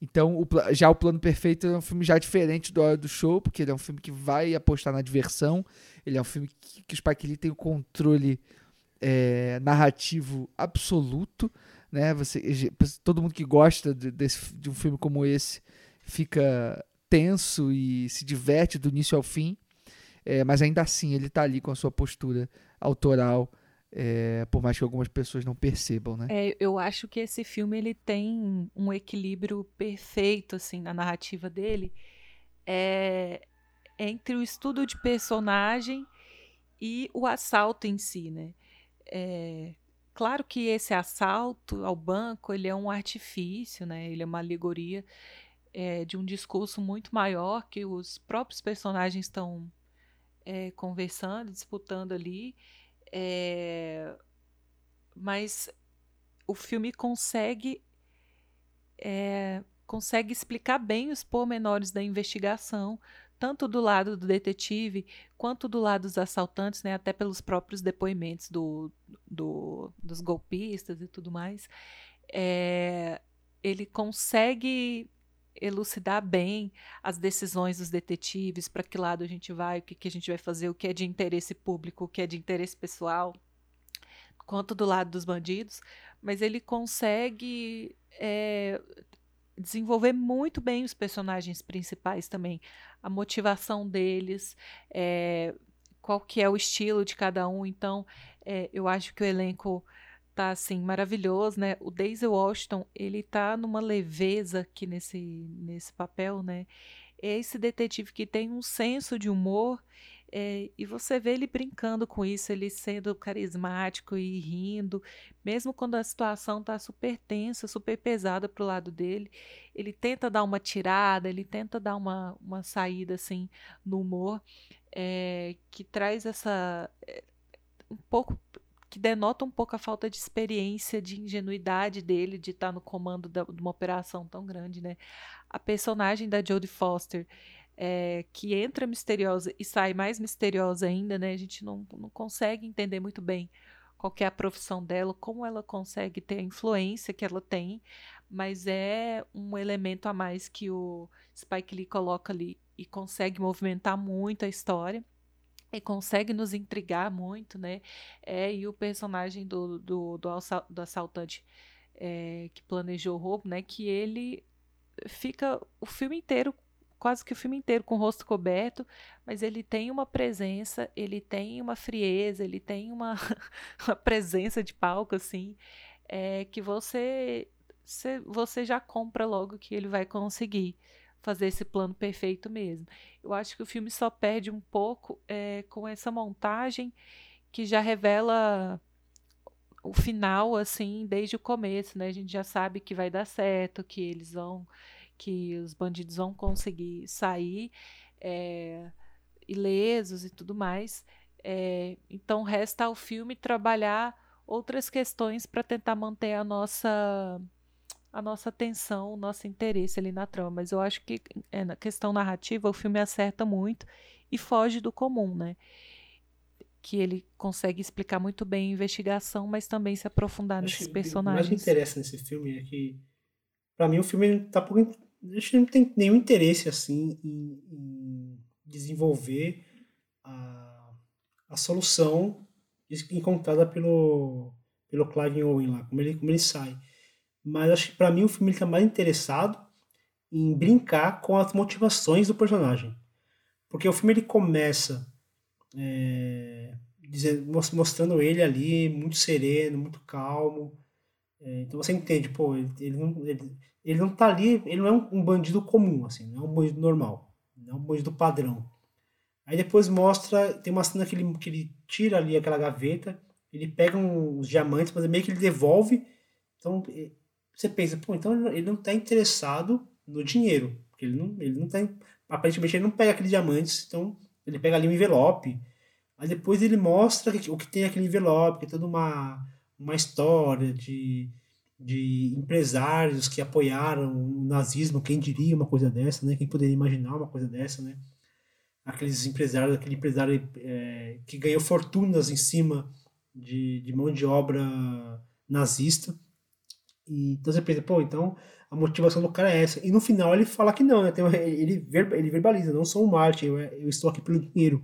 Então, o, já o Plano Perfeito é um filme já diferente do Hora do Show, porque ele é um filme que vai apostar na diversão, ele é um filme que, que o Spike Lee tem o controle é, narrativo absoluto, né? Você, todo mundo que gosta de, desse, de um filme como esse fica tenso e se diverte do início ao fim, é, mas ainda assim ele está ali com a sua postura autoral é, por mais que algumas pessoas não percebam, né? É, eu acho que esse filme ele tem um equilíbrio perfeito assim na narrativa dele, é, entre o estudo de personagem e o assalto em si, né? É, claro que esse assalto ao banco ele é um artifício, né? Ele é uma alegoria é, de um discurso muito maior que os próprios personagens estão é, conversando, disputando ali é, mas o filme consegue é, consegue explicar bem os pormenores da investigação, tanto do lado do detetive quanto do lado dos assaltantes, né, até pelos próprios depoimentos do, do dos golpistas e tudo mais. É, ele consegue elucidar bem as decisões dos detetives, para que lado a gente vai, o que, que a gente vai fazer, o que é de interesse público, o que é de interesse pessoal, quanto do lado dos bandidos, mas ele consegue é, desenvolver muito bem os personagens principais também, a motivação deles, é, qual que é o estilo de cada um. Então, é, eu acho que o elenco tá assim maravilhoso, né? O Daisy Washington, ele tá numa leveza aqui nesse nesse papel, né? É esse detetive que tem um senso de humor É, e você vê ele brincando com isso, ele sendo carismático e rindo, mesmo quando a situação está super tensa, super pesada pro lado dele. Ele tenta dar uma tirada, ele tenta dar uma, uma saída assim no humor, é, que traz essa. É, um pouco que denota um pouco a falta de experiência, de ingenuidade dele de estar no comando da, de uma operação tão grande, né? A personagem da Jodie Foster, é, que entra misteriosa e sai mais misteriosa ainda, né? A gente não, não consegue entender muito bem qual é a profissão dela, como ela consegue ter a influência que ela tem, mas é um elemento a mais que o Spike Lee coloca ali e consegue movimentar muito a história e consegue nos intrigar muito, né? É, e o personagem do, do, do, do assaltante é, que planejou o roubo, né? Que ele fica o filme inteiro, quase que o filme inteiro com o rosto coberto, mas ele tem uma presença, ele tem uma frieza, ele tem uma, [LAUGHS] uma presença de palco, assim, é, que você, você já compra logo que ele vai conseguir fazer esse plano perfeito mesmo. Eu acho que o filme só perde um pouco é, com essa montagem que já revela o final assim desde o começo, né? A gente já sabe que vai dar certo, que eles vão, que os bandidos vão conseguir sair é, ilesos e tudo mais. É, então resta ao filme trabalhar outras questões para tentar manter a nossa a nossa atenção, o nosso interesse ali na trama. Mas eu acho que é, na questão narrativa o filme acerta muito e foge do comum, né? Que ele consegue explicar muito bem a investigação, mas também se aprofundar acho nesses personagens. O que mais me interessa nesse filme é que, para mim, o filme tá por, não tem nenhum interesse assim em, em desenvolver a, a solução encontrada pelo pelo Clive Owen lá, como ele como ele sai. Mas acho que para mim o filme está mais interessado em brincar com as motivações do personagem. Porque o filme ele começa é, dizendo, mostrando ele ali muito sereno, muito calmo. É, então você entende, pô, ele, ele, não, ele, ele não tá ali, ele não é um, bandido comum, assim, não é um bandido normal, não é um bandido padrão. Aí depois mostra, tem uma cena que ele, que ele tira ali aquela gaveta, ele pega uns diamantes, mas é meio que ele devolve. Então você pensa, pô, então ele não está interessado no dinheiro. Porque ele não, ele não tá. Aparentemente ele não pega aqueles diamantes, então ele pega ali um envelope. Aí depois ele mostra o que tem aquele envelope, que é toda uma, uma história de, de empresários que apoiaram o nazismo, quem diria uma coisa dessa, né? Quem poderia imaginar uma coisa dessa, né? Aqueles empresários, aquele empresário é, que ganhou fortunas em cima de, de mão de obra nazista. E, então você pensa, pô, então a motivação do cara é essa. E no final ele fala que não, né? Tem, ele, ele verbaliza, não sou um Martin, eu, eu, estou aqui pelo dinheiro.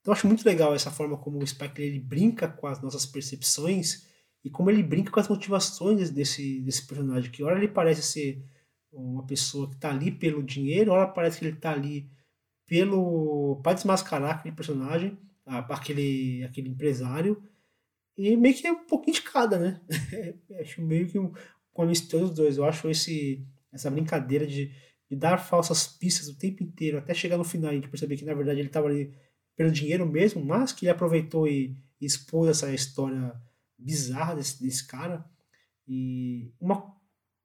Então eu acho muito legal essa forma como o Spike ele brinca com as nossas percepções e como ele brinca com as motivações desse, desse personagem, que hora ele parece ser uma pessoa que está ali pelo dinheiro, hora parece que ele está ali pelo para desmascarar aquele personagem, aquele, aquele empresário, e meio que é um pouquinho de cada, né? [LAUGHS] acho meio que um, mistura dos dois. Eu acho esse, essa brincadeira de, de dar falsas pistas o tempo inteiro, até chegar no final e perceber que na verdade ele estava ali pelo dinheiro mesmo, mas que ele aproveitou e, e expôs essa história bizarra desse, desse cara. E uma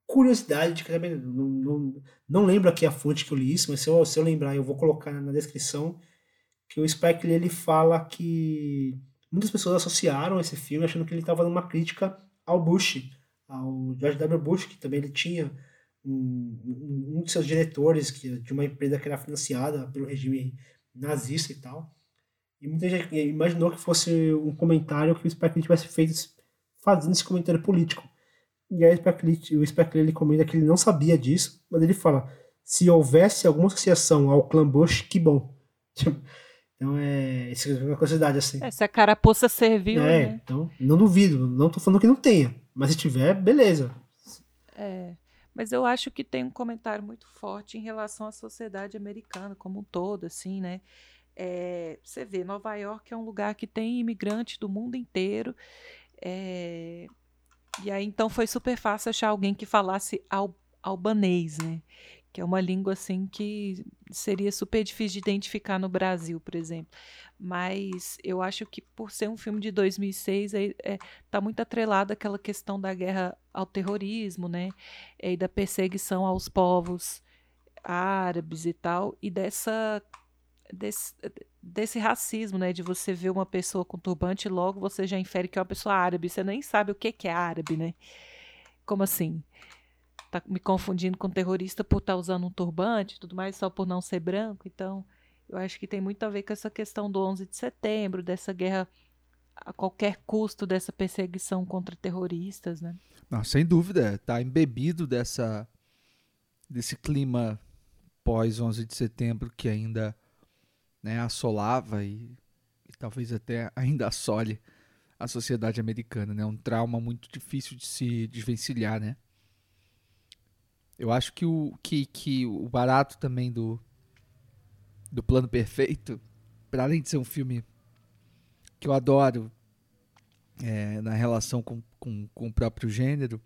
curiosidade de que também não, não, não lembro aqui a fonte que eu li isso, mas se eu, se eu lembrar eu vou colocar na descrição que o Spike ele fala que muitas pessoas associaram esse filme achando que ele estava dando uma crítica ao Bush, ao George W. Bush, que também ele tinha um, um de seus diretores que, de uma empresa que era financiada pelo regime nazista e tal. E muita gente imaginou que fosse um comentário que o Spike Lee tivesse feito fazendo esse comentário político. E aí o Spike Lee ele comenta que ele não sabia disso, mas ele fala: se houvesse alguma associação ao clã Bush, que bom. [LAUGHS] Então é, isso é uma curiosidade assim. É, se a carapuça serviu. É, né? então não duvido, não tô falando que não tenha, mas se tiver, beleza. É, mas eu acho que tem um comentário muito forte em relação à sociedade americana como um todo, assim, né? É, você vê, Nova York é um lugar que tem imigrantes do mundo inteiro. É, e aí então foi super fácil achar alguém que falasse al, albanês, né? Que é uma língua assim que seria super difícil de identificar no Brasil, por exemplo. Mas eu acho que por ser um filme de 2006, é, é, tá muito atrelado àquela questão da guerra ao terrorismo, né? E da perseguição aos povos árabes e tal, e dessa desse, desse racismo, né? De você ver uma pessoa com turbante logo você já infere que é uma pessoa árabe. Você nem sabe o que, que é árabe, né? Como assim? Tá me confundindo com terrorista por estar tá usando um turbante e tudo mais, só por não ser branco. Então, eu acho que tem muito a ver com essa questão do 11 de setembro, dessa guerra a qualquer custo, dessa perseguição contra terroristas, né? Não, sem dúvida, tá embebido dessa desse clima pós 11 de setembro que ainda né, assolava e, e talvez até ainda assole a sociedade americana, né? Um trauma muito difícil de se desvencilhar, né? Eu acho que o que, que o barato também do do plano perfeito, para além de ser um filme que eu adoro é, na relação com, com, com, o próprio gênero,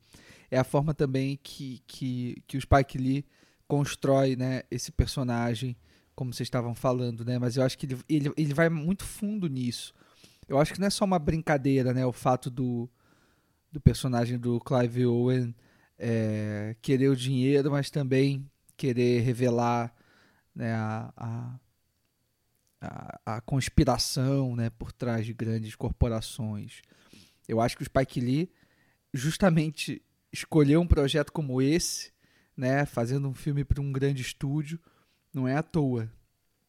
é a forma também que, que, que o Spike Lee constrói né, esse personagem como vocês estavam falando, né? Mas eu acho que ele, ele, ele vai muito fundo nisso. Eu acho que não é só uma brincadeira, né? O fato do, do personagem do Clive Owen é, querer o dinheiro, mas também querer revelar né, a, a, a, conspiração né, por trás de grandes corporações. Eu acho que o Spike Lee justamente escolheu um projeto como esse, né, fazendo um filme para um grande estúdio, não é à toa,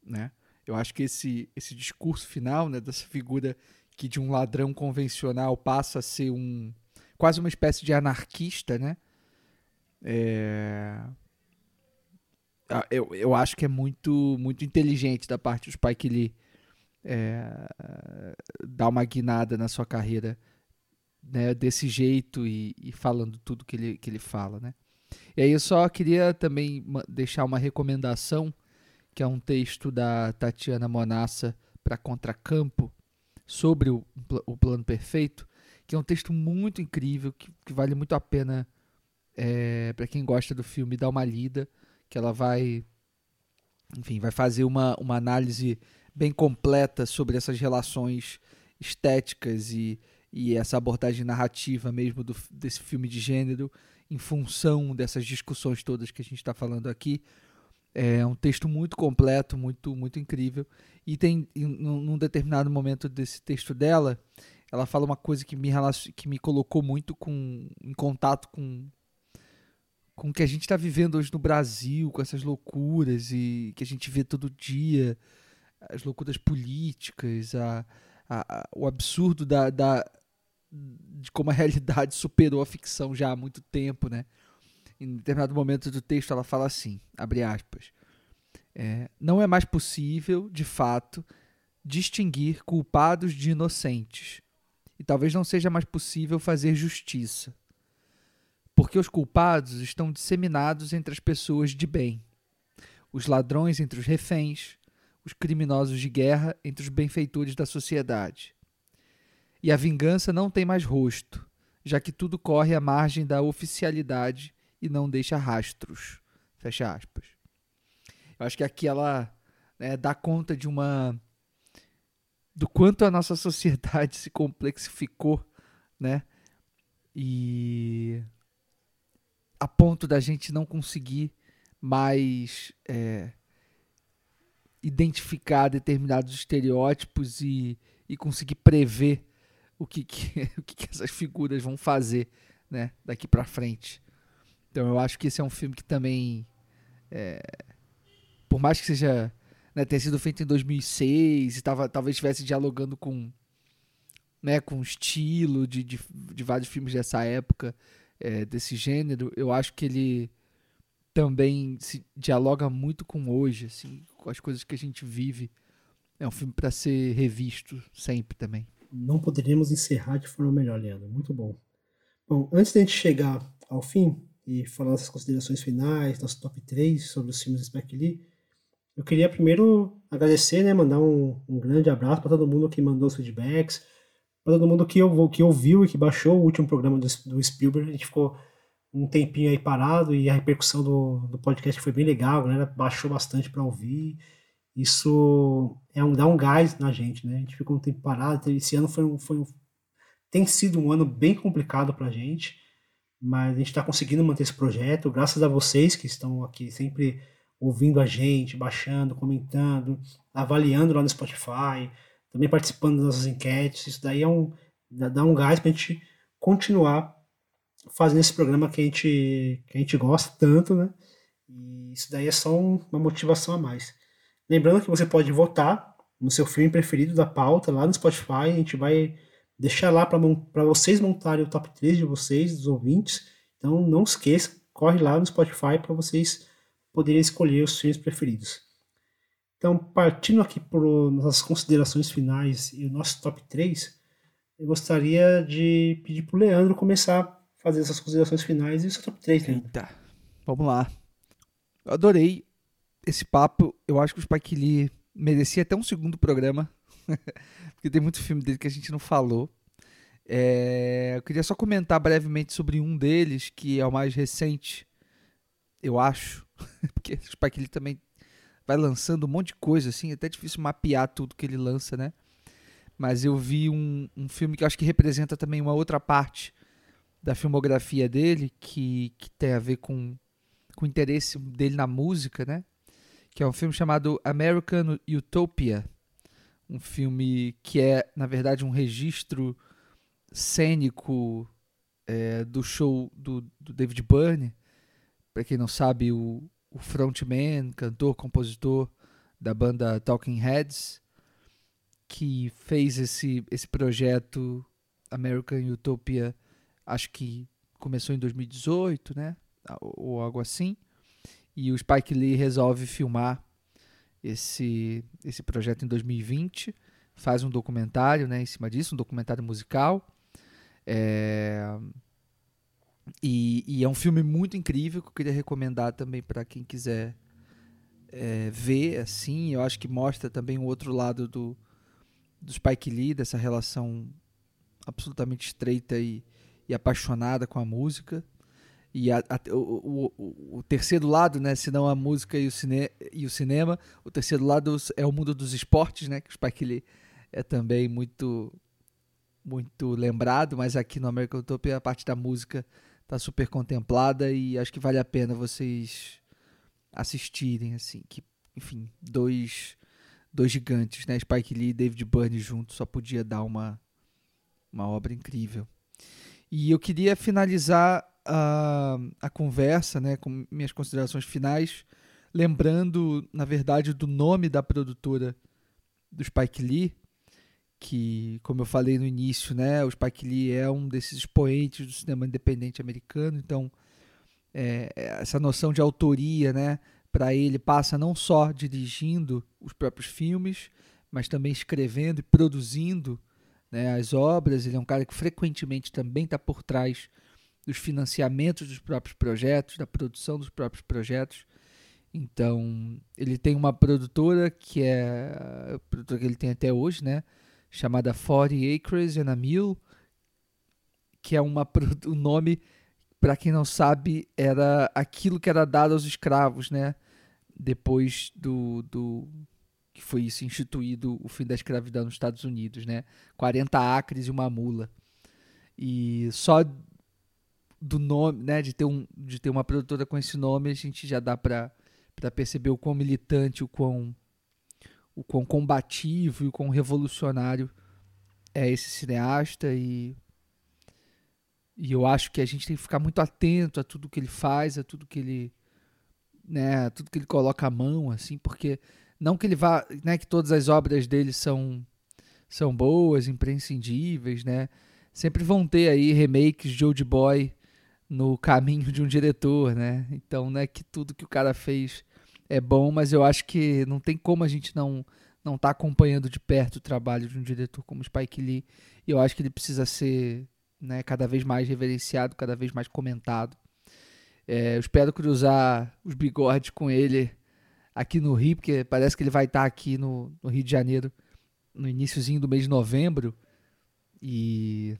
né? Eu acho que esse, esse discurso final, né, dessa figura que de um ladrão convencional passa a ser um quase uma espécie de anarquista, né? É... Eu, eu acho que é muito muito inteligente da parte do Spike Lee é... dar uma guinada na sua carreira né, desse jeito e, e falando tudo que ele, que ele fala, né? E aí eu só queria também deixar uma recomendação, que é um texto da Tatiana Monassa para Contracampo, sobre o, o Plano Perfeito, que é um texto muito incrível, que, que vale muito a pena é, para quem gosta do filme dar uma lida, que ela vai, enfim, vai fazer uma, uma análise bem completa sobre essas relações estéticas e, e essa abordagem narrativa mesmo do, desse filme de gênero em função dessas discussões todas que a gente está falando aqui. É um texto muito completo, muito, muito incrível. E tem, em, num determinado momento desse texto dela, ela fala uma coisa que me, que me colocou muito com, em contato com, com o que a gente está vivendo hoje no Brasil, com essas loucuras e que a gente vê todo dia, as loucuras políticas, a, a, a o absurdo da, da, de como a [LAUGHS] realidade superou a ficção já há muito tempo, né? Em determinado momento do texto ela fala assim, abre aspas, é, não é mais possível, de fato, distinguir culpados de inocentes. E talvez não seja mais possível fazer justiça. Porque os culpados estão disseminados entre as pessoas de bem, os ladrões entre os reféns, os criminosos de guerra entre os benfeitores da sociedade e a vingança não tem mais rosto, já que tudo corre à margem da oficialidade e não deixa rastros. Fecha aspas. Eu acho que aqui ela né, dá conta de uma. do quanto a nossa [LAUGHS] sociedade se complexificou, né? E. a ponto da gente não conseguir mais. É, identificar determinados estereótipos e, e conseguir prever o que, que [LAUGHS] o que, que, essas figuras vão fazer né, daqui para frente. Então eu acho que esse é um filme que também, é, por mais que seja né, tenha sido feito em 2006 e tava, talvez estivesse dialogando com né, com estilo de, de, de vários filmes dessa época, é, desse gênero, eu acho que ele também se dialoga muito com hoje, assim, com as coisas que a gente vive. É um filme para ser revisto sempre também não poderíamos encerrar de forma melhor, Leandro. Muito bom. Bom, antes da gente chegar ao fim e falar nossas considerações finais, nosso top 3 sobre os filmes do Spike Lee, eu queria primeiro agradecer, né, mandar um, um grande abraço para todo mundo que mandou os feedbacks, para todo mundo que, eu, que ouviu e que baixou o último programa do, do Spielberg. A gente ficou um tempinho aí parado e a repercussão do, do podcast foi bem legal, a galera baixou bastante para ouvir. Isso é um, dá um gás na gente, né? A gente ficou um tempo parado. Esse ano foi um, foi um, tem sido um ano bem complicado para a gente, mas a gente está conseguindo manter esse projeto, graças a vocês que estão aqui sempre ouvindo a gente, baixando, comentando, avaliando lá no Spotify, também participando das nossas enquetes. Isso daí é um, dá um gás para a gente continuar fazendo esse programa que a gente, que a gente gosta tanto, né? E isso daí é só um, uma motivação a mais. Lembrando que você pode votar no seu filme preferido da pauta lá no Spotify. A gente vai deixar lá para vocês montarem o top 3 de vocês, dos ouvintes. Então não esqueça, corre lá no Spotify para vocês poderem escolher os filmes preferidos. Então, partindo aqui para nossas considerações finais e o nosso top 3, eu gostaria de pedir para o Leandro começar a fazer essas considerações finais e o seu top 3. Né? Eita, vamos lá. Eu adorei esse papo. Eu acho que o Spike Lee merecia até um segundo programa, [LAUGHS] porque tem muito filme dele que a gente não falou. É, eu queria só comentar brevemente sobre um deles, que é o mais recente, eu acho, [LAUGHS] porque o Spike Lee também vai lançando um monte de coisa, assim, é até difícil mapear tudo que ele lança, né? Mas eu vi um, um filme que acho que representa também uma outra parte da filmografia dele, que, que tem a ver com, com o interesse dele na música, né? Que é um filme chamado American Utopia. Um filme que é, na verdade, um registro cênico é, do show do, do David Byrne. Para quem não sabe, o, o frontman, cantor, compositor da banda Talking Heads, que fez esse, esse projeto American Utopia, acho que começou em 2018, né? Ou algo assim. E o Spike Lee resolve filmar esse, esse projeto em 2020. Faz um documentário né, em cima disso, um documentário musical. É, e, e, é um filme muito incrível que eu queria recomendar também para quem quiser é, ver. Assim, eu acho que mostra também o outro lado do, do Spike Lee, dessa relação absolutamente estreita e, e apaixonada com a música. E a, a, o, o, o, terceiro lado, né, se não a música e o, cine, e o cinema, o terceiro lado é o mundo dos esportes, né, que o Spike Lee é também muito muito lembrado, mas aqui no American Utopia a parte da música tá super contemplada e acho que vale a pena vocês assistirem assim, que enfim, dois dois gigantes, né, Spike Lee e David Byrne juntos, só podia dar uma uma obra incrível. E eu queria finalizar a, a conversa, né, com minhas considerações finais, lembrando, na verdade, do nome da produtora do Spike Lee, que, como eu falei no início, né, o Spike Lee é um desses expoentes do cinema independente americano, então é, essa noção de autoria, né, para ele passa não só dirigindo os próprios filmes, mas também escrevendo e produzindo né, as obras. Ele é um cara que frequentemente também está por trás dos financiamentos dos próprios projetos, da produção dos próprios projetos. Então, ele tem uma produtora que é a produtora que ele tem até hoje, né? Chamada 40 Acres and a Mill, que é uma, [LAUGHS] o nome, para quem não sabe, era aquilo que era dado aos escravos, né? Depois do, do que foi isso instituído o fim da escravidão nos Estados Unidos, né? 40 acres e uma mula. E só do nome, né, de ter, um, de ter uma produtora com esse nome, a gente já dá para perceber o quão militante, o quão o quão combativo e o quão revolucionário é esse cineasta e e eu acho que a gente tem que ficar muito atento a tudo que ele faz, a tudo que ele né, a tudo que ele coloca a mão assim, porque não que ele vá, né, que todas as obras dele são são boas, imprescindíveis, né? Sempre vão ter aí remakes de Old Boy no caminho de um diretor, né? Então, não é que tudo que o cara fez é bom, mas eu acho que não tem como a gente não não estar tá acompanhando de perto o trabalho de um diretor como Spike Lee. E eu acho que ele precisa ser né, cada vez mais reverenciado, cada vez mais comentado. É, eu espero cruzar os bigodes com ele aqui no Rio, porque parece que ele vai estar aqui no, no Rio de Janeiro no iníciozinho do mês de novembro. E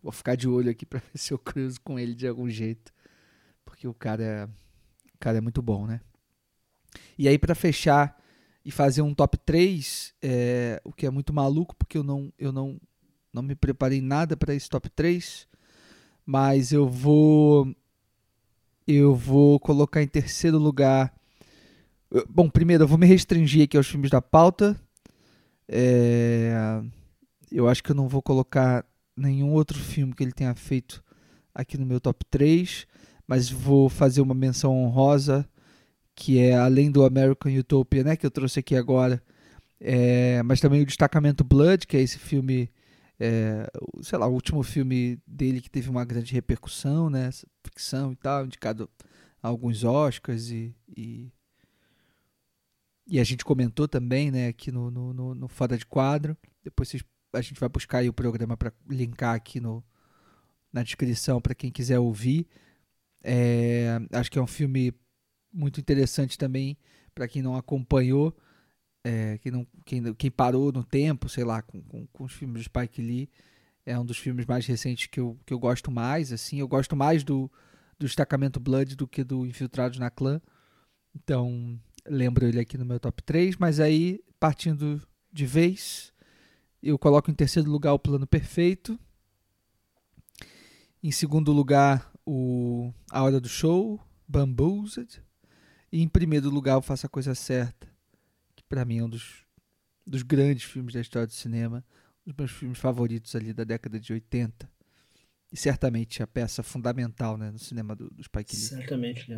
vou ficar de olho aqui [LAUGHS] para ver se eu cruzo com ele de algum jeito. porque o cara é, o cara é muito bom, né? E aí, para fechar e fazer um top 3, é, o que é muito maluco, porque eu não, eu não, não me preparei nada para esse top 3, mas eu vou eu vou colocar em terceiro lugar. Bom, primeiro eu vou me restringir aqui aos filmes da pauta. É, eu acho que eu não vou colocar nenhum outro filme que ele tenha feito aqui no meu top 3, mas vou fazer uma menção honrosa que é além do American Utopia, né, que eu trouxe aqui agora, é, mas também o Destacamento Blood, que é esse filme, é, sei lá, o último filme dele que teve uma grande repercussão, né, ficção e tal, indicado a alguns Oscars e, e, e a gente comentou também, né, aqui no, no, no, no Foda de Quadro. Depois vocês, a gente vai buscar o programa para linkar aqui no, na descrição para quem quiser ouvir. É, acho que é um filme muito interessante também para quem não acompanhou, é, quem, não, quem, quem parou no tempo, sei lá, com, com, com, os filmes de Spike Lee. É um dos filmes mais recentes que eu, que eu gosto mais. assim Eu gosto mais do, do Destacamento Blood do que do Infiltrados na Clã. Então, lembro ele aqui no meu top 3. Mas aí, partindo de vez, eu coloco em terceiro lugar o Plano Perfeito. Em segundo lugar, o A Hora do Show, Bamboozled. E em primeiro lugar, eu faço a coisa certa, que para mim é um dos, dos grandes filmes da história do cinema, um dos meus filmes favoritos ali da década de 80. E certamente a peça fundamental né, no cinema do, do Spike. Certamente, né?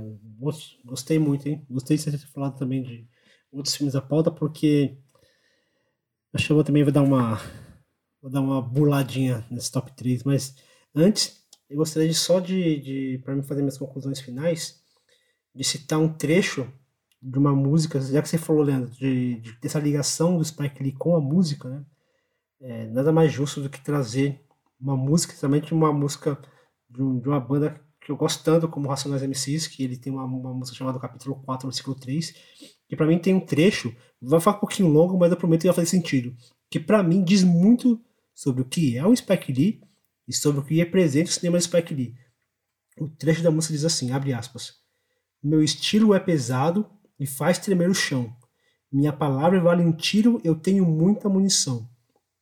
Gostei muito, hein? Gostei de você ter falado também de outros filmes da pauta, porque acho que eu também vou dar uma vou dar uma burladinha nesse top 3, mas antes eu gostaria de só de, de para me fazer minhas conclusões finais, de citar um trecho de uma música, já que você falou, Leandro, de, de dessa ligação do Spike Lee com a música, né? É, nada mais justo do que trazer uma música, principalmente uma música de, um, de, uma banda que eu gosto tanto como Racionais MCs, que ele tem uma, uma música chamada Capítulo 4, versículo 3, que para mim tem um trecho, vai ficar um pouquinho longo, mas eu prometo que vai fazer sentido, que para mim diz muito sobre o que é o Spike Lee e sobre o que representa o cinema de Spike Lee. O trecho da música diz assim, abre aspas, meu estilo é pesado e faz tremer o chão. Minha palavra vale um tiro, eu tenho muita munição.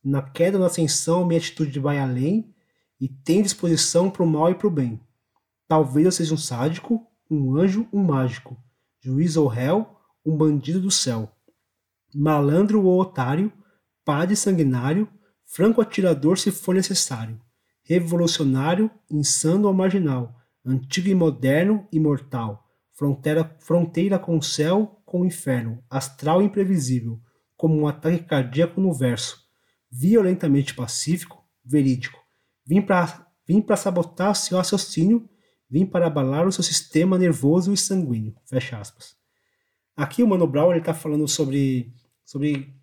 Na queda ou na ascensão, minha atitude vai além e tem disposição para o mal e para o bem. Talvez eu seja um sádico, um anjo, um mágico, juiz ou réu, um bandido do céu. Malandro ou otário, padre sanguinário, franco atirador se for necessário, revolucionário, insano ou marginal, antigo e moderno, imortal fronteira, fronteira com o céu, com o inferno, astral imprevisível, como um ataque cardíaco no verso, violentamente pacífico, verídico. Vim para vim para sabotar seu raciocínio, vim para abalar o seu sistema nervoso e sanguíneo. Fecha aspas. Aqui o Mano Brown está falando sobre, sobre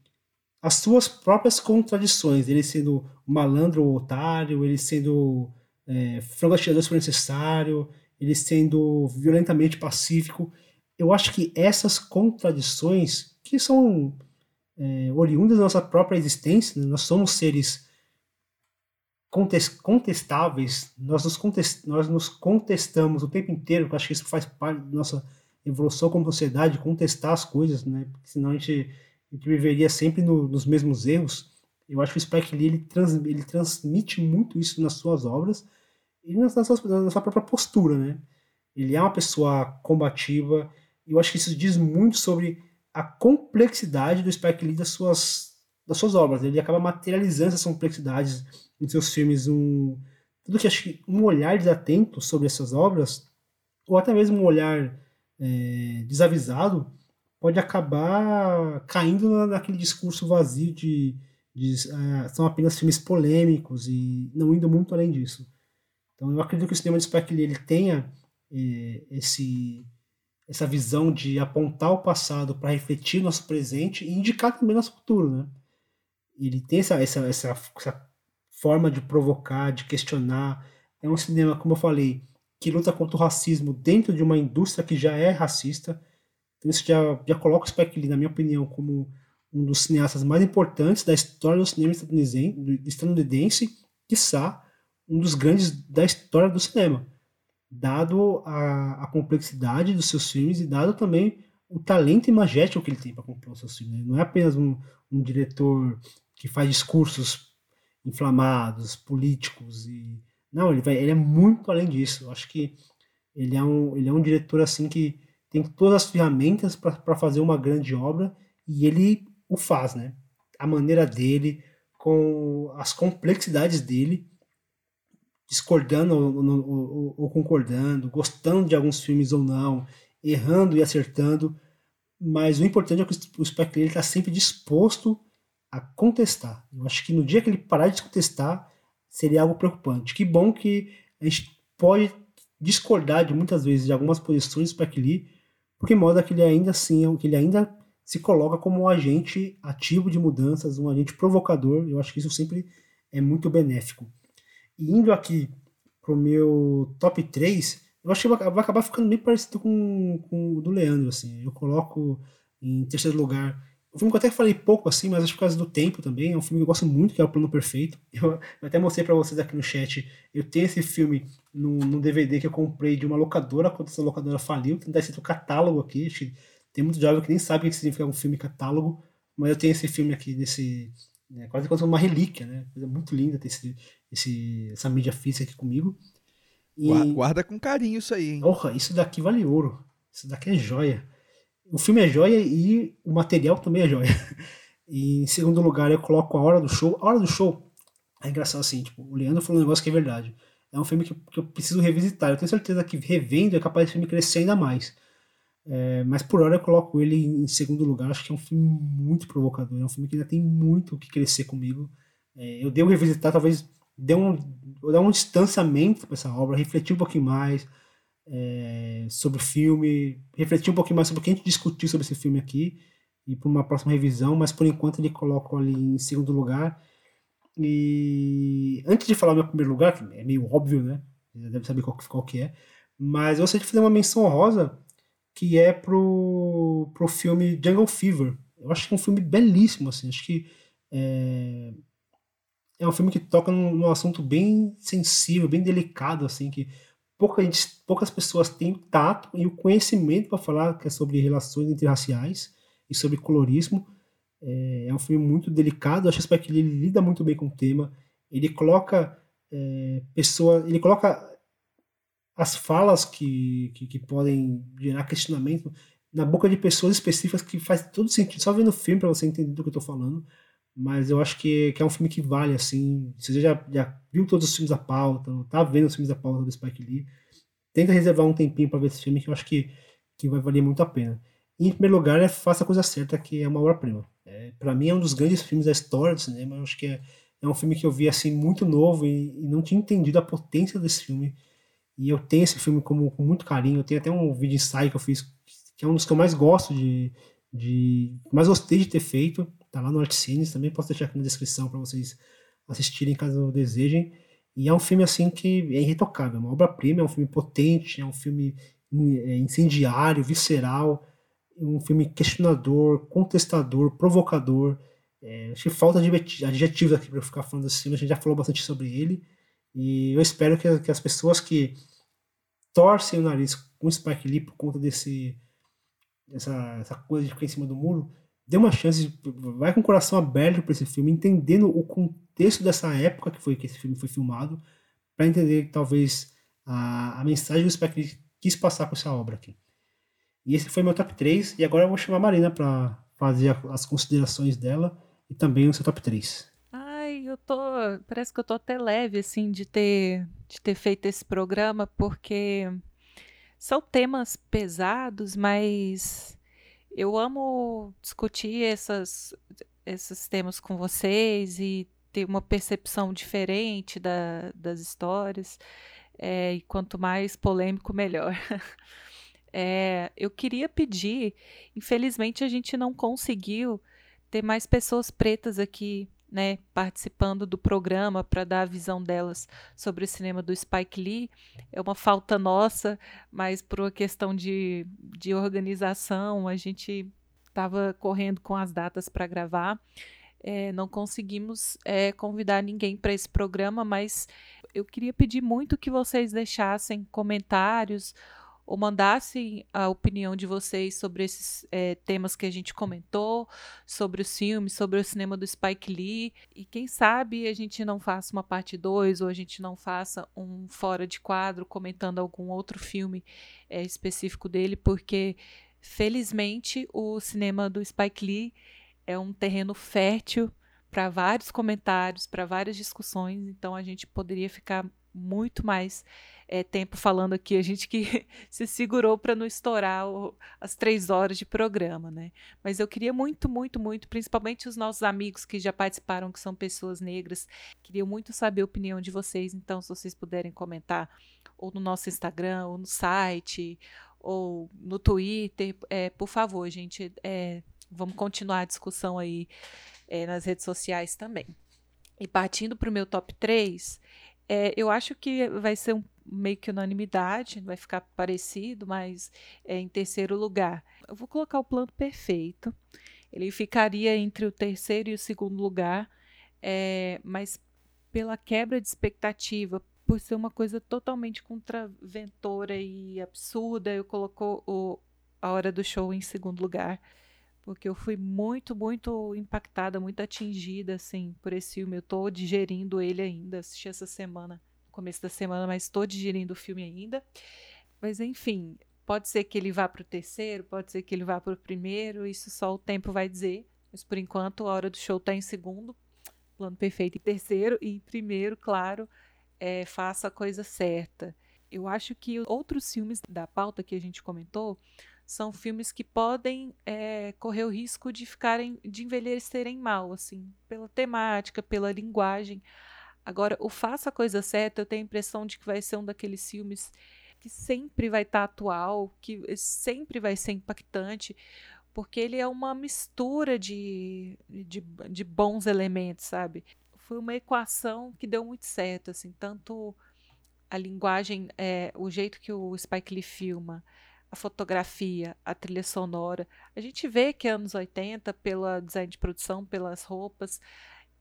as suas próprias contradições, ele sendo malandro ou otário, ele sendo é, frango atirador se for necessário, ele sendo violentamente pacífico. Eu acho que essas contradições, que são é, oriundas da nossa própria existência, né? nós somos seres contestáveis, nós nos, contest, nós nos contestamos o tempo inteiro, eu acho que isso faz parte da nossa evolução como sociedade, contestar as coisas, né? Porque senão a gente, a gente viveria sempre no, nos mesmos erros. Eu acho que o Spike Lee ele, trans, ele transmite muito isso nas suas obras, e na sua, na sua própria postura, né? Ele é uma pessoa combativa, e eu acho que isso diz muito sobre a complexidade do Spike Lee das suas, das suas obras. Ele acaba materializando essas complexidades em seus filmes, um, tudo que acho que um olhar desatento sobre essas obras, ou até mesmo um olhar é, desavisado, pode acabar caindo naquele discurso vazio de, de uh, são apenas filmes polêmicos e não indo muito além disso. Então eu acredito que o cinema de Spike Lee ele tenha eh, esse, essa visão de apontar o passado para refletir nosso presente e indicar também nosso futuro, né? Ele tem essa, essa, essa, essa forma de provocar, de questionar. É um cinema, como eu falei, que luta contra o racismo dentro de uma indústria que já é racista. Então isso já, já coloca o Spike Lee, na minha opinião, como um dos cineastas mais importantes da história do cinema estadunidense, estadunidense um dos grandes da história do cinema. dado a, a complexidade dos seus filmes e dado também o talento imagético que ele tem para compor os seus filmes. Né? Não é apenas um, um diretor que faz discursos inflamados, políticos e não, ele vai, ele é muito além disso. Eu acho que ele é um, ele é um diretor assim que tem todas as ferramentas para fazer uma grande obra e ele o faz, né? A maneira dele, com as complexidades dele, discordando ou, ou, ou, concordando, gostando de alguns filmes ou não, errando e acertando, mas o importante é que o Spike Lee está sempre disposto a contestar. Eu acho que no dia que ele parar de contestar, seria algo preocupante. Que bom que a gente pode discordar de muitas vezes de algumas posições do Spike Lee, porque mostra que ele ainda assim, que ele ainda se coloca como um agente ativo de mudanças, um agente provocador. Eu acho que isso sempre é muito benéfico. Indo aqui pro meu top 3, eu acho que vai acabar ficando bem parecido com, com o do Leandro, assim. Eu coloco em terceiro lugar um filme que eu até falei pouco assim, mas acho que por causa do tempo também. É um filme que eu gosto muito, que é O Plano Perfeito. Eu, [LAUGHS] eu até mostrei para vocês aqui no chat. Eu tenho esse filme no, no, DVD que eu comprei de uma locadora, quando essa locadora faliu. Tem tá escrito catálogo aqui. Tem muito jovem que nem sabe o que significa um filme catálogo. Mas eu tenho esse filme aqui nesse. Né, quase como uma relíquia, né? Coisa muito linda ter esse, esse, essa mídia física aqui comigo. E... Guarda com carinho isso aí, hein? Porra, isso daqui vale ouro. Isso daqui é joia. O filme é joia e o material também é joia. [LAUGHS] E em segundo lugar, eu coloco A Hora do Show. A Hora do Show é engraçado assim, tipo, o Leandro falou um negócio que é verdade. É um filme que, que eu preciso revisitar. Eu tenho certeza que revendo é capaz de filme crescer ainda mais. É, mas por hora eu coloco ele em segundo lugar. Acho que é um filme muito provocador. É um filme que ainda tem muito o que crescer comigo. É, eu devo revisitar, talvez dê um, dar um distanciamento para essa obra, refletir um pouquinho mais é, sobre o filme, refletir um pouquinho mais sobre o que a gente discutiu sobre esse filme aqui e para uma próxima revisão, mas por enquanto ele coloca ali em segundo lugar. E antes de falar o meu primeiro lugar, que é meio óbvio, né? Já deve saber qual, qual que é, mas eu gostaria de fazer uma menção honrosa que é pro, pro filme Jungle Fever. Eu acho que é um filme belíssimo, assim. Acho que é, é um filme que toca num, num assunto bem sensível, bem delicado, assim, que pouca gente, poucas pessoas têm tato e o conhecimento para falar que é sobre relações interraciais e sobre colorismo. É, é um filme muito delicado, acho que ele lida muito bem com o tema. Ele coloca é, pessoa, ele coloca as falas que, que, que, podem gerar questionamento na boca de pessoas específicas que faz todo sentido. Só vendo o filme para você entender do que eu estou falando. Mas eu acho que, que é um filme que vale, assim. Se você já, já viu todos os filmes da pauta, tá vendo os filmes da pauta do Spike Lee, tenta reservar um tempinho para ver esse filme que eu acho que, que vai valer muito a pena. E, em primeiro lugar, é Faça a Coisa Certa, que é uma obra-prima. É, para mim é um dos grandes filmes da história do cinema. Eu acho que é, é um filme que eu vi assim muito novo e, e, não tinha entendido a potência desse filme. E eu tenho esse filme como, com muito carinho. Eu tenho até um vídeo ensaio que eu fiz, que é um dos que eu mais gosto de. de mais gostei de ter feito Tá lá no Artcines, também posso deixar aqui na descrição para vocês assistirem caso desejem. E é um filme assim que é irretocável, é uma obra-prima, é um filme potente, é um filme é, incendiário, visceral, um filme questionador, contestador, provocador. É, acho que falta de adjetivos aqui para ficar falando desse filme, a gente já falou bastante sobre ele. E eu espero que, que as pessoas que torcem o nariz com o Spike Lee por conta desse, dessa essa coisa de ficar em cima do muro, dê uma chance, vai com o coração aberto para esse filme, entendendo o contexto dessa época que foi que esse filme foi filmado, para entender talvez a, a mensagem que o Spike quis passar com essa obra aqui. E esse foi meu top 3, e agora eu vou chamar a Marina para fazer as considerações dela e também o seu top 3. Eu tô, parece que eu tô até leve assim de ter de ter feito esse programa porque são temas pesados, mas eu amo discutir essas, esses temas com vocês e ter uma percepção diferente da, das histórias. É, e quanto mais polêmico, melhor. [LAUGHS] É, eu queria pedir, infelizmente a gente não conseguiu ter mais pessoas pretas aqui né, participando do programa para dar a visão delas sobre o cinema do Spike Lee. É uma falta nossa, mas por uma questão de, de organização, a gente estava correndo com as datas para gravar. É, não conseguimos é, convidar ninguém para esse programa, mas eu queria pedir muito que vocês deixassem comentários ou mandassem a opinião de vocês sobre esses é, temas que a gente comentou, sobre os filmes, sobre o cinema do Spike Lee. E quem sabe a gente não faça uma parte 2 ou a gente não faça um fora de quadro comentando algum outro filme é, específico dele, porque felizmente o cinema do Spike Lee é um terreno fértil para vários comentários, para várias discussões, então a gente poderia ficar muito mais é, tempo falando aqui, a gente que [LAUGHS] se segurou para não estourar o, as três horas de programa, né? Mas eu queria muito, muito, muito, principalmente os nossos amigos que já participaram, que são pessoas negras, queria muito saber a opinião de vocês, então se vocês puderem comentar ou no nosso Instagram, ou no site, ou no Twitter, é, por favor, gente, é, vamos continuar a discussão aí nas redes sociais também. E partindo para o meu top 3, é, eu acho que vai ser um, meio que unanimidade, vai ficar parecido, mas é, em terceiro lugar. Eu vou colocar o plano perfeito. Ele ficaria entre o terceiro e o segundo lugar, é, mas pela quebra de expectativa, por ser uma coisa totalmente contraventora e absurda, eu colocou o, a hora do show em segundo lugar porque eu fui muito, muito impactada, muito atingida, assim, por esse filme. Eu tô digerindo ele ainda, assisti essa semana, no começo da semana, mas estou digerindo o filme ainda. Mas, enfim, pode ser que ele vá para o terceiro, pode ser que ele vá para o primeiro, isso só o tempo vai dizer. Mas, por enquanto, a hora do show está em segundo, plano perfeito em terceiro, e em primeiro, claro, é, faça a coisa certa. Eu acho que outros filmes da pauta que a gente comentou são filmes que podem é, correr o risco de ficarem, de envelhecerem mal, assim, pela temática, pela linguagem. Agora, o Faça a Coisa Certa, eu tenho a impressão de que vai ser um daqueles filmes que sempre vai estar tá atual, que sempre vai ser impactante, porque ele é uma mistura de, de, de bons elementos, sabe? Foi uma equação que deu muito certo, assim, tanto a linguagem, é, o jeito que o Spike Lee filma, a fotografia, a trilha sonora. A gente vê que é anos 80 pela design de produção, pelas roupas,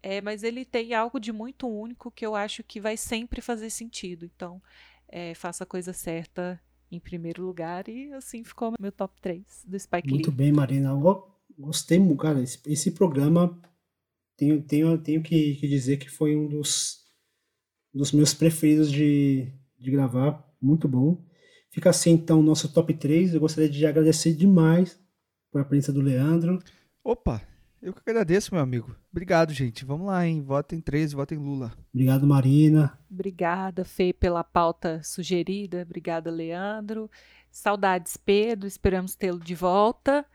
é, mas ele tem algo de muito único que eu acho que vai sempre fazer sentido. Então, é, faça a coisa certa em primeiro lugar e assim ficou meu top 3 do Spike Muito bem, Marina. Eu gostei, cara. Esse, esse programa tenho, tenho, tenho que, que, dizer que foi um dos, dos meus preferidos de, de gravar. Muito bom. Fica assim então o nosso top 3. Eu gostaria de agradecer demais por a presença do Leandro. Opa, eu que agradeço, meu amigo. Obrigado, gente. Vamos lá, hein? Votem 13, votem Lula. Obrigado, Marina. Obrigada, Fê, pela pauta sugerida. Obrigada, Leandro. Saudades, Pedro. Esperamos tê-lo de volta.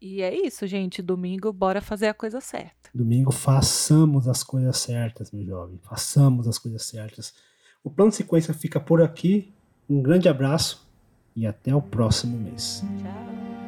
E é isso, gente. Domingo, bora fazer a coisa certa. Domingo, façamos as coisas certas, meu jovem. Façamos as coisas certas. O plano de sequência fica por aqui. Um grande abraço e até o próximo mês. Tchau.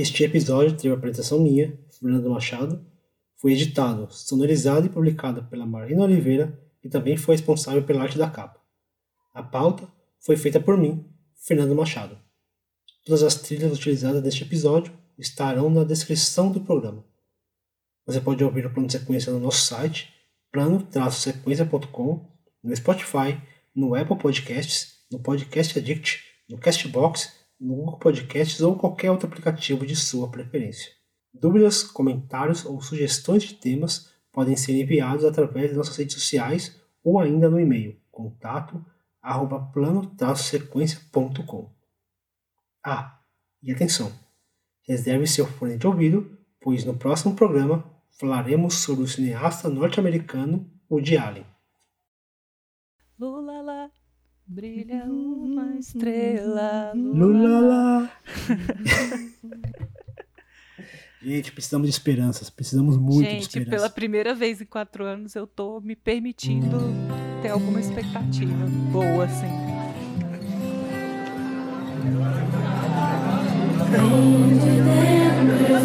Este episódio teve apresentação minha, Fernando Machado, foi editado, sonorizado e publicado pela Marina Oliveira e também foi responsável pela arte da capa. A pauta foi feita por mim, Fernando Machado. Todas as trilhas utilizadas neste episódio estarão na descrição do programa. Você pode ouvir o plano de sequência no nosso site, plano-sequência.com, no Spotify, no Apple Podcasts, no Podcast Addict, no Castbox no Google Podcasts ou qualquer outro aplicativo de sua preferência. Dúvidas, comentários ou sugestões de temas podem ser enviados através de nossas redes sociais ou ainda no e-mail contato arroba plano-sequência.com. Ah, e atenção! Reserve seu fone de ouvido, pois no próximo programa falaremos sobre o cineasta norte-americano Woody Allen. Brilha uma estrela no. [LAUGHS] Gente, precisamos de esperanças. Precisamos muito Gente, de esperanças. Gente, pela primeira vez em quatro anos eu tô me permitindo ter alguma expectativa boa, assim. Vem de dentro,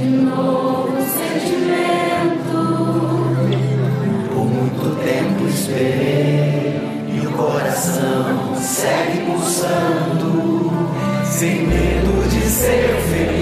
de novo sentimento. Por muito tempo esperei coração segue pulsando, sem medo de ser feliz.